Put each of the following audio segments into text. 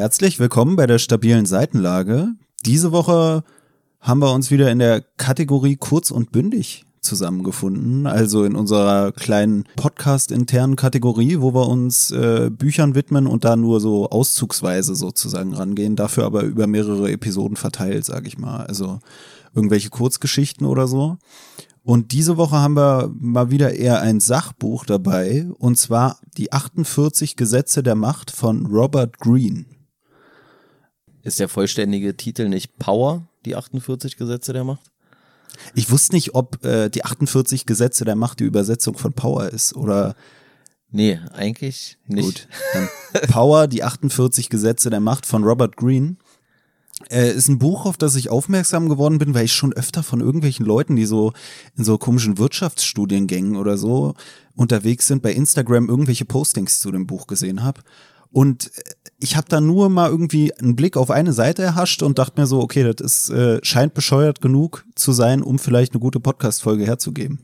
Herzlich willkommen bei der stabilen Seitenlage. Diese Woche haben wir uns wieder in der Kategorie kurz und bündig zusammengefunden, also in unserer kleinen Podcast-internen Kategorie, wo wir uns äh, Büchern widmen und da nur so auszugsweise sozusagen rangehen, dafür aber über mehrere Episoden verteilt, sage ich mal. Also irgendwelche Kurzgeschichten oder so. Und diese Woche haben wir mal wieder eher ein Sachbuch dabei, und zwar die 48 Gesetze der Macht von Robert Greene. Ist der vollständige Titel nicht Power, die 48 Gesetze der Macht? Ich wusste nicht, ob äh, die 48 Gesetze der Macht die Übersetzung von Power ist oder. Nee, eigentlich nicht. Gut. Power, die 48 Gesetze der Macht von Robert Greene. Äh, ist ein Buch, auf das ich aufmerksam geworden bin, weil ich schon öfter von irgendwelchen Leuten, die so in so komischen Wirtschaftsstudiengängen oder so unterwegs sind, bei Instagram irgendwelche Postings zu dem Buch gesehen habe. Und äh, ich habe da nur mal irgendwie einen Blick auf eine Seite erhascht und dachte mir so, okay, das ist, äh, scheint bescheuert genug zu sein, um vielleicht eine gute Podcast-Folge herzugeben.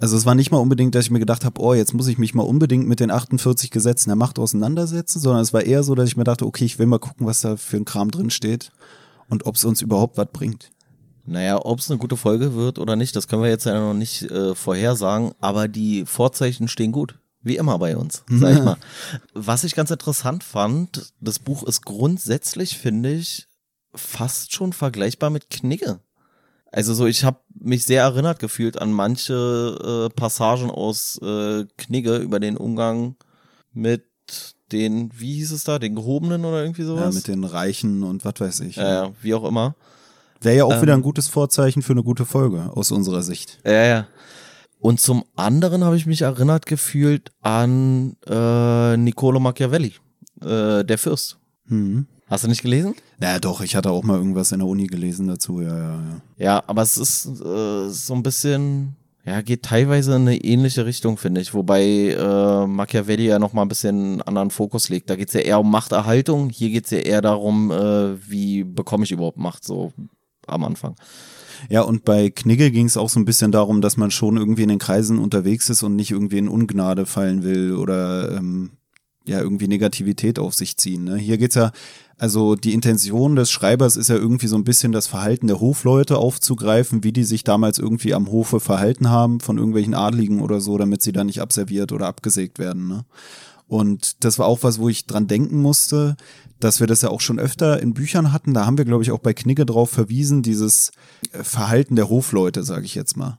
Also es war nicht mal unbedingt, dass ich mir gedacht habe, oh, jetzt muss ich mich mal unbedingt mit den 48 Gesetzen der Macht auseinandersetzen, sondern es war eher so, dass ich mir dachte, okay, ich will mal gucken, was da für ein Kram drin steht und ob es uns überhaupt was bringt. Naja, ob es eine gute Folge wird oder nicht, das können wir jetzt ja noch nicht äh, vorhersagen, aber die Vorzeichen stehen gut. Wie immer bei uns, sag ich mal. Was ich ganz interessant fand, das Buch ist grundsätzlich, finde ich, fast schon vergleichbar mit Knigge. Also so, ich habe mich sehr erinnert gefühlt an manche äh, Passagen aus äh, Knigge über den Umgang mit den, wie hieß es da, den Gehobenen oder irgendwie sowas? Ja, mit den Reichen und was weiß ich. Ja, ja wie auch immer. Wäre ja auch ähm, wieder ein gutes Vorzeichen für eine gute Folge aus unserer Sicht. Ja, ja. Und zum anderen habe ich mich erinnert gefühlt an äh, Niccolo Machiavelli, äh, der Fürst. Mhm. Hast du nicht gelesen? Ja, doch, ich hatte auch mal irgendwas in der Uni gelesen dazu, ja, ja, ja. Ja, aber es ist äh, so ein bisschen, ja, geht teilweise in eine ähnliche Richtung, finde ich. Wobei äh, Machiavelli ja nochmal ein bisschen einen anderen Fokus legt. Da geht es ja eher um Machterhaltung, hier geht es ja eher darum, äh, wie bekomme ich überhaupt Macht, so am Anfang. Ja, und bei Knigge ging es auch so ein bisschen darum, dass man schon irgendwie in den Kreisen unterwegs ist und nicht irgendwie in Ungnade fallen will oder ähm, ja, irgendwie Negativität auf sich ziehen. Ne? Hier geht's ja, also die Intention des Schreibers ist ja irgendwie so ein bisschen das Verhalten der Hofleute aufzugreifen, wie die sich damals irgendwie am Hofe verhalten haben von irgendwelchen Adligen oder so, damit sie da nicht abserviert oder abgesägt werden. Ne? Und das war auch was, wo ich dran denken musste, dass wir das ja auch schon öfter in Büchern hatten. Da haben wir, glaube ich, auch bei Knigge drauf verwiesen, dieses äh, Verhalten der Hofleute, sage ich jetzt mal.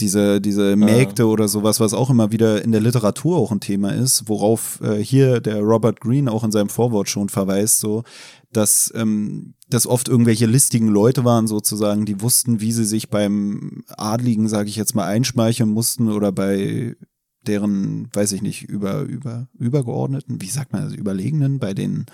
Diese, diese Mägde ja. oder sowas, was auch immer wieder in der Literatur auch ein Thema ist, worauf äh, hier der Robert Greene auch in seinem Vorwort schon verweist, so, dass ähm, das oft irgendwelche listigen Leute waren sozusagen, die wussten, wie sie sich beim Adligen, sage ich jetzt mal, einschmeicheln mussten oder bei deren, weiß ich nicht, über, über, übergeordneten, wie sagt man das, Überlegenen, bei den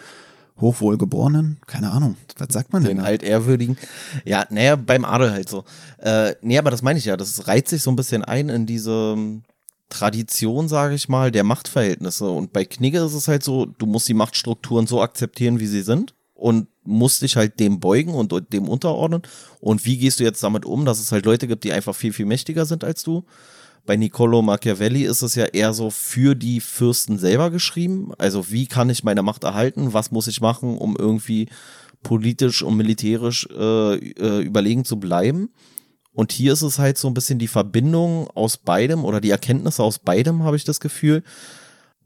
Hochwohlgeborenen? Keine Ahnung. Was sagt man denn? Den halt ehrwürdigen. Ja, naja, beim Adel halt so. Äh, nee, aber das meine ich ja. Das reiht sich so ein bisschen ein in diese ähm, Tradition, sage ich mal, der Machtverhältnisse. Und bei Knigge ist es halt so, du musst die Machtstrukturen so akzeptieren, wie sie sind. Und musst dich halt dem beugen und dem unterordnen. Und wie gehst du jetzt damit um, dass es halt Leute gibt, die einfach viel, viel mächtiger sind als du? Bei Niccolo Machiavelli ist es ja eher so für die Fürsten selber geschrieben. Also wie kann ich meine Macht erhalten? Was muss ich machen, um irgendwie politisch und militärisch äh, äh, überlegen zu bleiben? Und hier ist es halt so ein bisschen die Verbindung aus beidem oder die Erkenntnisse aus beidem, habe ich das Gefühl,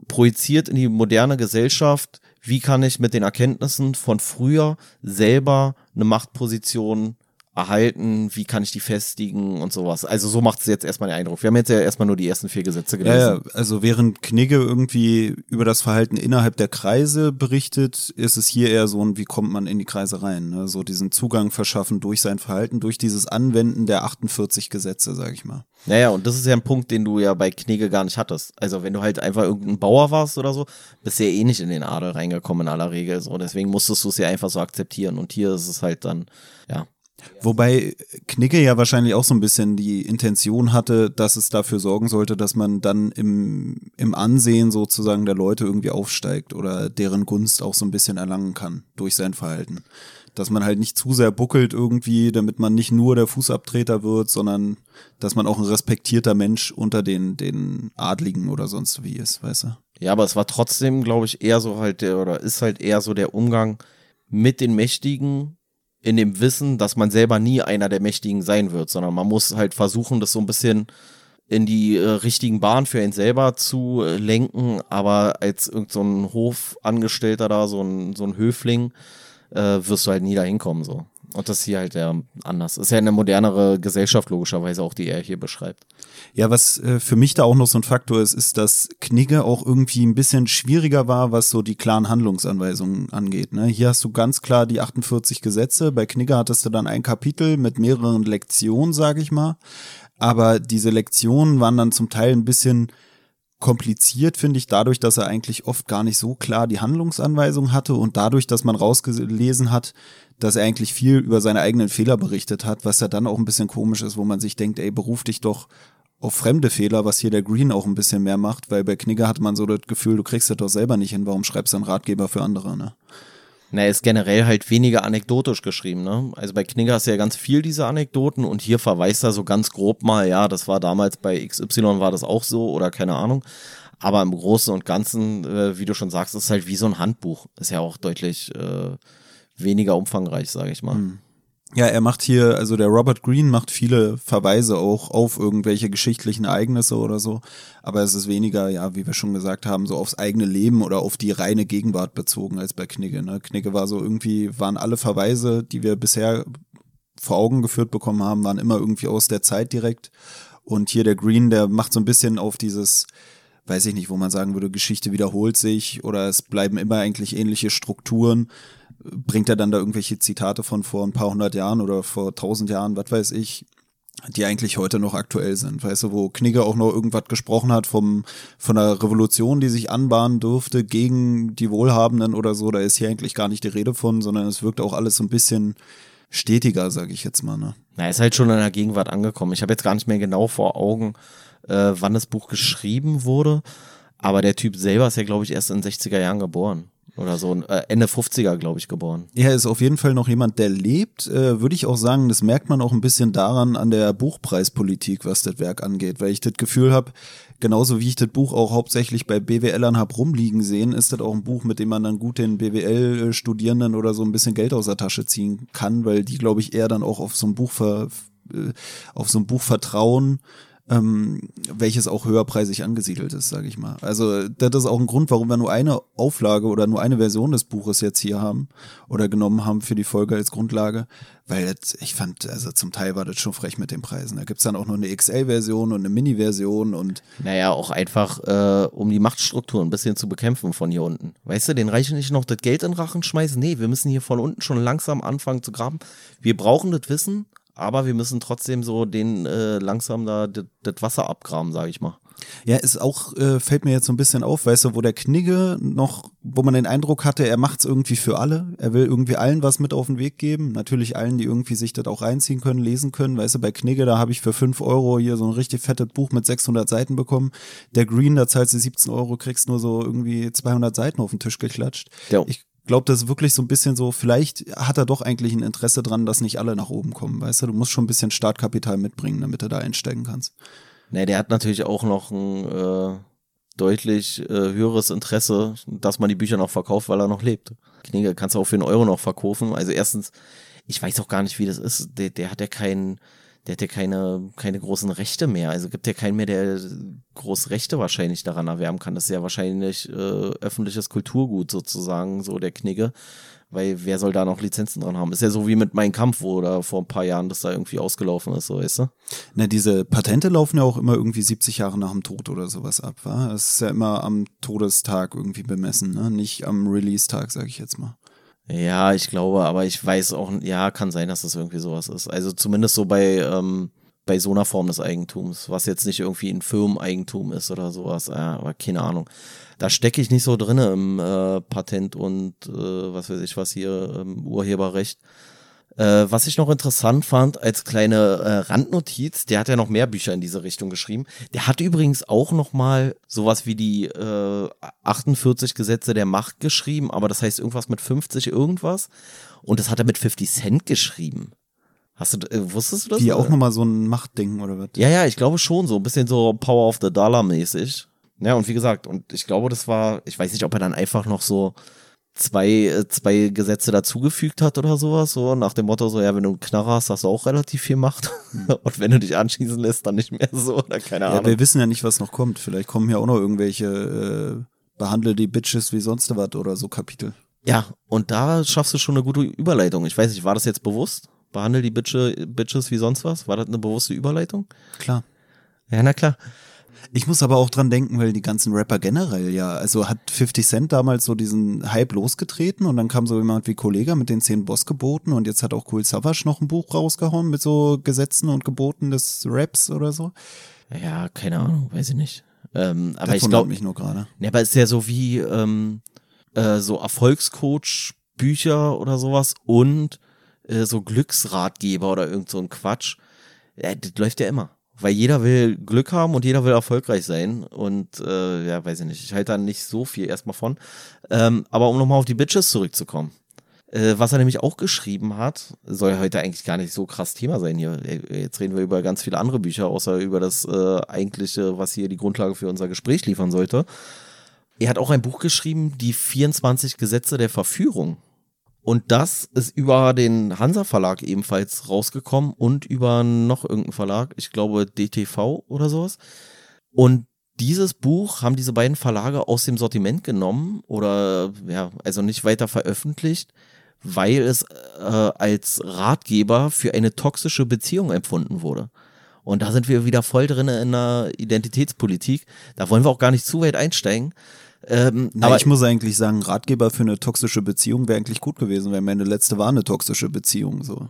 projiziert in die moderne Gesellschaft. Wie kann ich mit den Erkenntnissen von früher selber eine Machtposition erhalten, wie kann ich die festigen und sowas. Also so macht es jetzt erstmal den Eindruck. Wir haben jetzt ja erstmal nur die ersten vier Gesetze gelesen. Ja, ja, also während Knigge irgendwie über das Verhalten innerhalb der Kreise berichtet, ist es hier eher so ein, wie kommt man in die Kreise rein? Ne? So diesen Zugang verschaffen durch sein Verhalten, durch dieses Anwenden der 48 Gesetze, sag ich mal. Naja, und das ist ja ein Punkt, den du ja bei Knigge gar nicht hattest. Also wenn du halt einfach irgendein Bauer warst oder so, bist du ja eh nicht in den Adel reingekommen in aller Regel. So, deswegen musstest du es ja einfach so akzeptieren. Und hier ist es halt dann, ja, Wobei Knicke ja wahrscheinlich auch so ein bisschen die Intention hatte, dass es dafür sorgen sollte, dass man dann im, im Ansehen sozusagen der Leute irgendwie aufsteigt oder deren Gunst auch so ein bisschen erlangen kann durch sein Verhalten. Dass man halt nicht zu sehr buckelt irgendwie, damit man nicht nur der Fußabtreter wird, sondern dass man auch ein respektierter Mensch unter den, den Adligen oder sonst wie ist, weißt du? Ja, aber es war trotzdem, glaube ich, eher so halt der, oder ist halt eher so der Umgang mit den Mächtigen in dem Wissen, dass man selber nie einer der Mächtigen sein wird, sondern man muss halt versuchen, das so ein bisschen in die äh, richtigen Bahnen für ihn selber zu äh, lenken, aber als irgend so Hofangestellter da, so ein, so ein Höfling, äh, wirst du halt nie dahin kommen, so. Und das hier halt ja anders. Ist ja eine modernere Gesellschaft, logischerweise auch, die er hier beschreibt. Ja, was äh, für mich da auch noch so ein Faktor ist, ist, dass Knigge auch irgendwie ein bisschen schwieriger war, was so die klaren Handlungsanweisungen angeht. Ne? Hier hast du ganz klar die 48 Gesetze. Bei Knigge hattest du dann ein Kapitel mit mehreren Lektionen, sage ich mal. Aber diese Lektionen waren dann zum Teil ein bisschen kompliziert, finde ich, dadurch, dass er eigentlich oft gar nicht so klar die Handlungsanweisung hatte und dadurch, dass man rausgelesen hat, dass er eigentlich viel über seine eigenen Fehler berichtet hat, was ja dann auch ein bisschen komisch ist, wo man sich denkt, ey, beruf dich doch auf fremde Fehler, was hier der Green auch ein bisschen mehr macht, weil bei Knigge hat man so das Gefühl, du kriegst das doch selber nicht hin, warum schreibst du einen Ratgeber für andere, ne? Na, ist generell halt weniger anekdotisch geschrieben, ne? Also bei Knigge hast du ja ganz viel diese Anekdoten und hier verweist er so ganz grob mal, ja, das war damals bei XY war das auch so oder keine Ahnung. Aber im Großen und Ganzen, äh, wie du schon sagst, ist halt wie so ein Handbuch. Ist ja auch deutlich äh, weniger umfangreich, sage ich mal. Hm. Ja, er macht hier, also der Robert Greene macht viele Verweise auch auf irgendwelche geschichtlichen Ereignisse oder so. Aber es ist weniger, ja, wie wir schon gesagt haben, so aufs eigene Leben oder auf die reine Gegenwart bezogen als bei Knigge. Ne? Knigge war so irgendwie, waren alle Verweise, die wir bisher vor Augen geführt bekommen haben, waren immer irgendwie aus der Zeit direkt. Und hier der Green, der macht so ein bisschen auf dieses, weiß ich nicht, wo man sagen würde, Geschichte wiederholt sich oder es bleiben immer eigentlich ähnliche Strukturen bringt er dann da irgendwelche Zitate von vor ein paar hundert Jahren oder vor tausend Jahren, was weiß ich, die eigentlich heute noch aktuell sind. Weißt du, wo Knigge auch noch irgendwas gesprochen hat vom, von einer Revolution, die sich anbahnen dürfte gegen die Wohlhabenden oder so, da ist hier eigentlich gar nicht die Rede von, sondern es wirkt auch alles so ein bisschen stetiger, sage ich jetzt mal. Ne? Na, ist halt schon in der Gegenwart angekommen. Ich habe jetzt gar nicht mehr genau vor Augen, äh, wann das Buch geschrieben wurde, aber der Typ selber ist ja, glaube ich, erst in den 60er Jahren geboren oder so, äh, Ende 50er, glaube ich, geboren. Er ist auf jeden Fall noch jemand, der lebt, äh, würde ich auch sagen, das merkt man auch ein bisschen daran an der Buchpreispolitik, was das Werk angeht, weil ich das Gefühl habe, genauso wie ich das Buch auch hauptsächlich bei BWLern hab rumliegen sehen, ist das auch ein Buch, mit dem man dann gut den BWL-Studierenden oder so ein bisschen Geld aus der Tasche ziehen kann, weil die, glaube ich, eher dann auch auf so ein Buch ver, äh, auf so ein Buch vertrauen, ähm, welches auch höherpreisig angesiedelt ist, sage ich mal. Also das ist auch ein Grund, warum wir nur eine Auflage oder nur eine Version des Buches jetzt hier haben oder genommen haben für die Folge als Grundlage, weil das, ich fand, also zum Teil war das schon frech mit den Preisen. Da gibt's dann auch noch eine XL-Version und eine Mini-Version und Naja, auch einfach, äh, um die Machtstruktur ein bisschen zu bekämpfen von hier unten. Weißt du, den reichen nicht noch das Geld in Rachen schmeißen? Nee, wir müssen hier von unten schon langsam anfangen zu graben. Wir brauchen das Wissen aber wir müssen trotzdem so den äh, langsam da das Wasser abgraben, sage ich mal. Ja, ist auch, äh, fällt mir jetzt so ein bisschen auf, weißt du, wo der Knigge noch, wo man den Eindruck hatte, er macht's irgendwie für alle. Er will irgendwie allen was mit auf den Weg geben. Natürlich allen, die irgendwie sich das auch reinziehen können, lesen können. Weißt du, bei Knigge, da habe ich für fünf Euro hier so ein richtig fettes Buch mit 600 Seiten bekommen. Der Green, da zahlst du 17 Euro, kriegst nur so irgendwie 200 Seiten auf den Tisch geklatscht. Ja. Ich glaube, das ist wirklich so ein bisschen so, vielleicht hat er doch eigentlich ein Interesse dran, dass nicht alle nach oben kommen, weißt du? Du musst schon ein bisschen Startkapital mitbringen, damit du da einsteigen kannst. Nee, der hat natürlich auch noch ein äh, deutlich äh, höheres Interesse, dass man die Bücher noch verkauft, weil er noch lebt. Knigge kannst du auch für einen Euro noch verkaufen. Also erstens, ich weiß auch gar nicht, wie das ist. Der, der hat ja keinen der hat ja keine, keine großen Rechte mehr. Also gibt ja keinen mehr, der groß Rechte wahrscheinlich daran erwerben kann. Das ist ja wahrscheinlich äh, öffentliches Kulturgut sozusagen, so der Knigge. Weil wer soll da noch Lizenzen dran haben? Ist ja so wie mit Mein Kampf, wo da vor ein paar Jahren das da irgendwie ausgelaufen ist, so weißt du? Na, diese Patente laufen ja auch immer irgendwie 70 Jahre nach dem Tod oder sowas ab, wa? Das ist ja immer am Todestag irgendwie bemessen, ne? Nicht am Release-Tag, sag ich jetzt mal. Ja, ich glaube, aber ich weiß auch, ja, kann sein, dass das irgendwie sowas ist. Also zumindest so bei, ähm, bei so einer Form des Eigentums, was jetzt nicht irgendwie ein Firmeneigentum ist oder sowas, ja, aber keine Ahnung. Da stecke ich nicht so drin im äh, Patent und äh, was weiß ich was hier, ähm, Urheberrecht. Äh, was ich noch interessant fand als kleine äh, Randnotiz, der hat ja noch mehr Bücher in diese Richtung geschrieben. Der hat übrigens auch noch mal sowas wie die äh, 48 Gesetze der Macht geschrieben, aber das heißt irgendwas mit 50 irgendwas. Und das hat er mit 50 Cent geschrieben. Hast du, äh, wusstest du das? Die auch nochmal so ein Machtding oder was? Ja, ja, ich glaube schon, so ein bisschen so Power of the Dollar mäßig. Ja, und wie gesagt, und ich glaube, das war, ich weiß nicht, ob er dann einfach noch so zwei, äh, zwei Gesetze dazugefügt hat oder sowas, so nach dem Motto, so, ja, wenn du einen Knarrer hast, hast du auch relativ viel Macht. Hm. und wenn du dich anschießen lässt, dann nicht mehr so, oder keine Ahnung. Ja, wir wissen ja nicht, was noch kommt. Vielleicht kommen ja auch noch irgendwelche äh, behandle die Bitches wie sonst was oder so Kapitel. Ja, und da schaffst du schon eine gute Überleitung. Ich weiß nicht, war das jetzt bewusst? Behandle die Bitche, Bitches wie sonst was? War das eine bewusste Überleitung? Klar. Ja, na klar. Ich muss aber auch dran denken, weil die ganzen Rapper generell ja, also hat 50 Cent damals so diesen Hype losgetreten und dann kam so jemand wie Kollega mit den zehn Bossgeboten und jetzt hat auch Cool Savage noch ein Buch rausgehauen mit so Gesetzen und Geboten des Raps oder so. Ja, keine Ahnung, weiß ich nicht. Ähm, aber das ich glaube mich nur gerade. Ja, aber es ist ja so wie ähm, äh, so Erfolgscoach-Bücher oder sowas und äh, so Glücksratgeber oder irgend so ein Quatsch. Ja, das läuft ja immer. Weil jeder will Glück haben und jeder will erfolgreich sein. Und äh, ja, weiß ich nicht. Ich halte da nicht so viel erstmal von. Ähm, aber um nochmal auf die Bitches zurückzukommen. Äh, was er nämlich auch geschrieben hat, soll heute eigentlich gar nicht so krass Thema sein hier. Äh, jetzt reden wir über ganz viele andere Bücher, außer über das äh, eigentliche, was hier die Grundlage für unser Gespräch liefern sollte. Er hat auch ein Buch geschrieben, die 24 Gesetze der Verführung. Und das ist über den Hansa Verlag ebenfalls rausgekommen und über noch irgendeinen Verlag, ich glaube DTV oder sowas. Und dieses Buch haben diese beiden Verlage aus dem Sortiment genommen oder ja, also nicht weiter veröffentlicht, weil es äh, als Ratgeber für eine toxische Beziehung empfunden wurde. Und da sind wir wieder voll drin in der Identitätspolitik. Da wollen wir auch gar nicht zu weit einsteigen. Ähm, Na, aber ich muss eigentlich sagen, Ratgeber für eine toxische Beziehung wäre eigentlich gut gewesen, weil meine letzte war eine toxische Beziehung. So.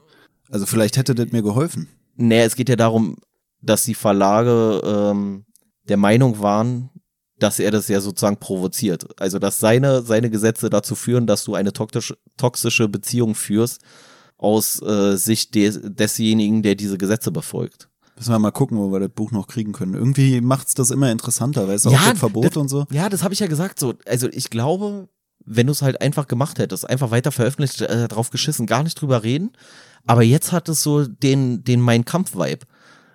Also vielleicht hätte das mir geholfen. Nee, es geht ja darum, dass die Verlage ähm, der Meinung waren, dass er das ja sozusagen provoziert. Also dass seine, seine Gesetze dazu führen, dass du eine toxische, toxische Beziehung führst aus äh, Sicht des, desjenigen, der diese Gesetze befolgt. Müssen wir mal gucken, wo wir das Buch noch kriegen können. Irgendwie macht's das immer interessanter, weil es ja, auch mit Verbot das, und so. Ja, das habe ich ja gesagt. So, also ich glaube, wenn du es halt einfach gemacht hättest, einfach weiter veröffentlicht, äh, drauf geschissen, gar nicht drüber reden. Aber jetzt hat es so den, den Mein Kampf-Vibe.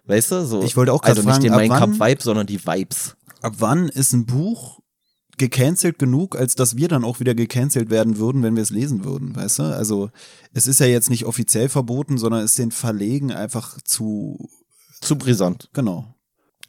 Weißt du? So, ich wollte auch gerade also fragen, nicht den Mein Kampf-Vibe, sondern die Vibes. Ab wann ist ein Buch gecancelt genug, als dass wir dann auch wieder gecancelt werden würden, wenn wir es lesen würden, weißt du? Also es ist ja jetzt nicht offiziell verboten, sondern ist den Verlegen einfach zu zu brisant. Genau.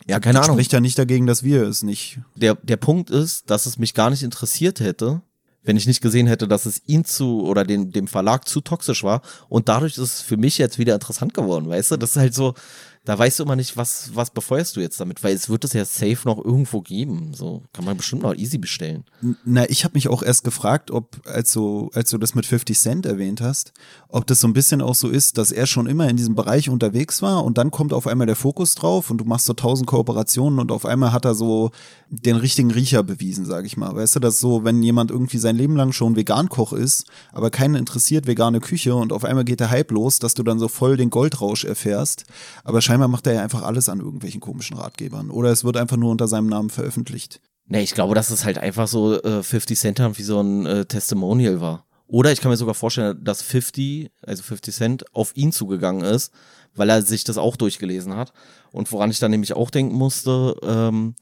Ja, keine Ahnung. Spricht ja nicht dagegen, dass wir es nicht. Der, der Punkt ist, dass es mich gar nicht interessiert hätte, wenn ich nicht gesehen hätte, dass es ihn zu oder den, dem Verlag zu toxisch war. Und dadurch ist es für mich jetzt wieder interessant geworden, weißt du? Das ist halt so, da weißt du immer nicht, was, was befeuerst du jetzt damit, weil es wird es ja safe noch irgendwo geben. So kann man bestimmt noch easy bestellen. Na, ich habe mich auch erst gefragt, ob, als du, als du das mit 50 Cent erwähnt hast, ob das so ein bisschen auch so ist, dass er schon immer in diesem Bereich unterwegs war und dann kommt auf einmal der Fokus drauf und du machst so tausend Kooperationen und auf einmal hat er so den richtigen Riecher bewiesen, sag ich mal. Weißt du, dass so, wenn jemand irgendwie sein Leben lang schon Vegan-Koch ist, aber keinen interessiert vegane Küche und auf einmal geht der Hype los, dass du dann so voll den Goldrausch erfährst, aber scheinbar macht er ja einfach alles an irgendwelchen komischen Ratgebern. Oder es wird einfach nur unter seinem Namen veröffentlicht. Nee, ich glaube, dass es halt einfach so äh, 50 Cent haben wie so ein äh, Testimonial war. Oder ich kann mir sogar vorstellen, dass 50, also 50 Cent, auf ihn zugegangen ist, weil er sich das auch durchgelesen hat. Und woran ich dann nämlich auch denken musste, ähm,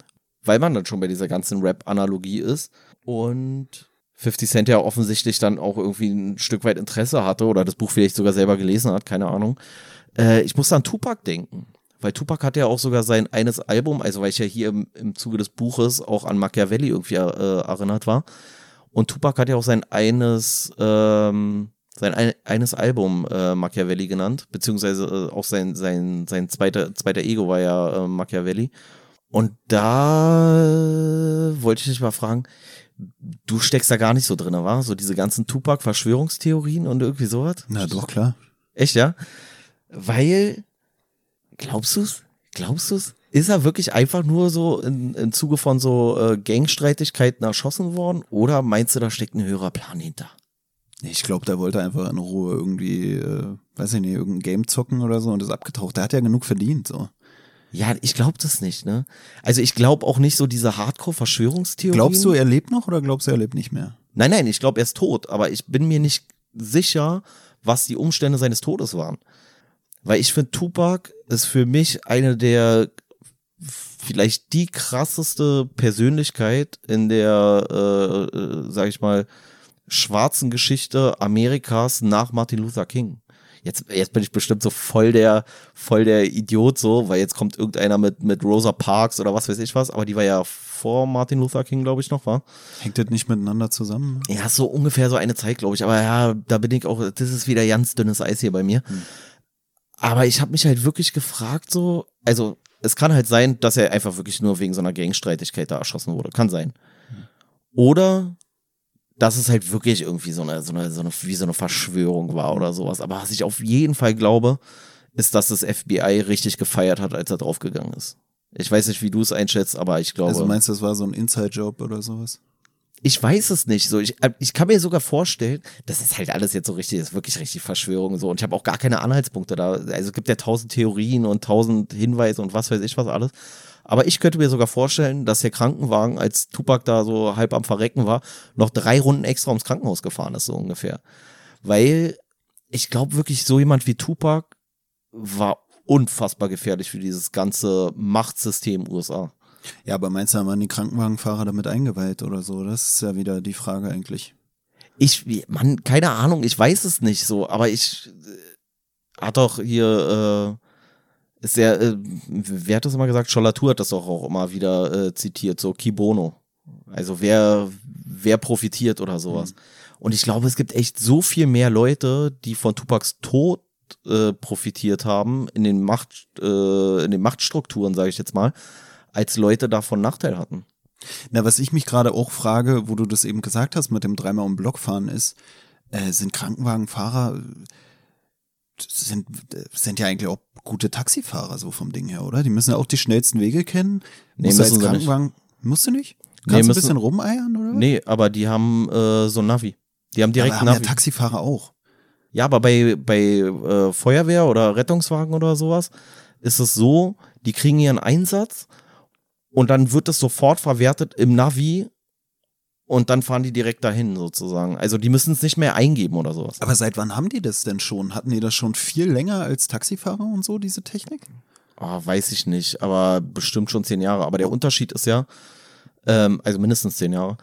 weil man dann schon bei dieser ganzen Rap-Analogie ist und 50 Cent ja offensichtlich dann auch irgendwie ein Stück weit Interesse hatte oder das Buch vielleicht sogar selber gelesen hat, keine Ahnung. Äh, ich muss an Tupac denken. Weil Tupac hat ja auch sogar sein eines Album, also weil ich ja hier im, im Zuge des Buches auch an Machiavelli irgendwie äh, erinnert war. Und Tupac hat ja auch sein eines, ähm, sein ein, eines Album äh, Machiavelli genannt, beziehungsweise äh, auch sein, sein, sein zweiter, zweiter Ego war ja äh, Machiavelli. Und da wollte ich dich mal fragen, du steckst da gar nicht so drin, war? So diese ganzen Tupac-Verschwörungstheorien und irgendwie sowas? Na doch, klar. Echt, ja? Weil Glaubst du's? Glaubst du's? Ist er wirklich einfach nur so in, im Zuge von so äh, Gangstreitigkeiten erschossen worden? Oder meinst du, da steckt ein höherer Plan hinter? Ich glaube, der wollte einfach in Ruhe irgendwie, äh, weiß ich nicht, irgendein Game zocken oder so und ist abgetaucht. Der hat ja genug verdient, so. Ja, ich glaube das nicht, ne? Also ich glaube auch nicht so diese Hardcore-Verschwörungstheorien. Glaubst du, er lebt noch oder glaubst du, er lebt nicht mehr? Nein, nein, ich glaube, er ist tot, aber ich bin mir nicht sicher, was die Umstände seines Todes waren. Weil ich finde, Tupac ist für mich eine der vielleicht die krasseste Persönlichkeit in der, äh, äh, sag ich mal, schwarzen Geschichte Amerikas nach Martin Luther King. Jetzt, jetzt bin ich bestimmt so voll der, voll der Idiot so, weil jetzt kommt irgendeiner mit, mit Rosa Parks oder was weiß ich was, aber die war ja vor Martin Luther King, glaube ich, noch, war. Hängt das nicht miteinander zusammen? Ja, so ungefähr so eine Zeit, glaube ich. Aber ja, da bin ich auch, das ist wieder ganz dünnes Eis hier bei mir. Hm. Aber ich habe mich halt wirklich gefragt, so, also es kann halt sein, dass er einfach wirklich nur wegen so einer Gangstreitigkeit da erschossen wurde. Kann sein. Oder dass es halt wirklich irgendwie so eine, so eine, so eine, wie so eine Verschwörung war oder sowas. Aber was ich auf jeden Fall glaube, ist, dass das FBI richtig gefeiert hat, als er draufgegangen ist. Ich weiß nicht, wie du es einschätzt, aber ich glaube. Also meinst du, das war so ein Inside-Job oder sowas? Ich weiß es nicht. So, ich, äh, ich kann mir sogar vorstellen, das ist halt alles jetzt so richtig, ist wirklich richtig Verschwörung so. Und ich habe auch gar keine Anhaltspunkte da. Also es gibt ja tausend Theorien und tausend Hinweise und was weiß ich was alles. Aber ich könnte mir sogar vorstellen, dass der Krankenwagen, als Tupac da so halb am Verrecken war, noch drei Runden extra ums Krankenhaus gefahren ist, so ungefähr. Weil ich glaube wirklich, so jemand wie Tupac war unfassbar gefährlich für dieses ganze Machtsystem USA. Ja, aber meinst du, haben man die Krankenwagenfahrer damit eingeweiht oder so? Das ist ja wieder die Frage eigentlich. Ich, man, keine Ahnung, ich weiß es nicht so, aber ich äh, hat doch hier, äh, ist sehr, äh, wer hat das immer gesagt? Schollatur hat das doch auch immer wieder äh, zitiert, so Kibono. Also wer, wer profitiert oder sowas. Mhm. Und ich glaube, es gibt echt so viel mehr Leute, die von Tupacs Tod äh, profitiert haben in den Macht, äh, in den Machtstrukturen, sage ich jetzt mal, als Leute davon Nachteil hatten. Na, was ich mich gerade auch frage, wo du das eben gesagt hast mit dem dreimal um Block fahren ist, äh, sind Krankenwagenfahrer sind, sind ja eigentlich auch gute Taxifahrer so vom Ding her, oder? Die müssen ja auch die schnellsten Wege kennen. Nee, musst als Krankenwagen, nicht. musst du nicht? Kannst nee, du ein bisschen rumeiern, oder? Nee, aber die haben äh, so Navi. Die haben direkt aber Navi. Haben ja Taxifahrer auch. Ja, aber bei, bei äh, Feuerwehr oder Rettungswagen oder sowas ist es so, die kriegen ihren Einsatz und dann wird es sofort verwertet im Navi und dann fahren die direkt dahin sozusagen. Also die müssen es nicht mehr eingeben oder sowas. Aber seit wann haben die das denn schon? Hatten die das schon viel länger als Taxifahrer und so, diese Technik? Oh, weiß ich nicht, aber bestimmt schon zehn Jahre. Aber der Unterschied ist ja, ähm, also mindestens zehn Jahre.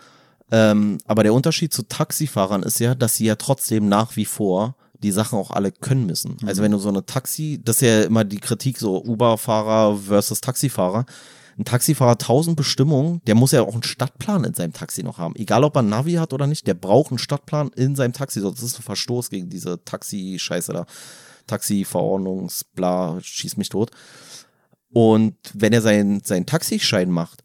Ähm, aber der Unterschied zu Taxifahrern ist ja, dass sie ja trotzdem nach wie vor die Sachen auch alle können müssen. Mhm. Also wenn du so eine Taxi, das ist ja immer die Kritik, so Uber-Fahrer versus Taxifahrer ein Taxifahrer tausend Bestimmungen, der muss ja auch einen Stadtplan in seinem Taxi noch haben. Egal ob er ein Navi hat oder nicht, der braucht einen Stadtplan in seinem Taxi. Sonst ist ein Verstoß gegen diese Taxi-Scheiße da. Taxi-Verordnungs-Bla, schieß mich tot. Und wenn er seinen, seinen Taxischein macht,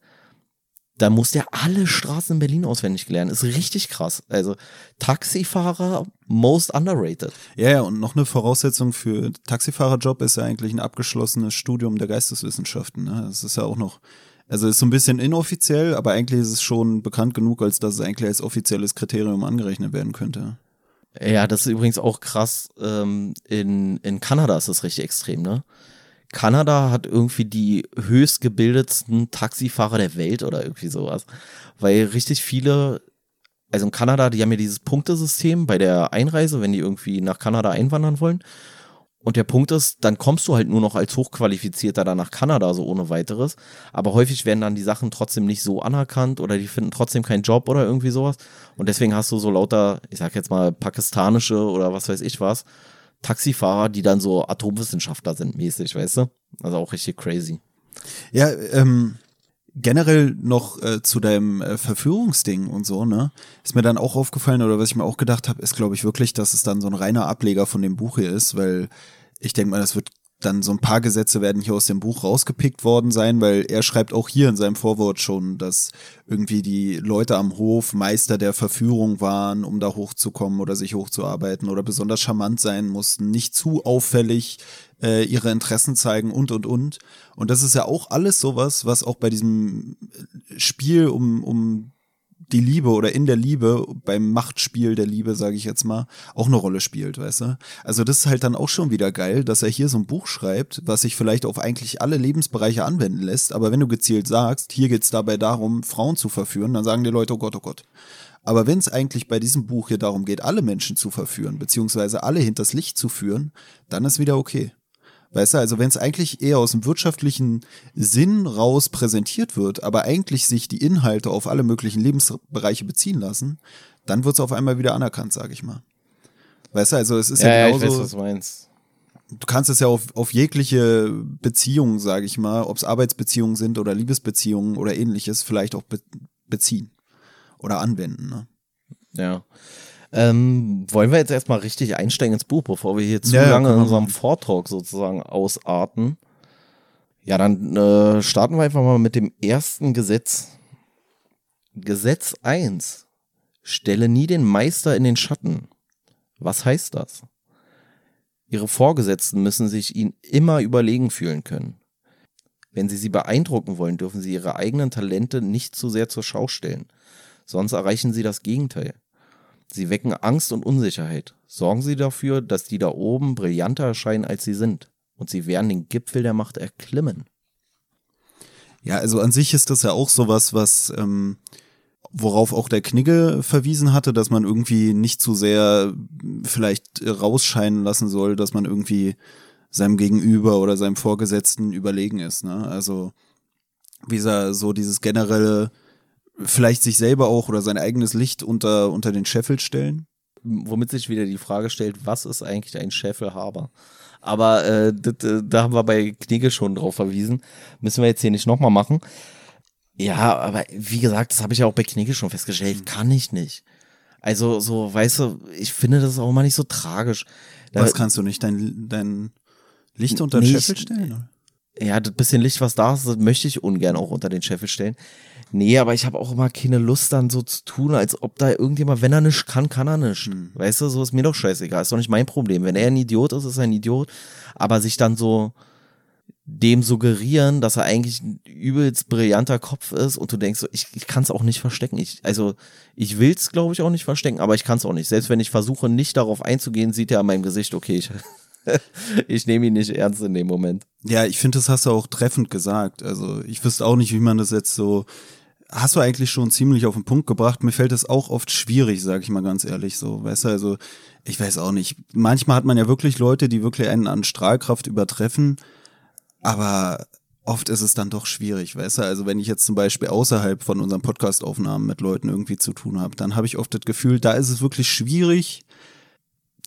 da muss der alle Straßen in Berlin auswendig lernen. Ist richtig krass. Also Taxifahrer most underrated. Ja, ja, und noch eine Voraussetzung für Taxifahrerjob ist ja eigentlich ein abgeschlossenes Studium der Geisteswissenschaften. Ne? Das ist ja auch noch, also ist so ein bisschen inoffiziell, aber eigentlich ist es schon bekannt genug, als dass es eigentlich als offizielles Kriterium angerechnet werden könnte. Ja, das ist übrigens auch krass. Ähm, in, in Kanada ist das richtig extrem, ne? Kanada hat irgendwie die höchstgebildetsten Taxifahrer der Welt oder irgendwie sowas. Weil richtig viele, also in Kanada, die haben ja dieses Punktesystem bei der Einreise, wenn die irgendwie nach Kanada einwandern wollen. Und der Punkt ist, dann kommst du halt nur noch als Hochqualifizierter da nach Kanada, so ohne weiteres. Aber häufig werden dann die Sachen trotzdem nicht so anerkannt oder die finden trotzdem keinen Job oder irgendwie sowas. Und deswegen hast du so lauter, ich sag jetzt mal, pakistanische oder was weiß ich was, Taxifahrer, die dann so Atomwissenschaftler sind, mäßig, weißt du? Also auch richtig crazy. Ja, ähm, generell noch äh, zu deinem äh, Verführungsding und so, ne? Ist mir dann auch aufgefallen, oder was ich mir auch gedacht habe, ist, glaube ich, wirklich, dass es dann so ein reiner Ableger von dem Buch hier ist, weil ich denke mal, das wird dann so ein paar Gesetze werden hier aus dem Buch rausgepickt worden sein, weil er schreibt auch hier in seinem Vorwort schon, dass irgendwie die Leute am Hof Meister der Verführung waren, um da hochzukommen oder sich hochzuarbeiten oder besonders charmant sein mussten, nicht zu auffällig äh, ihre Interessen zeigen und und und. Und das ist ja auch alles sowas, was auch bei diesem Spiel um, um die Liebe oder in der Liebe, beim Machtspiel der Liebe, sage ich jetzt mal, auch eine Rolle spielt, weißt du? Also das ist halt dann auch schon wieder geil, dass er hier so ein Buch schreibt, was sich vielleicht auf eigentlich alle Lebensbereiche anwenden lässt, aber wenn du gezielt sagst, hier geht's dabei darum, Frauen zu verführen, dann sagen die Leute, oh Gott, oh Gott. Aber wenn es eigentlich bei diesem Buch hier darum geht, alle Menschen zu verführen, beziehungsweise alle hinters Licht zu führen, dann ist wieder okay. Weißt du, also wenn es eigentlich eher aus dem wirtschaftlichen Sinn raus präsentiert wird, aber eigentlich sich die Inhalte auf alle möglichen Lebensbereiche beziehen lassen, dann wird es auf einmal wieder anerkannt, sage ich mal. Weißt du, also es ist ja, ja, genauso. ich weiß, was du meinst. du kannst es ja auf, auf jegliche Beziehungen, sage ich mal, ob es Arbeitsbeziehungen sind oder Liebesbeziehungen oder ähnliches, vielleicht auch be beziehen oder anwenden. Ne? Ja. Ähm, wollen wir jetzt erstmal richtig einsteigen ins Buch, bevor wir hier zu Ja, lange in unserem. Vortalk sozusagen ausarten? Ja, dann äh, starten wir einfach mal mit dem ersten Gesetz. Gesetz 1. Stelle nie den Meister in den Schatten. Was heißt das? Ihre Vorgesetzten müssen sich ihnen immer überlegen fühlen können. Wenn sie sie beeindrucken wollen, dürfen sie ihre eigenen Talente nicht zu sehr zur Schau stellen. Sonst erreichen sie das Gegenteil. Sie wecken Angst und Unsicherheit. Sorgen Sie dafür, dass die da oben brillanter erscheinen, als sie sind. Und sie werden den Gipfel der Macht erklimmen. Ja, also an sich ist das ja auch sowas, was ähm, worauf auch der Knigge verwiesen hatte, dass man irgendwie nicht zu sehr vielleicht rausscheinen lassen soll, dass man irgendwie seinem Gegenüber oder seinem Vorgesetzten überlegen ist. Ne? Also wie so dieses generelle, vielleicht sich selber auch oder sein eigenes Licht unter, unter den Scheffel stellen. Womit sich wieder die Frage stellt, was ist eigentlich ein Schäfelhaber? Aber äh, da haben wir bei Knigge schon drauf verwiesen. Müssen wir jetzt hier nicht nochmal machen. Ja, aber wie gesagt, das habe ich ja auch bei Knigge schon festgestellt. Kann ich nicht. Also, so, weißt du, ich finde das auch mal nicht so tragisch. Da- Was kannst du nicht, dein, dein Licht unter den Nee, Scheffel stellen? oder? ja, das bisschen Licht, was da ist, das möchte ich ungern auch unter den Scheffel stellen. Nee, aber ich habe auch immer keine Lust dann so zu tun, als ob da irgendjemand, wenn er nicht kann, kann er nicht. Hm. Weißt du, so ist mir doch scheißegal, ist doch nicht mein Problem. Wenn er ein Idiot ist, ist er ein Idiot. Aber sich dann so dem suggerieren, dass er eigentlich ein übelst brillanter Kopf ist und du denkst so, ich, ich kann es auch nicht verstecken. Ich, also ich will es, glaube ich, auch nicht verstecken, aber ich kann es auch nicht. Selbst wenn ich versuche, nicht darauf einzugehen, sieht er an meinem Gesicht, okay, ich, ich nehme ihn nicht ernst in dem Moment. Ja, ich finde, das hast du auch treffend gesagt. Also ich wüsste auch nicht, wie man das jetzt so. Hast du eigentlich schon ziemlich auf den Punkt gebracht. Mir fällt das auch oft schwierig, sage ich mal ganz ehrlich so. Weißt du, also ich weiß auch nicht. Manchmal hat man ja wirklich Leute, die wirklich einen an Strahlkraft übertreffen, aber oft ist es dann doch schwierig, weißt du? Also wenn ich jetzt zum Beispiel außerhalb von unseren Podcast-Aufnahmen mit Leuten irgendwie zu tun habe, dann habe ich oft das Gefühl, da ist es wirklich schwierig,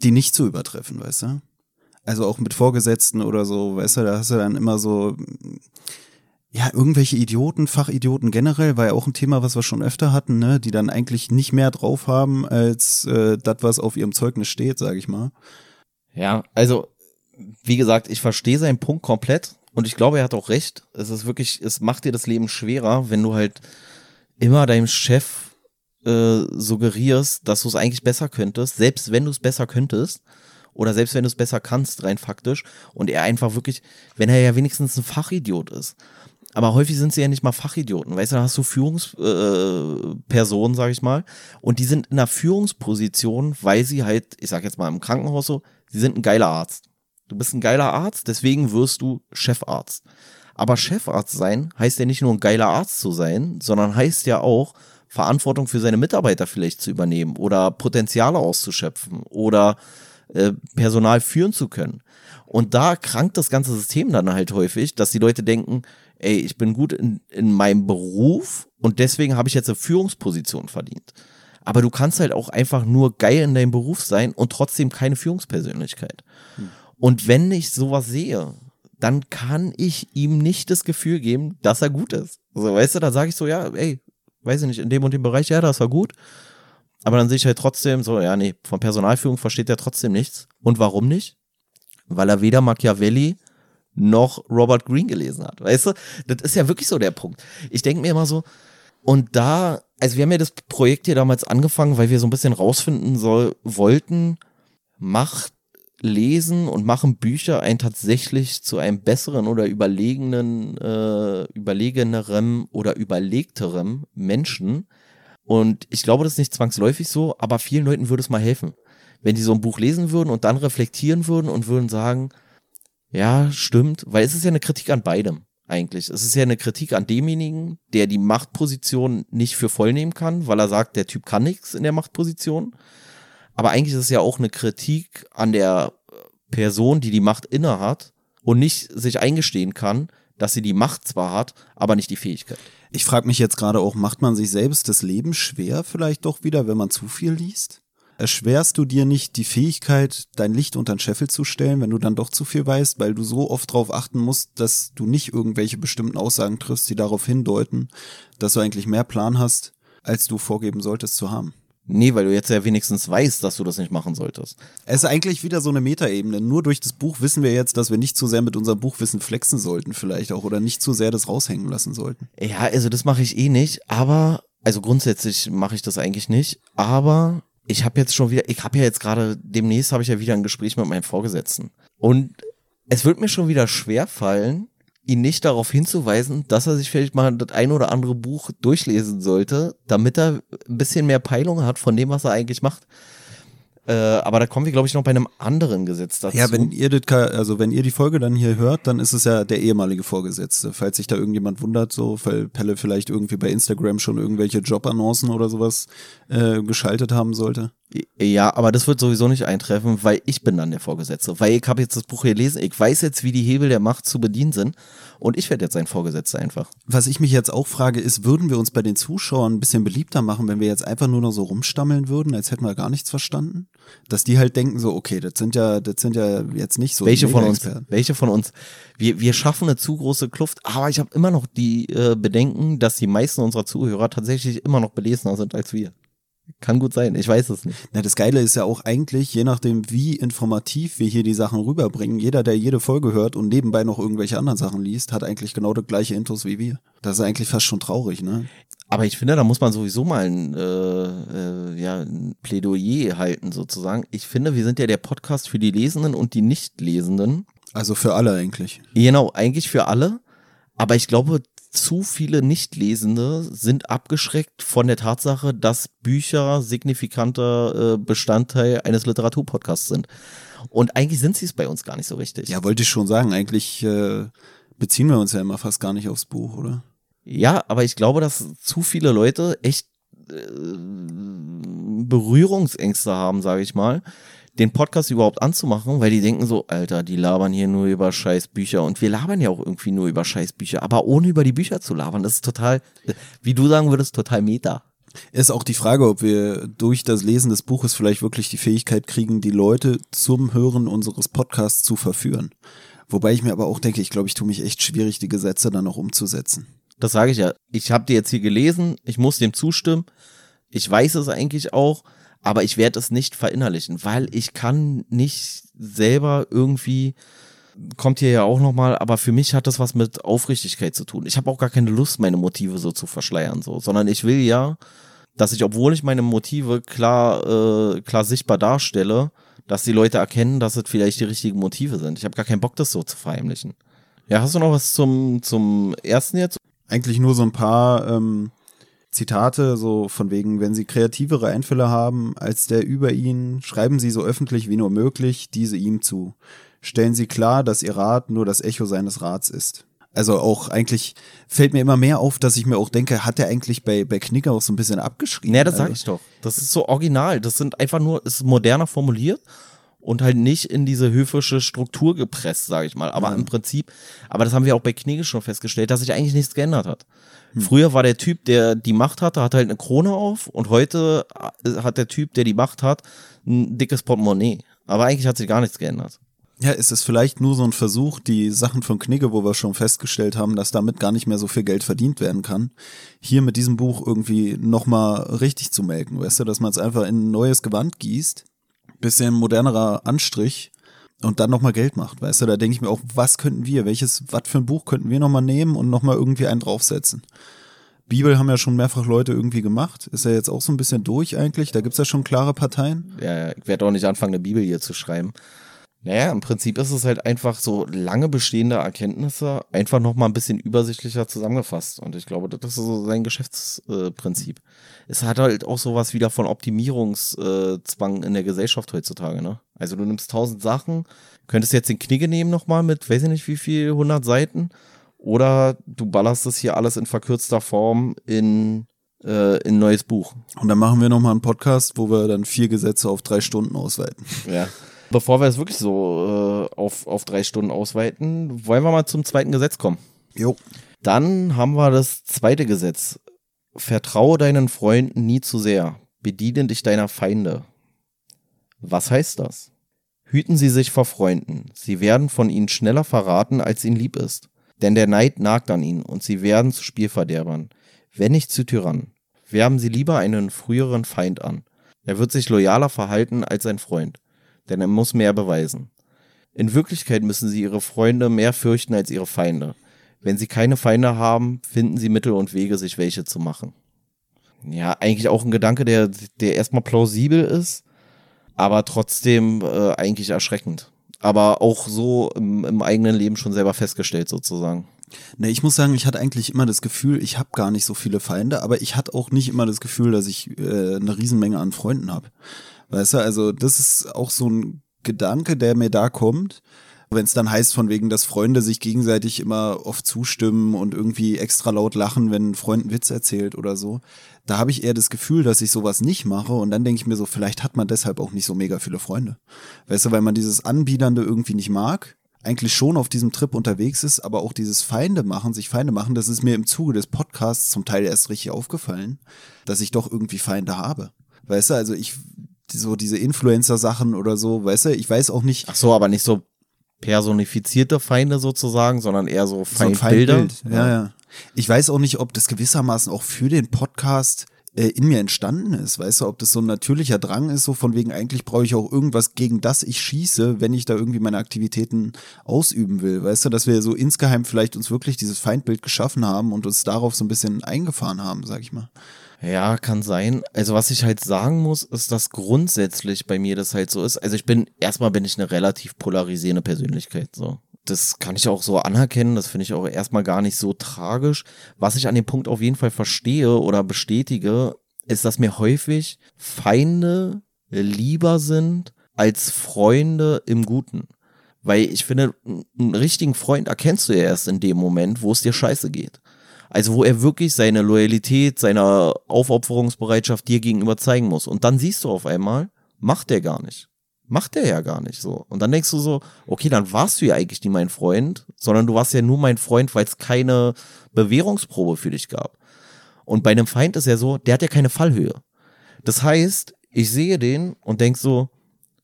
die nicht zu übertreffen, weißt du? Also auch mit Vorgesetzten oder so, weißt du, da hast du dann immer so, ja, irgendwelche Idioten, Fachidioten generell, war ja auch ein Thema, was wir schon öfter hatten, ne, die dann eigentlich nicht mehr drauf haben als äh, das, was auf ihrem Zeugnis steht, sag ich mal. Ja, also, wie gesagt, ich verstehe seinen Punkt komplett und ich glaube, er hat auch recht. Es ist wirklich, es macht dir das Leben schwerer, wenn du halt immer deinem Chef äh, suggerierst, dass du es eigentlich besser könntest, selbst wenn du es besser könntest oder selbst wenn du es besser kannst, rein faktisch. Und er einfach wirklich, wenn er ja wenigstens ein Fachidiot ist. Aber häufig sind sie ja nicht mal Fachidioten. Weißt du, da hast du Führungspersonen, äh, sag ich mal, und die sind in einer Führungsposition, weil sie halt, ich sag jetzt mal im Krankenhaus so, sie sind ein geiler Arzt. Du bist ein geiler Arzt, deswegen wirst du Chefarzt. Aber Chefarzt sein heißt ja nicht nur ein geiler Arzt zu sein, sondern heißt ja auch, Verantwortung für seine Mitarbeiter vielleicht zu übernehmen oder Potenziale auszuschöpfen oder äh, Personal führen zu können. Und da krankt das ganze System dann halt häufig, dass die Leute denken, ey, ich bin gut in, in meinem Beruf und deswegen habe ich jetzt eine Führungsposition verdient. Aber du kannst halt auch einfach nur geil in deinem Beruf sein und trotzdem keine Führungspersönlichkeit. Und wenn ich sowas sehe, dann kann ich ihm nicht das Gefühl geben, dass er gut ist. So, weißt du, da sage ich so, ja, ey, weiß ich nicht, in dem und dem Bereich, ja, das war gut. Aber dann sehe ich halt trotzdem so, ja, nee, von Personalführung versteht er trotzdem nichts. Und warum nicht? Weil er weder Machiavelli noch Robert Greene gelesen hat. Weißt du, das ist ja wirklich so der Punkt. Ich denke mir immer so, und da, also wir haben ja das Projekt hier damals angefangen, weil wir so ein bisschen rausfinden soll, wollten, macht Lesen und machen Bücher einen tatsächlich zu einem besseren oder überlegenen, äh, überlegenerem oder überlegterem Menschen. Und ich glaube, das ist nicht zwangsläufig so, aber vielen Leuten würde es mal helfen. Wenn die so ein Buch lesen würden und dann reflektieren würden und würden sagen, ja, stimmt, weil es ist ja eine Kritik an beidem eigentlich. Es ist ja eine Kritik an demjenigen, der die Machtposition nicht für voll nehmen kann, weil er sagt, der Typ kann nichts in der Machtposition. Aber eigentlich ist es ja auch eine Kritik an der Person, die die Macht innehat und nicht sich eingestehen kann, dass sie die Macht zwar hat, aber nicht die Fähigkeit. Ich frage mich jetzt gerade auch, macht man sich selbst das Leben schwer vielleicht doch wieder, wenn man zu viel liest? Erschwerst du dir nicht die Fähigkeit, dein Licht unter den Scheffel zu stellen, wenn du dann doch zu viel weißt, weil du so oft darauf achten musst, dass du nicht irgendwelche bestimmten Aussagen triffst, die darauf hindeuten, dass du eigentlich mehr Plan hast, als du vorgeben solltest zu haben? Nee, weil du jetzt ja wenigstens weißt, dass du das nicht machen solltest. Es ist eigentlich wieder so eine Metaebene. Nur durch das Buch wissen wir jetzt, dass wir nicht zu sehr mit unserem Buchwissen flexen sollten, vielleicht auch, oder nicht zu sehr das raushängen lassen sollten. Ja, also das mache ich eh nicht, aber, also grundsätzlich mache ich das eigentlich nicht, aber ich habe jetzt schon wieder, ich habe ja jetzt gerade, demnächst habe ich ja wieder ein Gespräch mit meinem Vorgesetzten. Und es wird mir schon wieder schwer fallen, ihn nicht darauf hinzuweisen, dass er sich vielleicht mal das ein oder andere Buch durchlesen sollte, damit er ein bisschen mehr Peilung hat von dem, was er eigentlich macht. Äh, aber da kommen wir, glaube ich, noch bei einem anderen Gesetz dazu. Ja, wenn ihr das, ka- also wenn ihr die Folge dann hier hört, dann ist es ja der ehemalige Vorgesetzte. Falls sich da irgendjemand wundert, so, weil Pelle vielleicht irgendwie bei Instagram schon irgendwelche Jobannoncen oder sowas äh, geschaltet haben sollte. Ja, aber das wird sowieso nicht eintreffen, weil ich bin dann der Vorgesetzte. Weil ich habe jetzt das Buch gelesen, ich weiß jetzt, wie die Hebel der Macht zu bedienen sind und ich werde jetzt ein Vorgesetzter einfach. Was ich mich jetzt auch frage, ist, würden wir uns bei den Zuschauern ein bisschen beliebter machen, wenn wir jetzt einfach nur noch so rumstammeln würden, als hätten wir gar nichts verstanden? Dass die halt denken so, okay, das sind ja, das sind ja jetzt nicht so welche von uns? Welche von uns? Wir, wir schaffen eine zu große Kluft, aber ich habe immer noch die äh, Bedenken, dass die meisten unserer Zuhörer tatsächlich immer noch belesener sind als wir. Kann gut sein, ich weiß es nicht. Na, das Geile ist ja auch eigentlich, je nachdem, wie informativ wir hier die Sachen rüberbringen, jeder, der jede Folge hört und nebenbei noch irgendwelche anderen Sachen liest, hat eigentlich genau das gleiche Intus wie wir. Das ist eigentlich fast schon traurig, ne? Aber ich finde, da muss man sowieso mal ein, äh, äh, ja, ein Plädoyer halten, sozusagen. Ich finde, wir sind ja der Podcast für die Lesenden und die Nicht-Lesenden. Also für alle eigentlich. Genau, eigentlich für alle. Aber ich glaube, zu viele Nichtlesende sind abgeschreckt von der Tatsache, dass Bücher signifikanter äh, Bestandteil eines Literaturpodcasts sind. Und eigentlich sind sie es bei uns gar nicht so richtig. Ja, wollte ich schon sagen, eigentlich äh, beziehen wir uns ja immer fast gar nicht aufs Buch, oder? Ja, aber ich glaube, dass zu viele Leute echt äh, Berührungsängste haben, sage ich mal, den Podcast überhaupt anzumachen, weil die denken so, Alter, die labern hier nur über scheiß Bücher und wir labern ja auch irgendwie nur über scheiß Bücher, aber ohne über die Bücher zu labern, das ist total, wie du sagen würdest, total meta. Ist auch die Frage, ob wir durch das Lesen des Buches vielleicht wirklich die Fähigkeit kriegen, die Leute zum Hören unseres Podcasts zu verführen. Wobei ich mir aber auch denke, ich glaube, ich tue mich echt schwierig, die Gesetze dann auch umzusetzen. Das sage ich ja. Ich habe dir jetzt hier gelesen, ich muss dem zustimmen. Ich weiß es eigentlich auch, aber ich werde es nicht verinnerlichen, weil ich kann nicht selber irgendwie kommt hier ja auch nochmal, aber für mich hat das was mit Aufrichtigkeit zu tun. Ich habe auch gar keine Lust, meine Motive so zu verschleiern, so, sondern ich will ja, dass ich, obwohl ich meine Motive klar, äh, klar sichtbar darstelle, dass die Leute erkennen, dass es vielleicht die richtigen Motive sind. Ich habe gar keinen Bock, das so zu verheimlichen. Ja, hast du noch was zum, zum ersten jetzt? Eigentlich nur so ein paar ähm, Zitate, so von wegen, wenn Sie kreativere Einfälle haben als der über Ihnen, schreiben Sie so öffentlich wie nur möglich diese ihm zu. Stellen Sie klar, dass Ihr Rat nur das Echo seines Rats ist. Also auch eigentlich fällt mir immer mehr auf, dass ich mir auch denke, hat er eigentlich bei, bei Knicker auch so ein bisschen abgeschrieben? Nee, das sag Also- ich doch. Das ist so original. Das sind einfach nur, ist moderner formuliert und halt nicht in diese höfische Struktur gepresst, sage ich mal. Aber Ja. im Prinzip, aber das haben wir auch bei Knigge schon festgestellt, dass sich eigentlich nichts geändert hat. Früher war der Typ, der die Macht hatte, hat halt eine Krone auf und heute äh, hat der Typ, der die Macht hat, ein dickes Portemonnaie. Aber eigentlich hat sich gar nichts geändert. Ja, ist es vielleicht nur so ein Versuch, die Sachen von Knigge, wo wir schon festgestellt haben, dass damit gar nicht mehr so viel Geld verdient werden kann, hier mit diesem Buch irgendwie nochmal richtig zu melken, weißt du, dass man es einfach in ein neues Gewand gießt, bisschen modernerer Anstrich und dann nochmal Geld macht, weißt du, da denke ich mir auch, was könnten wir, welches, was für ein Buch könnten wir nochmal nehmen und nochmal irgendwie einen draufsetzen. Bibel haben ja schon mehrfach Leute irgendwie gemacht, ist ja jetzt auch so ein bisschen durch eigentlich, da gibt's ja schon klare Parteien. Ja, ich werde auch nicht anfangen, eine Bibel hier zu schreiben. Naja, im Prinzip ist es halt einfach so lange bestehende Erkenntnisse einfach nochmal ein bisschen übersichtlicher zusammengefasst. Und ich glaube, das ist so sein Geschäftsprinzip. Es hat halt auch sowas wieder von Optimierungszwang in der Gesellschaft heutzutage, ne? Also du nimmst tausend Sachen, könntest jetzt den Knigge nehmen nochmal mit, weiß ich nicht wie viel, 100 Seiten. Oder du ballerst das hier alles in verkürzter Form in, äh, in ein neues Buch. Und dann machen wir nochmal einen Podcast, wo wir dann vier Gesetze auf drei Stunden ausweiten. Ja. Bevor wir es wirklich so äh, auf, auf drei Stunden ausweiten, wollen wir mal zum zweiten Gesetz kommen. Jo. Dann haben wir das zweite Gesetz. Vertraue deinen Freunden nie zu sehr. Bediene dich deiner Feinde. Was heißt das? Hüten Sie sich vor Freunden. Sie werden von ihnen schneller verraten, als ihnen lieb ist. Denn der Neid nagt an ihnen und sie werden zu Spielverderbern. Wenn nicht zu Tyrannen. Werben Sie lieber einen früheren Feind an. Er wird sich loyaler verhalten als ein Freund. Denn er muss mehr beweisen. In Wirklichkeit müssen Sie Ihre Freunde mehr fürchten als Ihre Feinde. Wenn Sie keine Feinde haben, finden Sie Mittel und Wege, sich welche zu machen. Ja, eigentlich auch ein Gedanke, der, der erstmal plausibel ist, aber trotzdem äh, eigentlich erschreckend. Aber auch so im, im eigenen Leben schon selber festgestellt, sozusagen. Ne, ich muss sagen, ich hatte eigentlich immer das Gefühl, ich habe gar nicht so viele Feinde, aber ich hatte auch nicht immer das Gefühl, dass ich äh, eine Riesenmenge an Freunden habe. Weißt du, also das ist auch so ein Gedanke, der mir da kommt. Wenn es dann heißt, von wegen, dass Freunde sich gegenseitig immer oft zustimmen und irgendwie extra laut lachen, wenn ein Freund einen Witz erzählt oder so, da habe ich eher das Gefühl, dass ich sowas nicht mache und dann denke ich mir so, vielleicht hat man deshalb auch nicht so mega viele Freunde. Weißt du, weil man dieses Anbiedernde irgendwie nicht mag, eigentlich schon auf diesem Trip unterwegs ist, aber auch dieses Feinde machen, sich Feinde machen, das ist mir im Zuge des Podcasts zum Teil erst richtig aufgefallen, dass ich doch irgendwie Feinde habe. Weißt du, also ich, so diese Influencer-Sachen oder so, weißt du, ich weiß auch nicht. Ach so, aber nicht so personifizierte Feinde sozusagen, sondern eher so Feindbilder. So. Ja, ja. Ich weiß auch nicht, ob das gewissermaßen auch für den Podcast äh, in mir entstanden ist, weißt du, ob das so ein natürlicher Drang ist, so von wegen eigentlich brauche ich auch irgendwas, gegen das ich schieße, wenn ich da irgendwie meine Aktivitäten ausüben will, weißt du, dass wir so insgeheim vielleicht uns wirklich dieses Feindbild geschaffen haben und uns darauf so ein bisschen eingefahren haben, sag ich mal. Ja, kann sein. Also was ich halt sagen muss, ist, dass grundsätzlich bei mir das halt so ist. Also ich bin, erstmal bin ich eine relativ polarisierende Persönlichkeit, so. Das kann ich auch so anerkennen, das finde ich auch erstmal gar nicht so tragisch. Was ich an dem Punkt auf jeden Fall verstehe oder bestätige, ist, dass mir häufig Feinde lieber sind als Freunde im Guten. Weil ich finde, einen richtigen Freund erkennst du ja erst in dem Moment, wo es dir scheiße geht. Also wo er wirklich seine Loyalität, seine Aufopferungsbereitschaft dir gegenüber zeigen muss. Und dann siehst du auf einmal, macht er gar nicht. Macht er ja gar nicht so. Und dann denkst du so, okay, dann warst du ja eigentlich nie mein Freund, sondern du warst ja nur mein Freund, weil es keine Bewährungsprobe für dich gab. Und bei einem Feind ist ja so, der hat ja keine Fallhöhe. Das heißt, ich sehe den und denk so,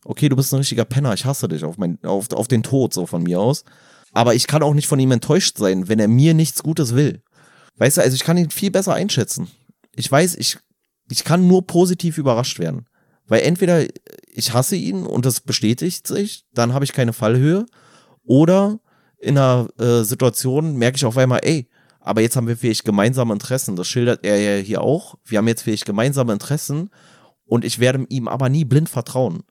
okay, du bist ein richtiger Penner, ich hasse dich auf, mein, auf, auf den Tod, so von mir aus. Aber ich kann auch nicht von ihm enttäuscht sein, wenn er mir nichts Gutes will. Weißt du, also ich kann ihn viel besser einschätzen. Ich weiß, ich, ich kann nur positiv überrascht werden. Weil entweder ich hasse ihn und das bestätigt sich, dann habe ich keine Fallhöhe. Oder in einer äh, Situation merke ich auf einmal, ey, aber jetzt haben wir vielleicht gemeinsame Interessen. Das schildert er ja hier auch. Wir haben jetzt vielleicht gemeinsame Interessen und ich werde ihm aber nie blind vertrauen.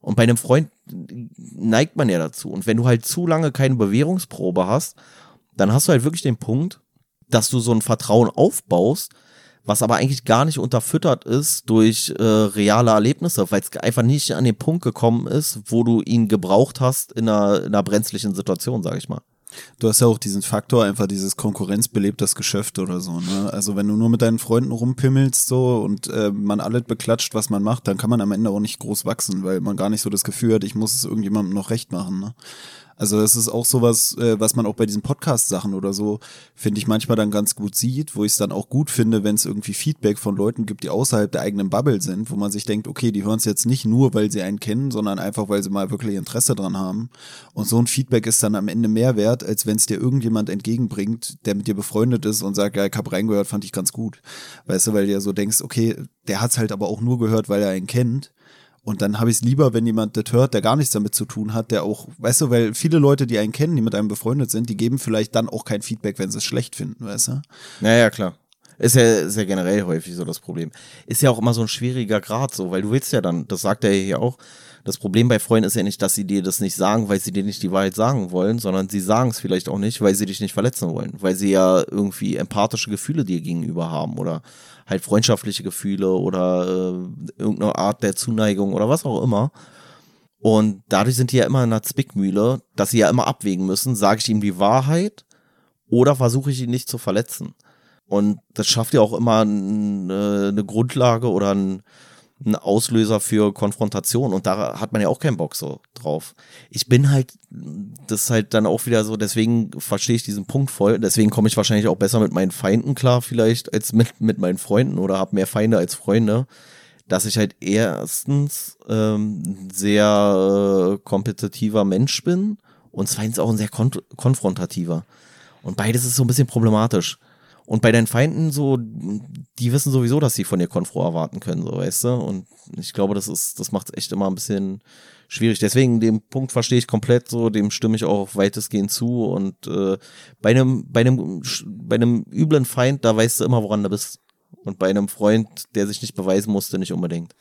Und bei einem Freund neigt man ja dazu. Und wenn du halt zu lange keine Bewährungsprobe hast, dann hast du halt wirklich den Punkt, dass du so ein Vertrauen aufbaust, was aber eigentlich gar nicht unterfüttert ist durch äh, reale Erlebnisse, weil es einfach nicht an den Punkt gekommen ist, wo du ihn gebraucht hast in einer, in einer brenzlichen Situation, sag ich mal. Du hast ja auch diesen Faktor, einfach dieses konkurrenzbelebtes Geschäft oder so. Ne? Also wenn du nur mit deinen Freunden rumpimmelst so und äh, man alles beklatscht, was man macht, dann kann man am Ende auch nicht groß wachsen, weil man gar nicht so das Gefühl hat, ich muss es irgendjemandem noch recht machen. Ne? Also das ist auch sowas, äh, was man auch bei diesen Podcast-Sachen oder so, finde ich, manchmal dann ganz gut sieht, wo ich es dann auch gut finde, wenn es irgendwie Feedback von Leuten gibt, die außerhalb der eigenen Bubble sind, wo man sich denkt, okay, die hören es jetzt nicht nur, weil sie einen kennen, sondern einfach, weil sie mal wirklich Interesse dran haben. Und so ein Feedback ist dann am Ende mehr wert, als wenn es dir irgendjemand entgegenbringt, der mit dir befreundet ist und sagt, ja, ich habe reingehört, fand ich ganz gut. Weißt du, weil du ja so denkst, okay, der hat's halt aber auch nur gehört, weil er einen kennt. Und dann habe ich es lieber, wenn jemand das hört, der gar nichts damit zu tun hat, der auch, weißt du, weil viele Leute, die einen kennen, die mit einem befreundet sind, die geben vielleicht dann auch kein Feedback, wenn sie es schlecht finden, weißt du? Naja, klar. Ist ja, ist ja generell häufig so das Problem. Ist ja auch immer so ein schwieriger Grad so, weil du willst ja dann, das sagt er hier auch, das Problem bei Freunden ist ja nicht, dass sie dir das nicht sagen, weil sie dir nicht die Wahrheit sagen wollen, sondern sie sagen es vielleicht auch nicht, weil sie dich nicht verletzen wollen, weil sie ja irgendwie empathische Gefühle dir gegenüber haben oder halt freundschaftliche Gefühle oder äh, irgendeine Art der Zuneigung oder was auch immer. Und dadurch sind die ja immer in einer Zwickmühle, dass sie ja immer abwägen müssen, sage ich ihm die Wahrheit oder versuche ich ihn nicht zu verletzen. Und das schafft ja auch immer eine, eine Grundlage oder ein, ein Auslöser für Konfrontation und da hat man ja auch keinen Bock so drauf. Ich bin halt, das ist halt dann auch wieder so, deswegen verstehe ich diesen Punkt voll, deswegen komme ich wahrscheinlich auch besser mit meinen Feinden klar vielleicht als mit, mit meinen Freunden oder habe mehr Feinde als Freunde, dass ich halt erstens ähm, sehr äh, kompetitiver Mensch bin und zweitens auch ein sehr kon konfrontativer. Und beides ist so ein bisschen problematisch. Und bei deinen Feinden so, die wissen sowieso, dass sie von dir Konfro erwarten können, so weißt du. Und ich glaube, das ist, das macht echt immer ein bisschen schwierig. Deswegen den Punkt verstehe ich komplett so, dem stimme ich auch weitestgehend zu. Und äh, bei einem, bei einem, bei einem üblen Feind, da weißt du immer, woran du bist. Und bei einem Freund, der sich nicht beweisen musste, nicht unbedingt.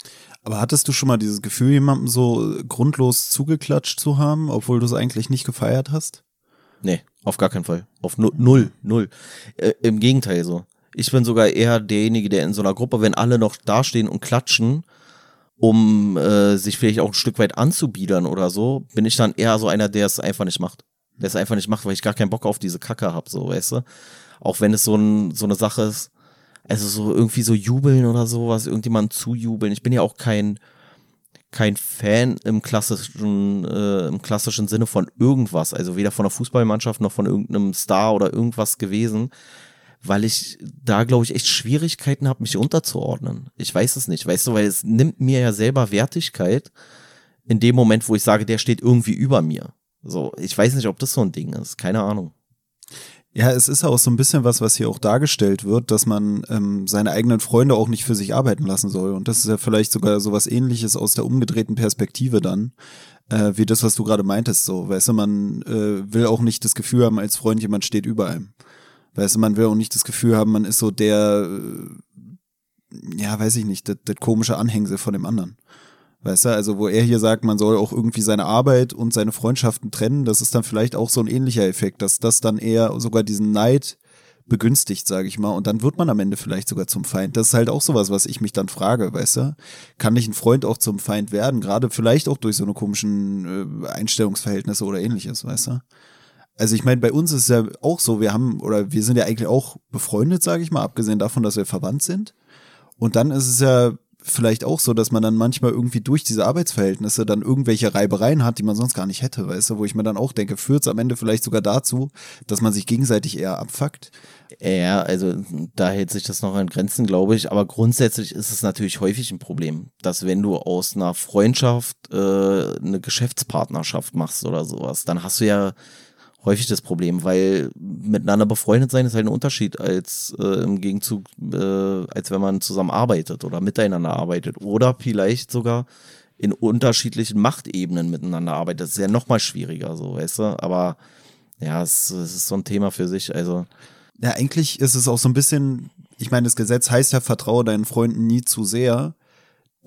Aber hattest du schon mal dieses Gefühl, jemandem so grundlos zugeklatscht zu haben, obwohl du es eigentlich nicht gefeiert hast? Nee, auf gar keinen Fall. Auf nu null, null. Äh, Im Gegenteil so. Ich bin sogar eher derjenige, der in so einer Gruppe, wenn alle noch dastehen und klatschen, um äh, sich vielleicht auch ein Stück weit anzubiedern oder so, bin ich dann eher so einer, der es einfach nicht macht. Der es einfach nicht macht, weil ich gar keinen Bock auf diese Kacke hab, so, weißt du? Auch wenn es so, ein, so eine Sache ist, also so irgendwie so jubeln oder sowas, irgendjemand zujubeln. Ich bin ja auch kein kein Fan im klassischen, äh, im klassischen Sinne von irgendwas, also weder von der Fußballmannschaft noch von irgendeinem Star oder irgendwas gewesen, weil ich da, glaube ich, echt Schwierigkeiten habe, mich unterzuordnen. Ich weiß es nicht, weißt du, weil es nimmt mir ja selber Wertigkeit in dem Moment, wo ich sage, der steht irgendwie über mir. So, ich weiß nicht, ob das so ein Ding ist, keine Ahnung. Ja, es ist auch so ein bisschen was, was hier auch dargestellt wird, dass man ähm, seine eigenen Freunde auch nicht für sich arbeiten lassen soll. Und das ist ja vielleicht sogar so was ähnliches aus der umgedrehten Perspektive dann, äh, wie das, was du gerade meintest. So, weißt du, man äh, will auch nicht das Gefühl haben, als Freund jemand steht über einem. Weißt du, man will auch nicht das Gefühl haben, man ist so der, äh, ja, weiß ich nicht, das, das komische Anhängsel von dem anderen. Weißt du, also wo er hier sagt, man soll auch irgendwie seine Arbeit und seine Freundschaften trennen, das ist dann vielleicht auch so ein ähnlicher Effekt, dass das dann eher sogar diesen Neid begünstigt, sage ich mal, und dann wird man am Ende vielleicht sogar zum Feind. Das ist halt auch sowas, was ich mich dann frage, weißt du? Kann nicht ein Freund auch zum Feind werden, gerade vielleicht auch durch so eine komischen äh, Einstellungsverhältnisse oder ähnliches, weißt du? Also ich meine, bei uns ist es ja auch so, wir haben oder wir sind ja eigentlich auch befreundet, sage ich mal, abgesehen davon, dass wir verwandt sind. Und dann ist es ja vielleicht auch so, dass man dann manchmal irgendwie durch diese Arbeitsverhältnisse dann irgendwelche Reibereien hat, die man sonst gar nicht hätte, weißt du, wo ich mir dann auch denke, führt es am Ende vielleicht sogar dazu, dass man sich gegenseitig eher abfuckt. Ja, also da hält sich das noch in Grenzen, glaube ich. Aber grundsätzlich ist es natürlich häufig ein Problem, dass wenn du aus einer Freundschaft äh, eine Geschäftspartnerschaft machst oder sowas, dann hast du ja häufig das Problem, weil miteinander befreundet sein ist halt ein Unterschied als äh, im Gegenzug, äh, als wenn man zusammen arbeitet oder miteinander arbeitet oder vielleicht sogar in unterschiedlichen Machtebenen miteinander arbeitet. Das ist ja nochmal schwieriger, so, weißt du? Aber ja, es, es ist so ein Thema für sich, also. Ja, eigentlich ist es auch so ein bisschen, ich meine, das Gesetz heißt ja, vertraue deinen Freunden nie zu sehr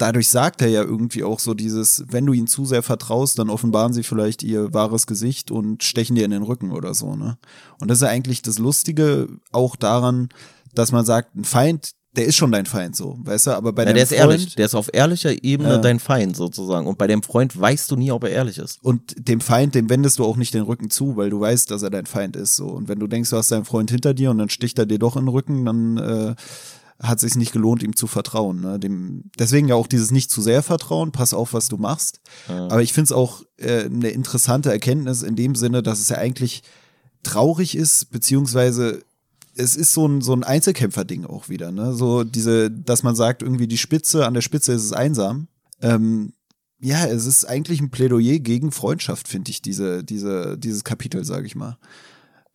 dadurch sagt er ja irgendwie auch so dieses, wenn du ihnen zu sehr vertraust, dann offenbaren sie vielleicht ihr wahres Gesicht und stechen dir in den Rücken oder so, ne? Und das ist ja eigentlich das Lustige auch daran, dass man sagt, ein Feind, der ist schon dein Feind so, weißt du, aber bei ja, deinem der ist Freund, ehrlich, der ist auf ehrlicher Ebene Ja. dein Feind sozusagen und bei dem Freund weißt du nie, ob er ehrlich ist. und dem Feind, dem wendest du auch nicht den Rücken zu, weil du weißt, dass er dein Feind ist so und wenn du denkst, du hast deinen Freund hinter dir und dann sticht er dir doch in den Rücken, dann äh, hat sich nicht gelohnt, ihm zu vertrauen. Ne? Dem, deswegen ja auch dieses nicht zu sehr Vertrauen, pass auf, was du machst. Aber ich finde es auch äh, eine interessante Erkenntnis in dem Sinne, dass es ja eigentlich traurig ist, beziehungsweise es ist so ein, so ein Einzelkämpfer-Ding auch wieder. Ne? So diese, dass man sagt, irgendwie die Spitze, an der Spitze ist es einsam. Ähm, ja, es ist eigentlich ein Plädoyer gegen Freundschaft, finde ich, diese, diese, dieses Kapitel, sage ich mal.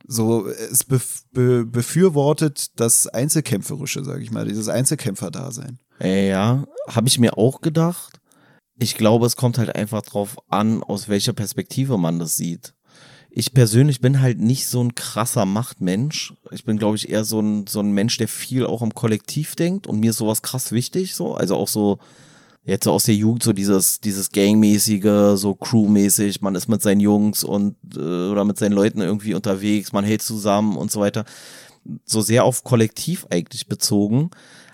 So, es bef be befürwortet das Einzelkämpferische, sage ich mal, dieses Einzelkämpfer-Dasein. Äh, Ja, habe ich mir auch gedacht. Ich glaube, es kommt halt einfach drauf an, aus welcher Perspektive man das sieht. Ich persönlich bin halt nicht so ein krasser Machtmensch. Ich bin, glaube ich, eher so ein, so ein Mensch, der viel auch im Kollektiv denkt und mir ist sowas krass wichtig, so. Also auch so, jetzt so aus der Jugend, so dieses, dieses Gangmäßige, so Crewmäßig, man ist mit seinen Jungs und, äh, oder mit seinen Leuten irgendwie unterwegs, man hält zusammen und so weiter. So sehr auf Kollektiv eigentlich bezogen.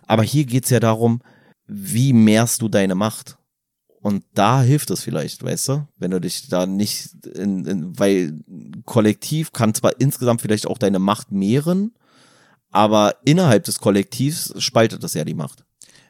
Aber hier geht's ja darum, wie mehrst du deine Macht? Und da hilft es vielleicht, weißt du, wenn du dich da nicht in, in weil Kollektiv kann zwar insgesamt vielleicht auch deine Macht mehren, aber innerhalb des Kollektivs spaltet das ja die Macht.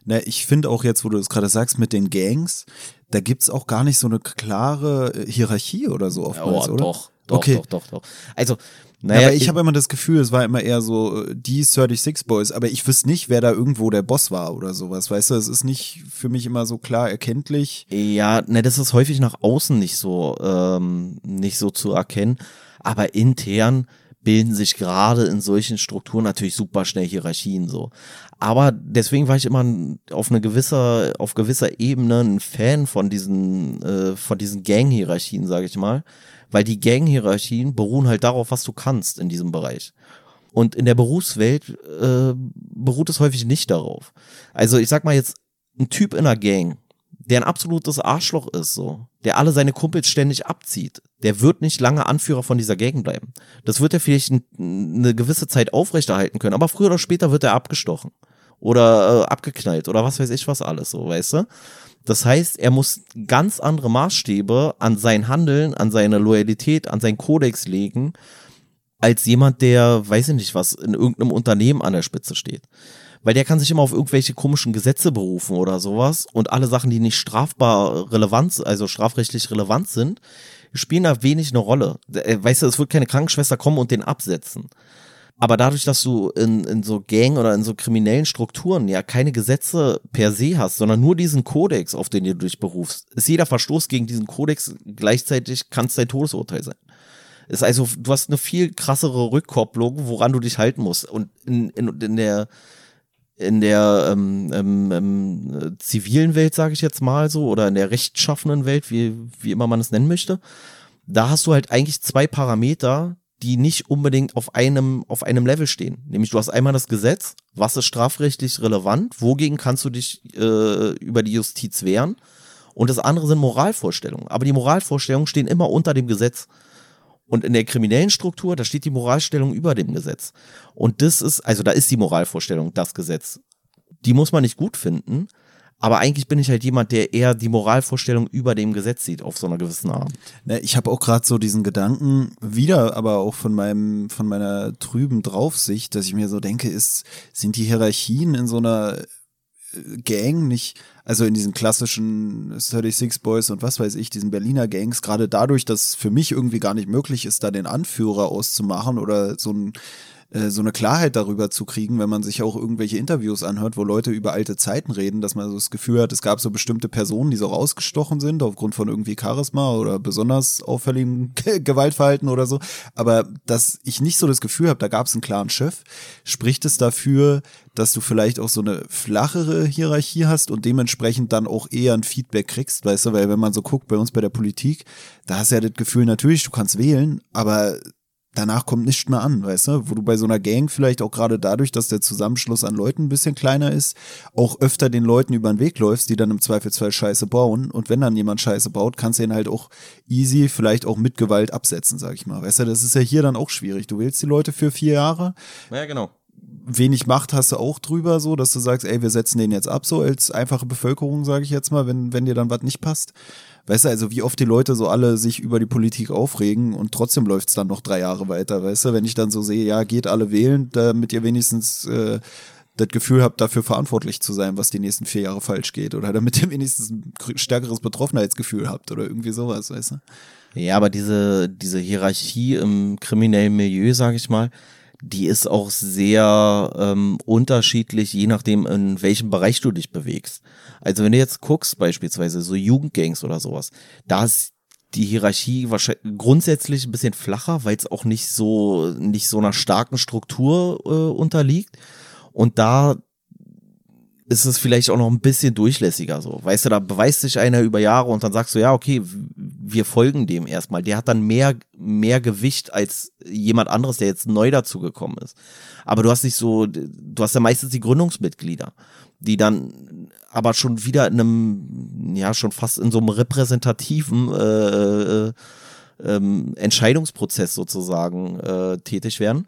Na, ich finde auch jetzt, wo du es gerade sagst, mit den Gangs, da gibt's auch gar nicht so eine klare äh, Hierarchie oder so oftmals, oh, oder? Doch, doch, Okay. doch, doch, doch. Also, Naja, aber ich habe immer das Gefühl, es war immer eher so äh, die 36 Boys, aber ich wüsste nicht, wer da irgendwo der Boss war oder sowas, weißt du, es ist nicht für mich immer so klar erkenntlich. Ja, ne, das ist häufig nach außen nicht so, ähm, nicht so zu erkennen. Aber intern bilden sich gerade in solchen Strukturen natürlich super schnell Hierarchien so. Aber deswegen war ich immer auf eine gewisse, auf gewisser Ebene ein Fan von diesen, äh, von diesen Gang-Hierarchien, sage ich mal. Weil die Gang-Hierarchien beruhen halt darauf, was du kannst in diesem Bereich. Und in der Berufswelt äh, beruht es häufig nicht darauf. Also ich sag mal jetzt, ein Typ in einer Gang, der ein absolutes Arschloch ist, so, der alle seine Kumpels ständig abzieht, der wird nicht lange Anführer von dieser Gang bleiben. Das wird er vielleicht eine gewisse Zeit aufrechterhalten können, aber früher oder später wird er abgestochen oder äh, abgeknallt oder was weiß ich was alles, so, weißt du? Das heißt, er muss ganz andere Maßstäbe an sein Handeln, an seine Loyalität, an seinen Kodex legen, als jemand, der, weiß ich nicht was, in irgendeinem Unternehmen an der Spitze steht. Weil der kann sich immer auf irgendwelche komischen Gesetze berufen oder sowas und alle Sachen, die nicht strafbar relevant, also strafrechtlich relevant sind, spielen da wenig eine Rolle. Äh, Weißt du, es wird keine Krankenschwester kommen und den absetzen. Aber dadurch, dass du in, in so Gang oder in so kriminellen Strukturen ja keine Gesetze per se hast, sondern nur diesen Kodex, auf den du dich berufst, ist jeder Verstoß gegen diesen Kodex gleichzeitig kann es dein Todesurteil sein. Ist also, du hast eine viel krassere Rückkopplung, woran du dich halten musst. Und in, in, in der in der ähm, ähm, ähm, äh, zivilen Welt, sage ich jetzt mal so, oder in der rechtschaffenen Welt, wie, wie immer man es nennen möchte, da hast du halt eigentlich zwei Parameter, die nicht unbedingt auf einem, auf einem Level stehen. Nämlich du hast einmal das Gesetz, was ist strafrechtlich relevant, wogegen kannst du dich äh, über die Justiz wehren. Und das andere sind Moralvorstellungen. Aber die Moralvorstellungen stehen immer unter dem Gesetz. Und in der kriminellen Struktur, da steht die Moralstellung über dem Gesetz. Und das ist, also da ist die Moralvorstellung, das Gesetz. Die muss man nicht gut finden. Aber eigentlich bin ich halt jemand, der eher die Moralvorstellung über dem Gesetz sieht, auf so einer gewissen Art. Ich habe auch gerade so diesen Gedanken wieder, aber auch von meinem, von meiner trüben Draufsicht, dass ich mir so denke, ist, sind die Hierarchien in so einer äh, Gang nicht, also in diesen klassischen 36 Boys und was weiß ich, diesen Berliner Gangs, gerade dadurch, dass für mich irgendwie gar nicht möglich ist, da den Anführer auszumachen oder so ein äh, so eine Klarheit darüber zu kriegen, wenn man sich auch irgendwelche Interviews anhört, wo Leute über alte Zeiten reden, dass man so das Gefühl hat, es gab so bestimmte Personen, die so rausgestochen sind aufgrund von irgendwie Charisma oder besonders auffälligem Gewaltverhalten oder so. Aber dass ich nicht so das Gefühl habe, da gab es einen klaren Chef, spricht es dafür, dass du vielleicht auch so eine flachere Hierarchie hast und dementsprechend dann auch eher ein Feedback kriegst, weißt du, weil wenn man so guckt bei uns bei der Politik, da hast du ja das Gefühl, natürlich, du kannst wählen, aber danach kommt nichts mehr an, weißt du? Wo du bei so einer Gang vielleicht auch gerade dadurch, dass der Zusammenschluss an Leuten ein bisschen kleiner ist, auch öfter den Leuten über den Weg läufst, die dann im Zweifelsfall Scheiße bauen. Und wenn dann jemand Scheiße baut, kannst du ihn halt auch easy, vielleicht auch mit Gewalt absetzen, sag ich mal. Weißt du, das ist ja hier dann auch schwierig. Du wählst die Leute für vier Jahre, Ja, genau. wenig Macht hast du auch drüber, so, dass du sagst, ey, wir setzen den jetzt ab, so als einfache Bevölkerung, sage ich jetzt mal, wenn, wenn dir dann was nicht passt. Weißt du, also wie oft die Leute so alle sich über die Politik aufregen und trotzdem läuft's dann noch drei Jahre weiter, weißt du, wenn ich dann so sehe, ja, geht alle wählen, damit ihr wenigstens äh, das Gefühl habt, dafür verantwortlich zu sein, was die nächsten vier Jahre falsch geht. Oder damit ihr wenigstens ein stärkeres Betroffenheitsgefühl habt oder irgendwie sowas, weißt du? Ja, aber diese, diese Hierarchie im kriminellen Milieu, sage ich mal, die ist auch sehr ähm, unterschiedlich, je nachdem, in welchem Bereich du dich bewegst. Also wenn du jetzt guckst, beispielsweise so Jugendgangs oder sowas, da ist die Hierarchie wahrscheinlich grundsätzlich ein bisschen flacher, weil es auch nicht so nicht so einer starken Struktur äh, unterliegt. Und da ist es vielleicht auch noch ein bisschen durchlässiger so. Weißt du, da beweist sich einer über Jahre und dann sagst du, ja, okay, wir folgen dem erstmal. Der hat dann mehr, mehr Gewicht als jemand anderes, der jetzt neu dazugekommen ist. Aber du hast nicht so, du hast ja meistens die Gründungsmitglieder, die dann aber schon wieder in einem, ja, schon fast in so einem repräsentativen äh, äh, ähm, Entscheidungsprozess sozusagen äh, tätig werden.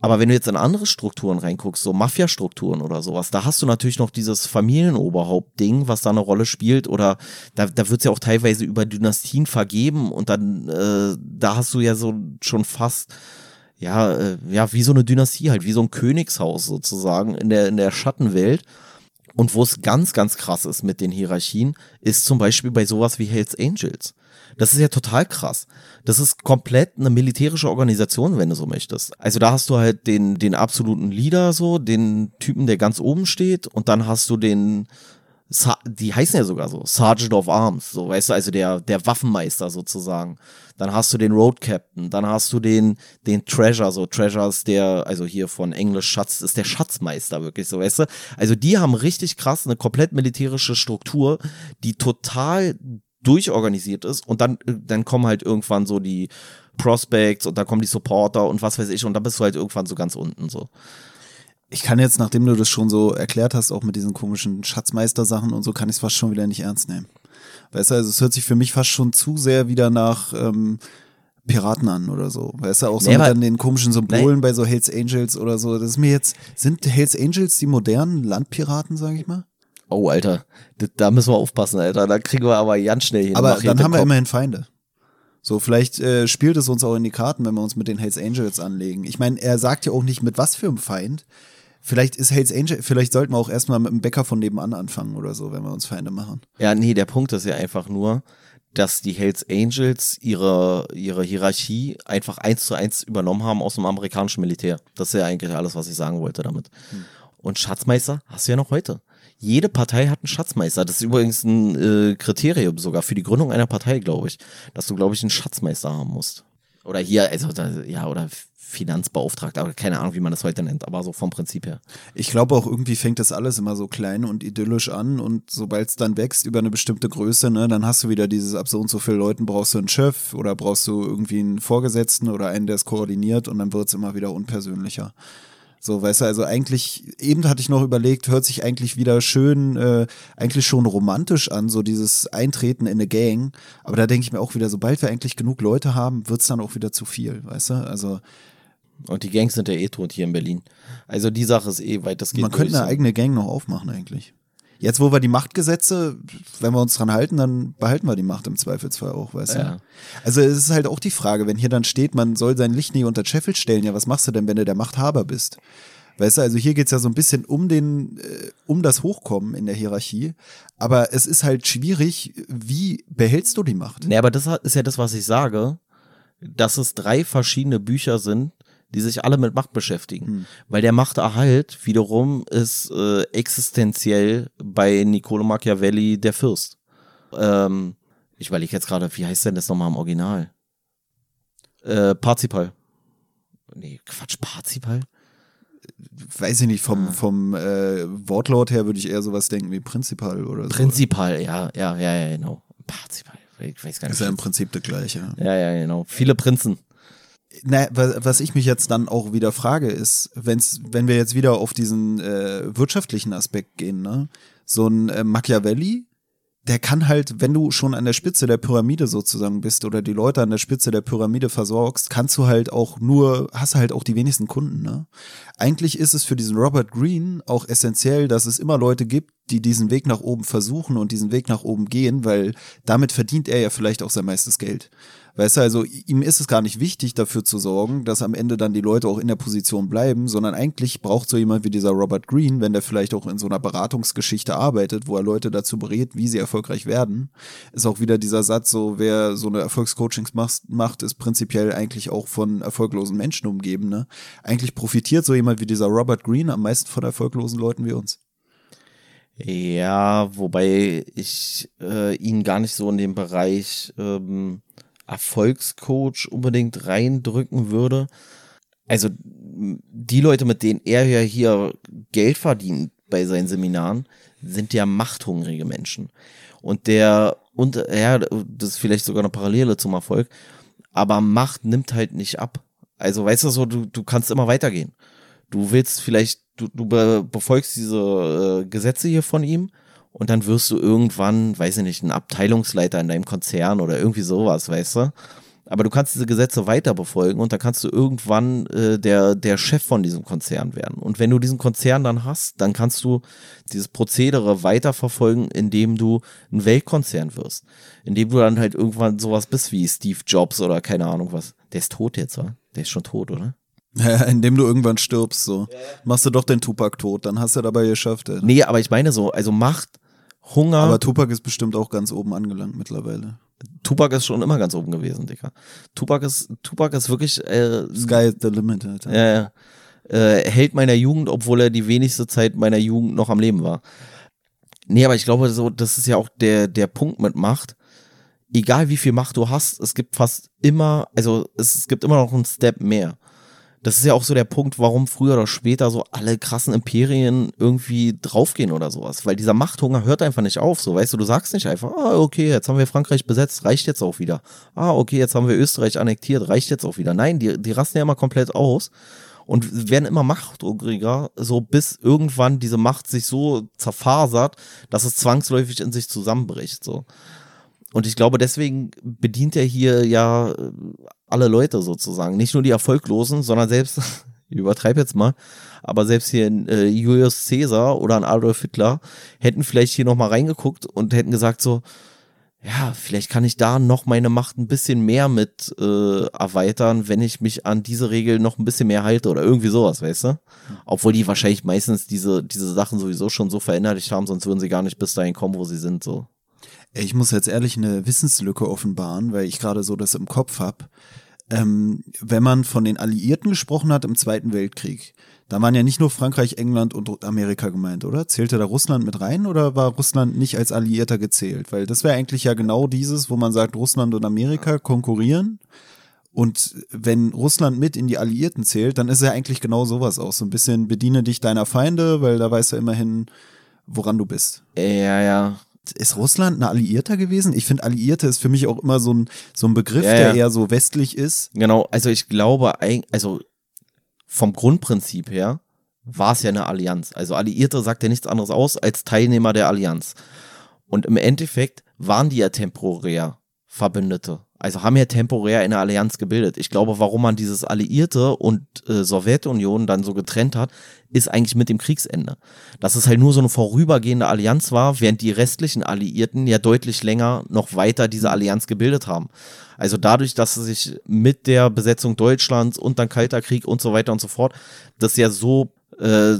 Aber wenn du jetzt in andere Strukturen reinguckst, so Mafia-Strukturen oder sowas, da hast du natürlich noch dieses Familienoberhaupt-Ding, was da eine Rolle spielt. Oder da, da wird es ja auch teilweise über Dynastien vergeben und dann, äh, da hast du ja so schon fast, ja, äh, ja, wie so eine Dynastie halt, wie so ein Königshaus sozusagen in der, in der Schattenwelt. Und wo es ganz, ganz krass ist mit den Hierarchien, ist zum Beispiel bei sowas wie Hells Angels. Das ist ja total krass. Das ist komplett eine militärische Organisation, wenn du so möchtest. Also da hast du halt den, den absoluten Leader so, den Typen, der ganz oben steht und dann hast du den, die heißen ja sogar so, Sergeant of Arms, so weißt du, also der, der Waffenmeister sozusagen. Dann hast du den Road Captain, dann hast du den, den Treasure, so Treasure ist der, also hier von Englisch Schatz, ist der Schatzmeister wirklich, so weißt du. Also die haben richtig krass eine komplett militärische Struktur, die total durchorganisiert ist und dann, dann kommen halt irgendwann so die Prospects und dann kommen die Supporter und was weiß ich und dann bist du halt irgendwann so ganz unten so ich kann jetzt, nachdem du das schon so erklärt hast, auch mit diesen komischen Schatzmeister-Sachen und so, kann ich es fast schon wieder nicht ernst nehmen. Weißt du, also es hört sich für mich fast schon zu sehr wieder nach ähm, Piraten an oder so. Weißt du, auch so nee, mit dann den komischen Symbolen nee. bei so Hells Angels oder so. Das ist mir jetzt, sind Hells Angels die modernen Landpiraten, sag ich mal? Oh, Alter, da müssen wir aufpassen, Alter. Da kriegen wir aber ganz schnell hin. Aber dann haben wir immerhin Feinde. So, vielleicht äh, spielt es uns auch in die Karten, wenn wir uns mit den Hells Angels anlegen. Ich meine, er sagt ja auch nicht, mit was für einem Feind. Vielleicht ist Hells Angel, vielleicht sollten wir auch erstmal mit dem Bäcker von nebenan anfangen oder so, wenn wir uns Feinde machen. Ja, nee, der Punkt ist ja einfach nur, dass die Hells Angels ihre, ihre Hierarchie einfach eins zu eins übernommen haben aus dem amerikanischen Militär. Das ist ja eigentlich alles, was ich sagen wollte damit. Hm. Und Schatzmeister hast du ja noch heute. Jede Partei hat einen Schatzmeister. Das ist übrigens ein äh, Kriterium sogar für die Gründung einer Partei, glaube ich, dass du, glaube ich, einen Schatzmeister haben musst. Oder hier, also ja, oder Finanzbeauftragter, aber keine Ahnung, wie man das heute nennt, aber so vom Prinzip her. Ich glaube auch irgendwie fängt das alles immer so klein und idyllisch an und sobald es dann wächst über eine bestimmte Größe, ne, dann hast du wieder dieses ab so und so viele Leuten brauchst du einen Chef oder brauchst du irgendwie einen Vorgesetzten oder einen, der es koordiniert und dann wird es immer wieder unpersönlicher. So, weißt du, also eigentlich, eben hatte ich noch überlegt, hört sich eigentlich wieder schön, äh, eigentlich schon romantisch an, so dieses Eintreten in eine Gang. Aber da denke ich mir auch wieder, sobald wir eigentlich genug Leute haben, wird es dann auch wieder zu viel, weißt du? Also und die Gangs sind ja eh tot hier in Berlin. Also die Sache ist eh weit, das geht Man könnte eine eigene Gang noch aufmachen eigentlich. Jetzt, wo wir die Machtgesetze, wenn wir uns dran halten, dann behalten wir die Macht im Zweifelsfall auch, weißt ja. du? Also es ist halt auch die Frage, wenn hier dann steht, man soll sein Licht nie unter Scheffel stellen, ja, was machst du denn, wenn du der Machthaber bist? Weißt du, also hier geht's ja so ein bisschen um den, äh, um das Hochkommen in der Hierarchie. Aber es ist halt schwierig, wie behältst du die Macht? Nee, aber das ist ja das, was ich sage, dass es drei verschiedene Bücher sind, die sich alle mit Macht beschäftigen. Hm. Weil der Machterhalt wiederum ist äh, existenziell bei Niccolo Machiavelli der Fürst. Ähm, ich überlege jetzt gerade, wie heißt denn das nochmal im Original? Äh, Parzipal. Nee, Quatsch, Parzipal? Weiß ich nicht, vom, ah. vom äh, Wortlaut her würde ich eher sowas denken wie Prinzipal oder so. Prinzipal, ja, ja, ja, ja, genau. Parzipal. Ich weiß gar nicht. Ist ja im Prinzip das gleiche. Ja, ja, genau. Viele Prinzen na, was ich mich jetzt dann auch wieder frage, ist, wenn's, wenn wir jetzt wieder auf diesen äh, wirtschaftlichen Aspekt gehen, ne? So ein äh, Machiavelli, der kann halt, wenn du schon an der Spitze der Pyramide sozusagen bist oder die Leute an der Spitze der Pyramide versorgst, kannst du halt auch nur, hast halt auch die wenigsten Kunden, ne? Eigentlich ist es für diesen Robert Greene auch essentiell, dass es immer Leute gibt, die diesen Weg nach oben versuchen und diesen Weg nach oben gehen, weil damit verdient er ja vielleicht auch sein meistes Geld. Weißt du, also ihm ist es gar nicht wichtig, dafür zu sorgen, dass am Ende dann die Leute auch in der Position bleiben, sondern eigentlich braucht so jemand wie dieser Robert Green, wenn der vielleicht auch in so einer Beratungsgeschichte arbeitet, wo er Leute dazu berät, wie sie erfolgreich werden, ist auch wieder dieser Satz, so wer so eine Erfolgscoachings macht, ist prinzipiell eigentlich auch von erfolglosen Menschen umgeben. Ne? Eigentlich profitiert so jemand wie dieser Robert Green am meisten von erfolglosen Leuten wie uns. Ja, wobei ich äh, ihn gar nicht so in dem Bereich ähm, Erfolgscoach unbedingt reindrücken würde. Also die Leute, mit denen er ja hier Geld verdient bei seinen Seminaren, sind ja machthungrige Menschen. Und der, und ja, das ist vielleicht sogar eine Parallele zum Erfolg, aber Macht nimmt halt nicht ab. Also weißt du so, du, du kannst immer weitergehen. Du willst vielleicht, du, du befolgst diese äh, Gesetze hier von ihm und dann wirst du irgendwann, weiß ich nicht, ein Abteilungsleiter in deinem Konzern oder irgendwie sowas, weißt du? Aber du kannst diese Gesetze weiter befolgen und dann kannst du irgendwann äh, der, der Chef von diesem Konzern werden. Und wenn du diesen Konzern dann hast, dann kannst du dieses Prozedere weiterverfolgen, indem du ein Weltkonzern wirst. Indem du dann halt irgendwann sowas bist wie Steve Jobs oder keine Ahnung was. Der ist tot jetzt, wa? Der ist schon tot, oder? Ja, indem du irgendwann stirbst, so. Machst du doch den Tupac tot, dann hast du dabei geschafft, ey. Nee, aber ich meine so, also Macht, Hunger. Aber Tupac ist bestimmt auch ganz oben angelangt mittlerweile. Tupac ist schon immer ganz oben gewesen, Dicker. Tupac ist, Tupac ist wirklich, äh, Sky is the limit, Alter. ja, ja, äh, Held meiner Jugend, obwohl er die wenigste Zeit meiner Jugend noch am Leben war. Nee, aber ich glaube, so, das ist ja auch der, der Punkt mit Macht. Egal wie viel Macht du hast, es gibt fast immer, also es, es gibt immer noch einen Step mehr. Das ist ja auch so der Punkt, warum früher oder später so alle krassen Imperien irgendwie draufgehen oder sowas. Weil dieser Machthunger hört einfach nicht auf. So, weißt du, du sagst nicht einfach, ah, okay, jetzt haben wir Frankreich besetzt, reicht jetzt auch wieder. Ah, okay, jetzt haben wir Österreich annektiert, reicht jetzt auch wieder. Nein, die, die rasten ja immer komplett aus und werden immer machthungriger, so bis irgendwann diese Macht sich so zerfasert, dass es zwangsläufig in sich zusammenbricht. So. Und ich glaube, deswegen bedient er hier ja äh, alle Leute sozusagen. Nicht nur die Erfolglosen, sondern selbst, ich übertreibe jetzt mal, aber selbst hier in äh, Julius Caesar oder an Adolf Hitler hätten vielleicht hier nochmal reingeguckt und hätten gesagt so, ja, vielleicht kann ich da noch meine Macht ein bisschen mehr mit äh, erweitern, wenn ich mich an diese Regel noch ein bisschen mehr halte oder irgendwie sowas, weißt du? Obwohl die wahrscheinlich meistens diese, diese Sachen sowieso schon so verinnerlicht haben, sonst würden sie gar nicht bis dahin kommen, wo sie sind, so. Ich muss jetzt ehrlich eine Wissenslücke offenbaren, weil ich gerade so das im Kopf hab. Ähm, wenn man von den Alliierten gesprochen hat im Zweiten Weltkrieg, da waren ja nicht nur Frankreich, England und Amerika gemeint, oder? Zählte da Russland mit rein oder war Russland nicht als Alliierter gezählt? Weil das wäre eigentlich ja genau dieses, wo man sagt, Russland und Amerika konkurrieren. Und wenn Russland mit in die Alliierten zählt, dann ist ja eigentlich genau sowas auch. So ein bisschen bediene dich deiner Feinde, weil da weißt du immerhin, woran du bist. Ja, ja. Ist Russland ein Alliierter gewesen? Ich finde, Alliierte ist für mich auch immer so ein, so ein Begriff, Ja, der ja. eher so westlich ist. Genau, also ich glaube, also vom Grundprinzip her war es ja eine Allianz. Also Alliierte sagt ja nichts anderes aus als Teilnehmer der Allianz. Und im Endeffekt waren die ja temporär Verbündete. Also haben ja temporär eine Allianz gebildet. Ich glaube, warum man dieses Alliierte und äh, Sowjetunion dann so getrennt hat, ist eigentlich mit dem Kriegsende. Dass es halt nur so eine vorübergehende Allianz war, während die restlichen Alliierten ja deutlich länger noch weiter diese Allianz gebildet haben. Also dadurch, dass es sich mit der Besetzung Deutschlands und dann Kalter Krieg und so weiter und so fort, das ja so äh,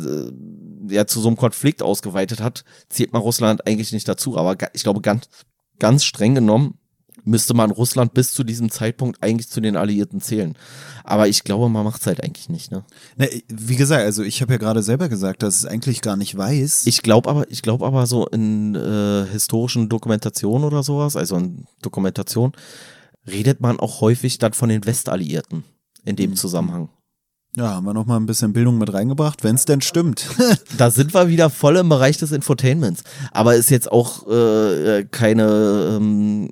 ja zu so einem Konflikt ausgeweitet hat, zählt man Russland eigentlich nicht dazu. Aber ich glaube, ganz, ganz streng genommen müsste man Russland bis zu diesem Zeitpunkt eigentlich zu den Alliierten zählen. Aber ich glaube, man macht es halt eigentlich nicht. Ne? Ne, wie gesagt, also ich habe ja gerade selber gesagt, dass es eigentlich gar nicht weiß. Ich glaube aber, ich glaube aber so in äh, historischen Dokumentationen oder sowas, also in Dokumentation, redet man auch häufig dann von den Westalliierten in dem Zusammenhang. ja, haben wir noch mal ein bisschen Bildung mit reingebracht, wenn es denn stimmt. Da sind wir wieder voll im Bereich des Infotainments. Aber ist jetzt auch äh, keine, ähm,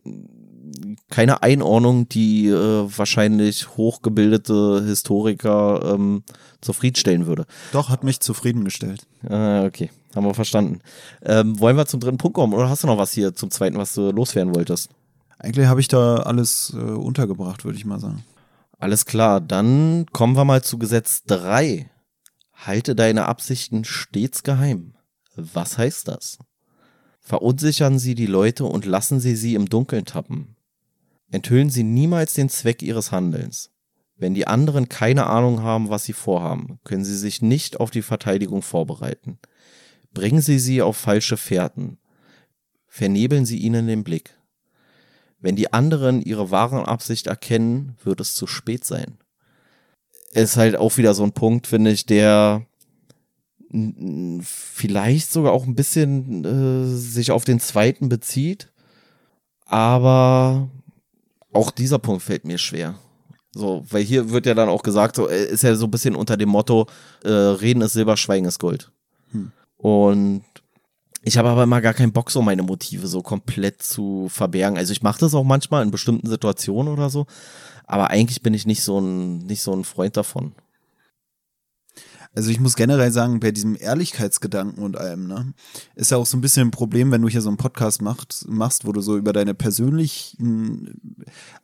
keine Einordnung, die äh, wahrscheinlich hochgebildete Historiker ähm, zufriedenstellen würde. Doch, hat mich zufriedengestellt. Ah, okay, haben wir verstanden. Ähm, wollen wir zum dritten Punkt kommen oder hast du noch was hier zum zweiten, was du loswerden wolltest? Eigentlich habe ich da alles äh, untergebracht, würde ich mal sagen. Alles klar, dann kommen wir mal zu Gesetz 3. Halte deine Absichten stets geheim. Was heißt das? Verunsichern Sie die Leute und lassen Sie sie im Dunkeln tappen. Enthüllen Sie niemals den Zweck Ihres Handelns. Wenn die anderen keine Ahnung haben, was sie vorhaben, können sie sich nicht auf die Verteidigung vorbereiten. Bringen Sie sie auf falsche Fährten. Vernebeln Sie ihnen den Blick. Wenn die anderen ihre wahre Absicht erkennen, wird es zu spät sein. Ist halt auch wieder so ein Punkt, finde ich, der vielleicht sogar auch ein bisschen äh, sich auf den zweiten bezieht, aber auch dieser Punkt fällt mir schwer. So, weil hier wird ja dann auch gesagt, so äh, ist ja so ein bisschen unter dem Motto, äh, Reden ist Silber, Schweigen ist Gold. Hm. Und ich habe aber immer gar keinen Bock, so meine Motive so komplett zu verbergen. Also ich mache das auch manchmal in bestimmten Situationen oder so, aber eigentlich bin ich nicht so ein, nicht so ein Freund davon. Also ich muss generell sagen, bei diesem Ehrlichkeitsgedanken und allem, ne, ist ja auch so ein bisschen ein Problem, wenn du hier so einen Podcast macht, machst, wo du so über deine persönlichen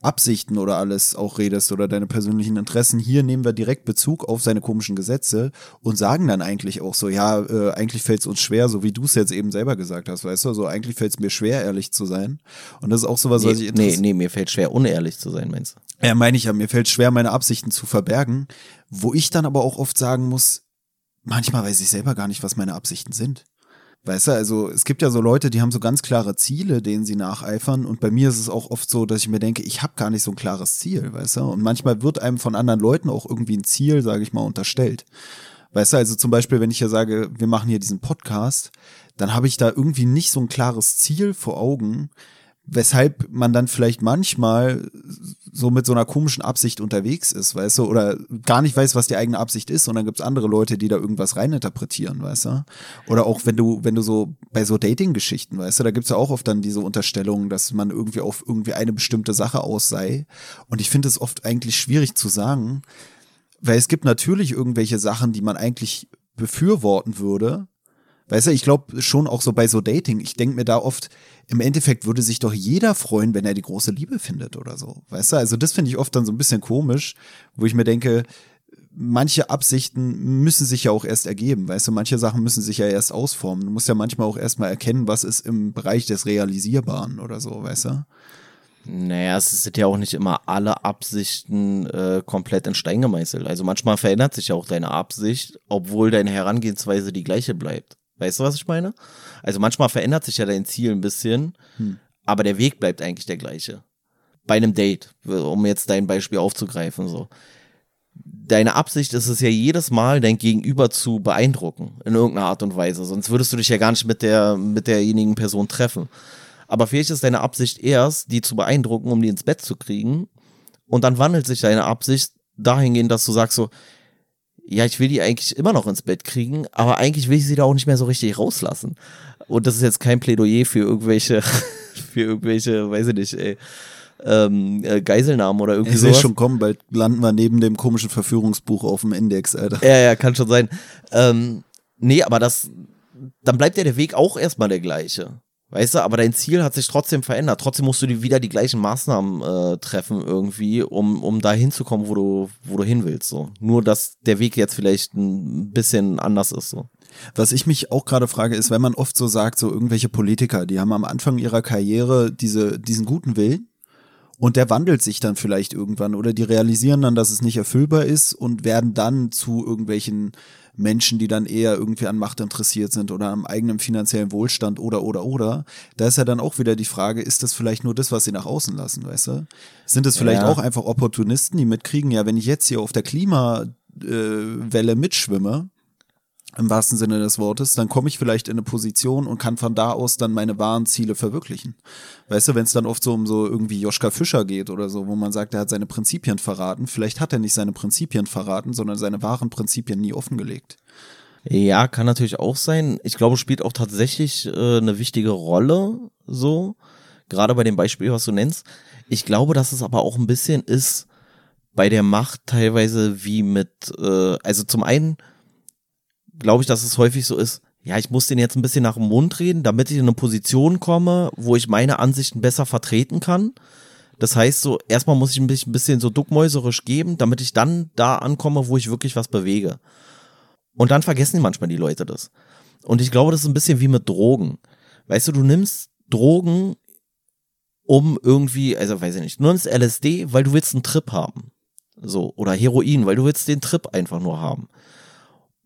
Absichten oder alles auch redest oder deine persönlichen Interessen. Hier nehmen wir direkt Bezug auf seine komischen Gesetze und sagen dann eigentlich auch so, ja, äh, eigentlich fällt es uns schwer, so wie du es jetzt eben selber gesagt hast, weißt du, so eigentlich fällt es mir schwer, ehrlich zu sein. Und das ist auch sowas, was Nee, ich nee, interess- nee, mir fällt schwer, unehrlich zu sein, meinst du? ja, meine ich ja, mir fällt schwer, meine Absichten zu verbergen, wo ich dann aber auch oft sagen muss, manchmal weiß ich selber gar nicht, was meine Absichten sind. Weißt du, also es gibt ja so Leute, die haben so ganz klare Ziele, denen sie nacheifern. Und bei mir ist es auch oft so, dass ich mir denke, ich habe gar nicht so ein klares Ziel, weißt du? Und manchmal wird einem von anderen Leuten auch irgendwie ein Ziel, sage ich mal, unterstellt. Weißt du, also zum Beispiel, wenn ich ja sage, wir machen hier diesen Podcast, dann habe ich da irgendwie nicht so ein klares Ziel vor Augen, weshalb man dann vielleicht manchmal so mit so einer komischen Absicht unterwegs ist, weißt du, oder gar nicht weiß, was die eigene Absicht ist, und dann gibt's andere Leute, die da irgendwas reininterpretieren, weißt du? Oder auch wenn du, wenn du so bei so Dating-Geschichten, weißt du, da gibt's ja auch oft dann diese Unterstellung, dass man irgendwie auf irgendwie eine bestimmte Sache aus sei. Und ich finde es oft eigentlich schwierig zu sagen, weil es gibt natürlich irgendwelche Sachen, die man eigentlich befürworten würde, Weißt du, ich glaube schon auch so bei so Dating, ich denke mir da oft, im Endeffekt würde sich doch jeder freuen, wenn er die große Liebe findet oder so. Weißt du, also das finde ich oft dann so ein bisschen komisch, wo ich mir denke, manche Absichten müssen sich ja auch erst ergeben, weißt du, manche Sachen müssen sich ja erst ausformen. Du musst ja manchmal auch erstmal erkennen, was ist im Bereich des Realisierbaren oder so, weißt du? Naja, es sind ja auch nicht immer alle Absichten äh, komplett in Stein gemeißelt. Also manchmal verändert sich ja auch deine Absicht, obwohl deine Herangehensweise die gleiche bleibt. Weißt du, was ich meine? Also manchmal verändert sich ja dein Ziel ein bisschen, hm. aber der Weg bleibt eigentlich der gleiche. Bei einem Date, um jetzt dein Beispiel aufzugreifen, so. Deine Absicht ist es ja jedes Mal, dein Gegenüber zu beeindrucken, in irgendeiner Art und Weise. Sonst würdest du dich ja gar nicht mit der, mit derjenigen Person treffen. Aber vielleicht ist deine Absicht erst, die zu beeindrucken, um die ins Bett zu kriegen. Und dann wandelt sich deine Absicht dahingehend, dass du sagst so, ja, ich will die eigentlich immer noch ins Bett kriegen, aber eigentlich will ich sie da auch nicht mehr so richtig rauslassen. Und das ist jetzt kein Plädoyer für irgendwelche, für irgendwelche, weiß ich nicht, ey, ähm, äh, Geiselnahmen oder irgendwie so. Ich sehe schon kommen, bald landen wir neben dem komischen Verführungsbuch auf dem Index, Alter. Ja, ja, kann schon sein. Ähm, nee, aber das, dann bleibt ja der Weg auch erstmal der gleiche. Weißt du, aber dein Ziel hat sich trotzdem verändert. Trotzdem musst du dir wieder die gleichen Maßnahmen äh, treffen irgendwie, um, um da hinzukommen, wo du, wo du hin willst. So. Nur, dass der Weg jetzt vielleicht ein bisschen anders ist. So. Was ich mich auch gerade frage, ist, wenn man oft so sagt, so irgendwelche Politiker, die haben am Anfang ihrer Karriere diese, diesen guten Willen und der wandelt sich dann vielleicht irgendwann oder die realisieren dann, dass es nicht erfüllbar ist und werden dann zu irgendwelchen Menschen, die dann eher irgendwie an Macht interessiert sind oder am eigenen finanziellen Wohlstand oder oder oder. Da ist ja dann auch wieder die Frage, ist das vielleicht nur das, was sie nach außen lassen, weißt du? Sind es vielleicht ja. auch einfach Opportunisten, die mitkriegen, ja, wenn ich jetzt hier auf der Klimawelle mitschwimme, im wahrsten Sinne des Wortes, dann komme ich vielleicht in eine Position und kann von da aus dann meine wahren Ziele verwirklichen. Weißt du, wenn es dann oft so um so irgendwie Joschka Fischer geht oder so, wo man sagt, er hat seine Prinzipien verraten, vielleicht hat er nicht seine Prinzipien verraten, sondern seine wahren Prinzipien nie offengelegt. Ja, kann natürlich auch sein. Ich glaube, spielt auch tatsächlich äh, eine wichtige Rolle, so. Gerade bei dem Beispiel, was du nennst. Ich glaube, dass es aber auch ein bisschen ist bei der Macht teilweise wie mit, äh, also zum einen, glaube ich, dass es häufig so ist, ja, ich muss den jetzt ein bisschen nach dem Mund reden, damit ich in eine Position komme, wo ich meine Ansichten besser vertreten kann. Das heißt so, erstmal muss ich mich ein bisschen so duckmäuserisch geben, damit ich dann da ankomme, wo ich wirklich was bewege. Und dann vergessen manchmal die Leute das. Und ich glaube, das ist ein bisschen wie mit Drogen. Weißt du, du nimmst Drogen, um irgendwie, also weiß ich nicht, du nimmst LSD, weil du willst einen Trip haben. So, oder Heroin, weil du willst den Trip einfach nur haben.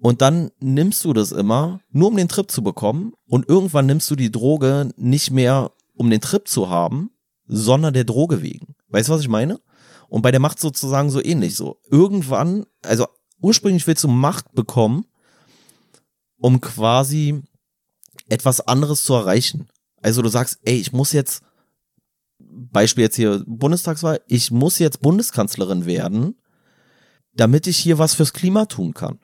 Und dann nimmst du das immer, nur um den Trip zu bekommen. Und irgendwann nimmst du die Droge nicht mehr, um den Trip zu haben, sondern der Droge wegen. Weißt du, was ich meine? Und bei der Macht sozusagen so ähnlich so. Irgendwann, also ursprünglich willst du Macht bekommen, um quasi etwas anderes zu erreichen. Also du sagst, ey, ich muss jetzt, Beispiel jetzt hier Bundestagswahl, ich muss jetzt Bundeskanzlerin werden, damit ich hier was fürs Klima tun kann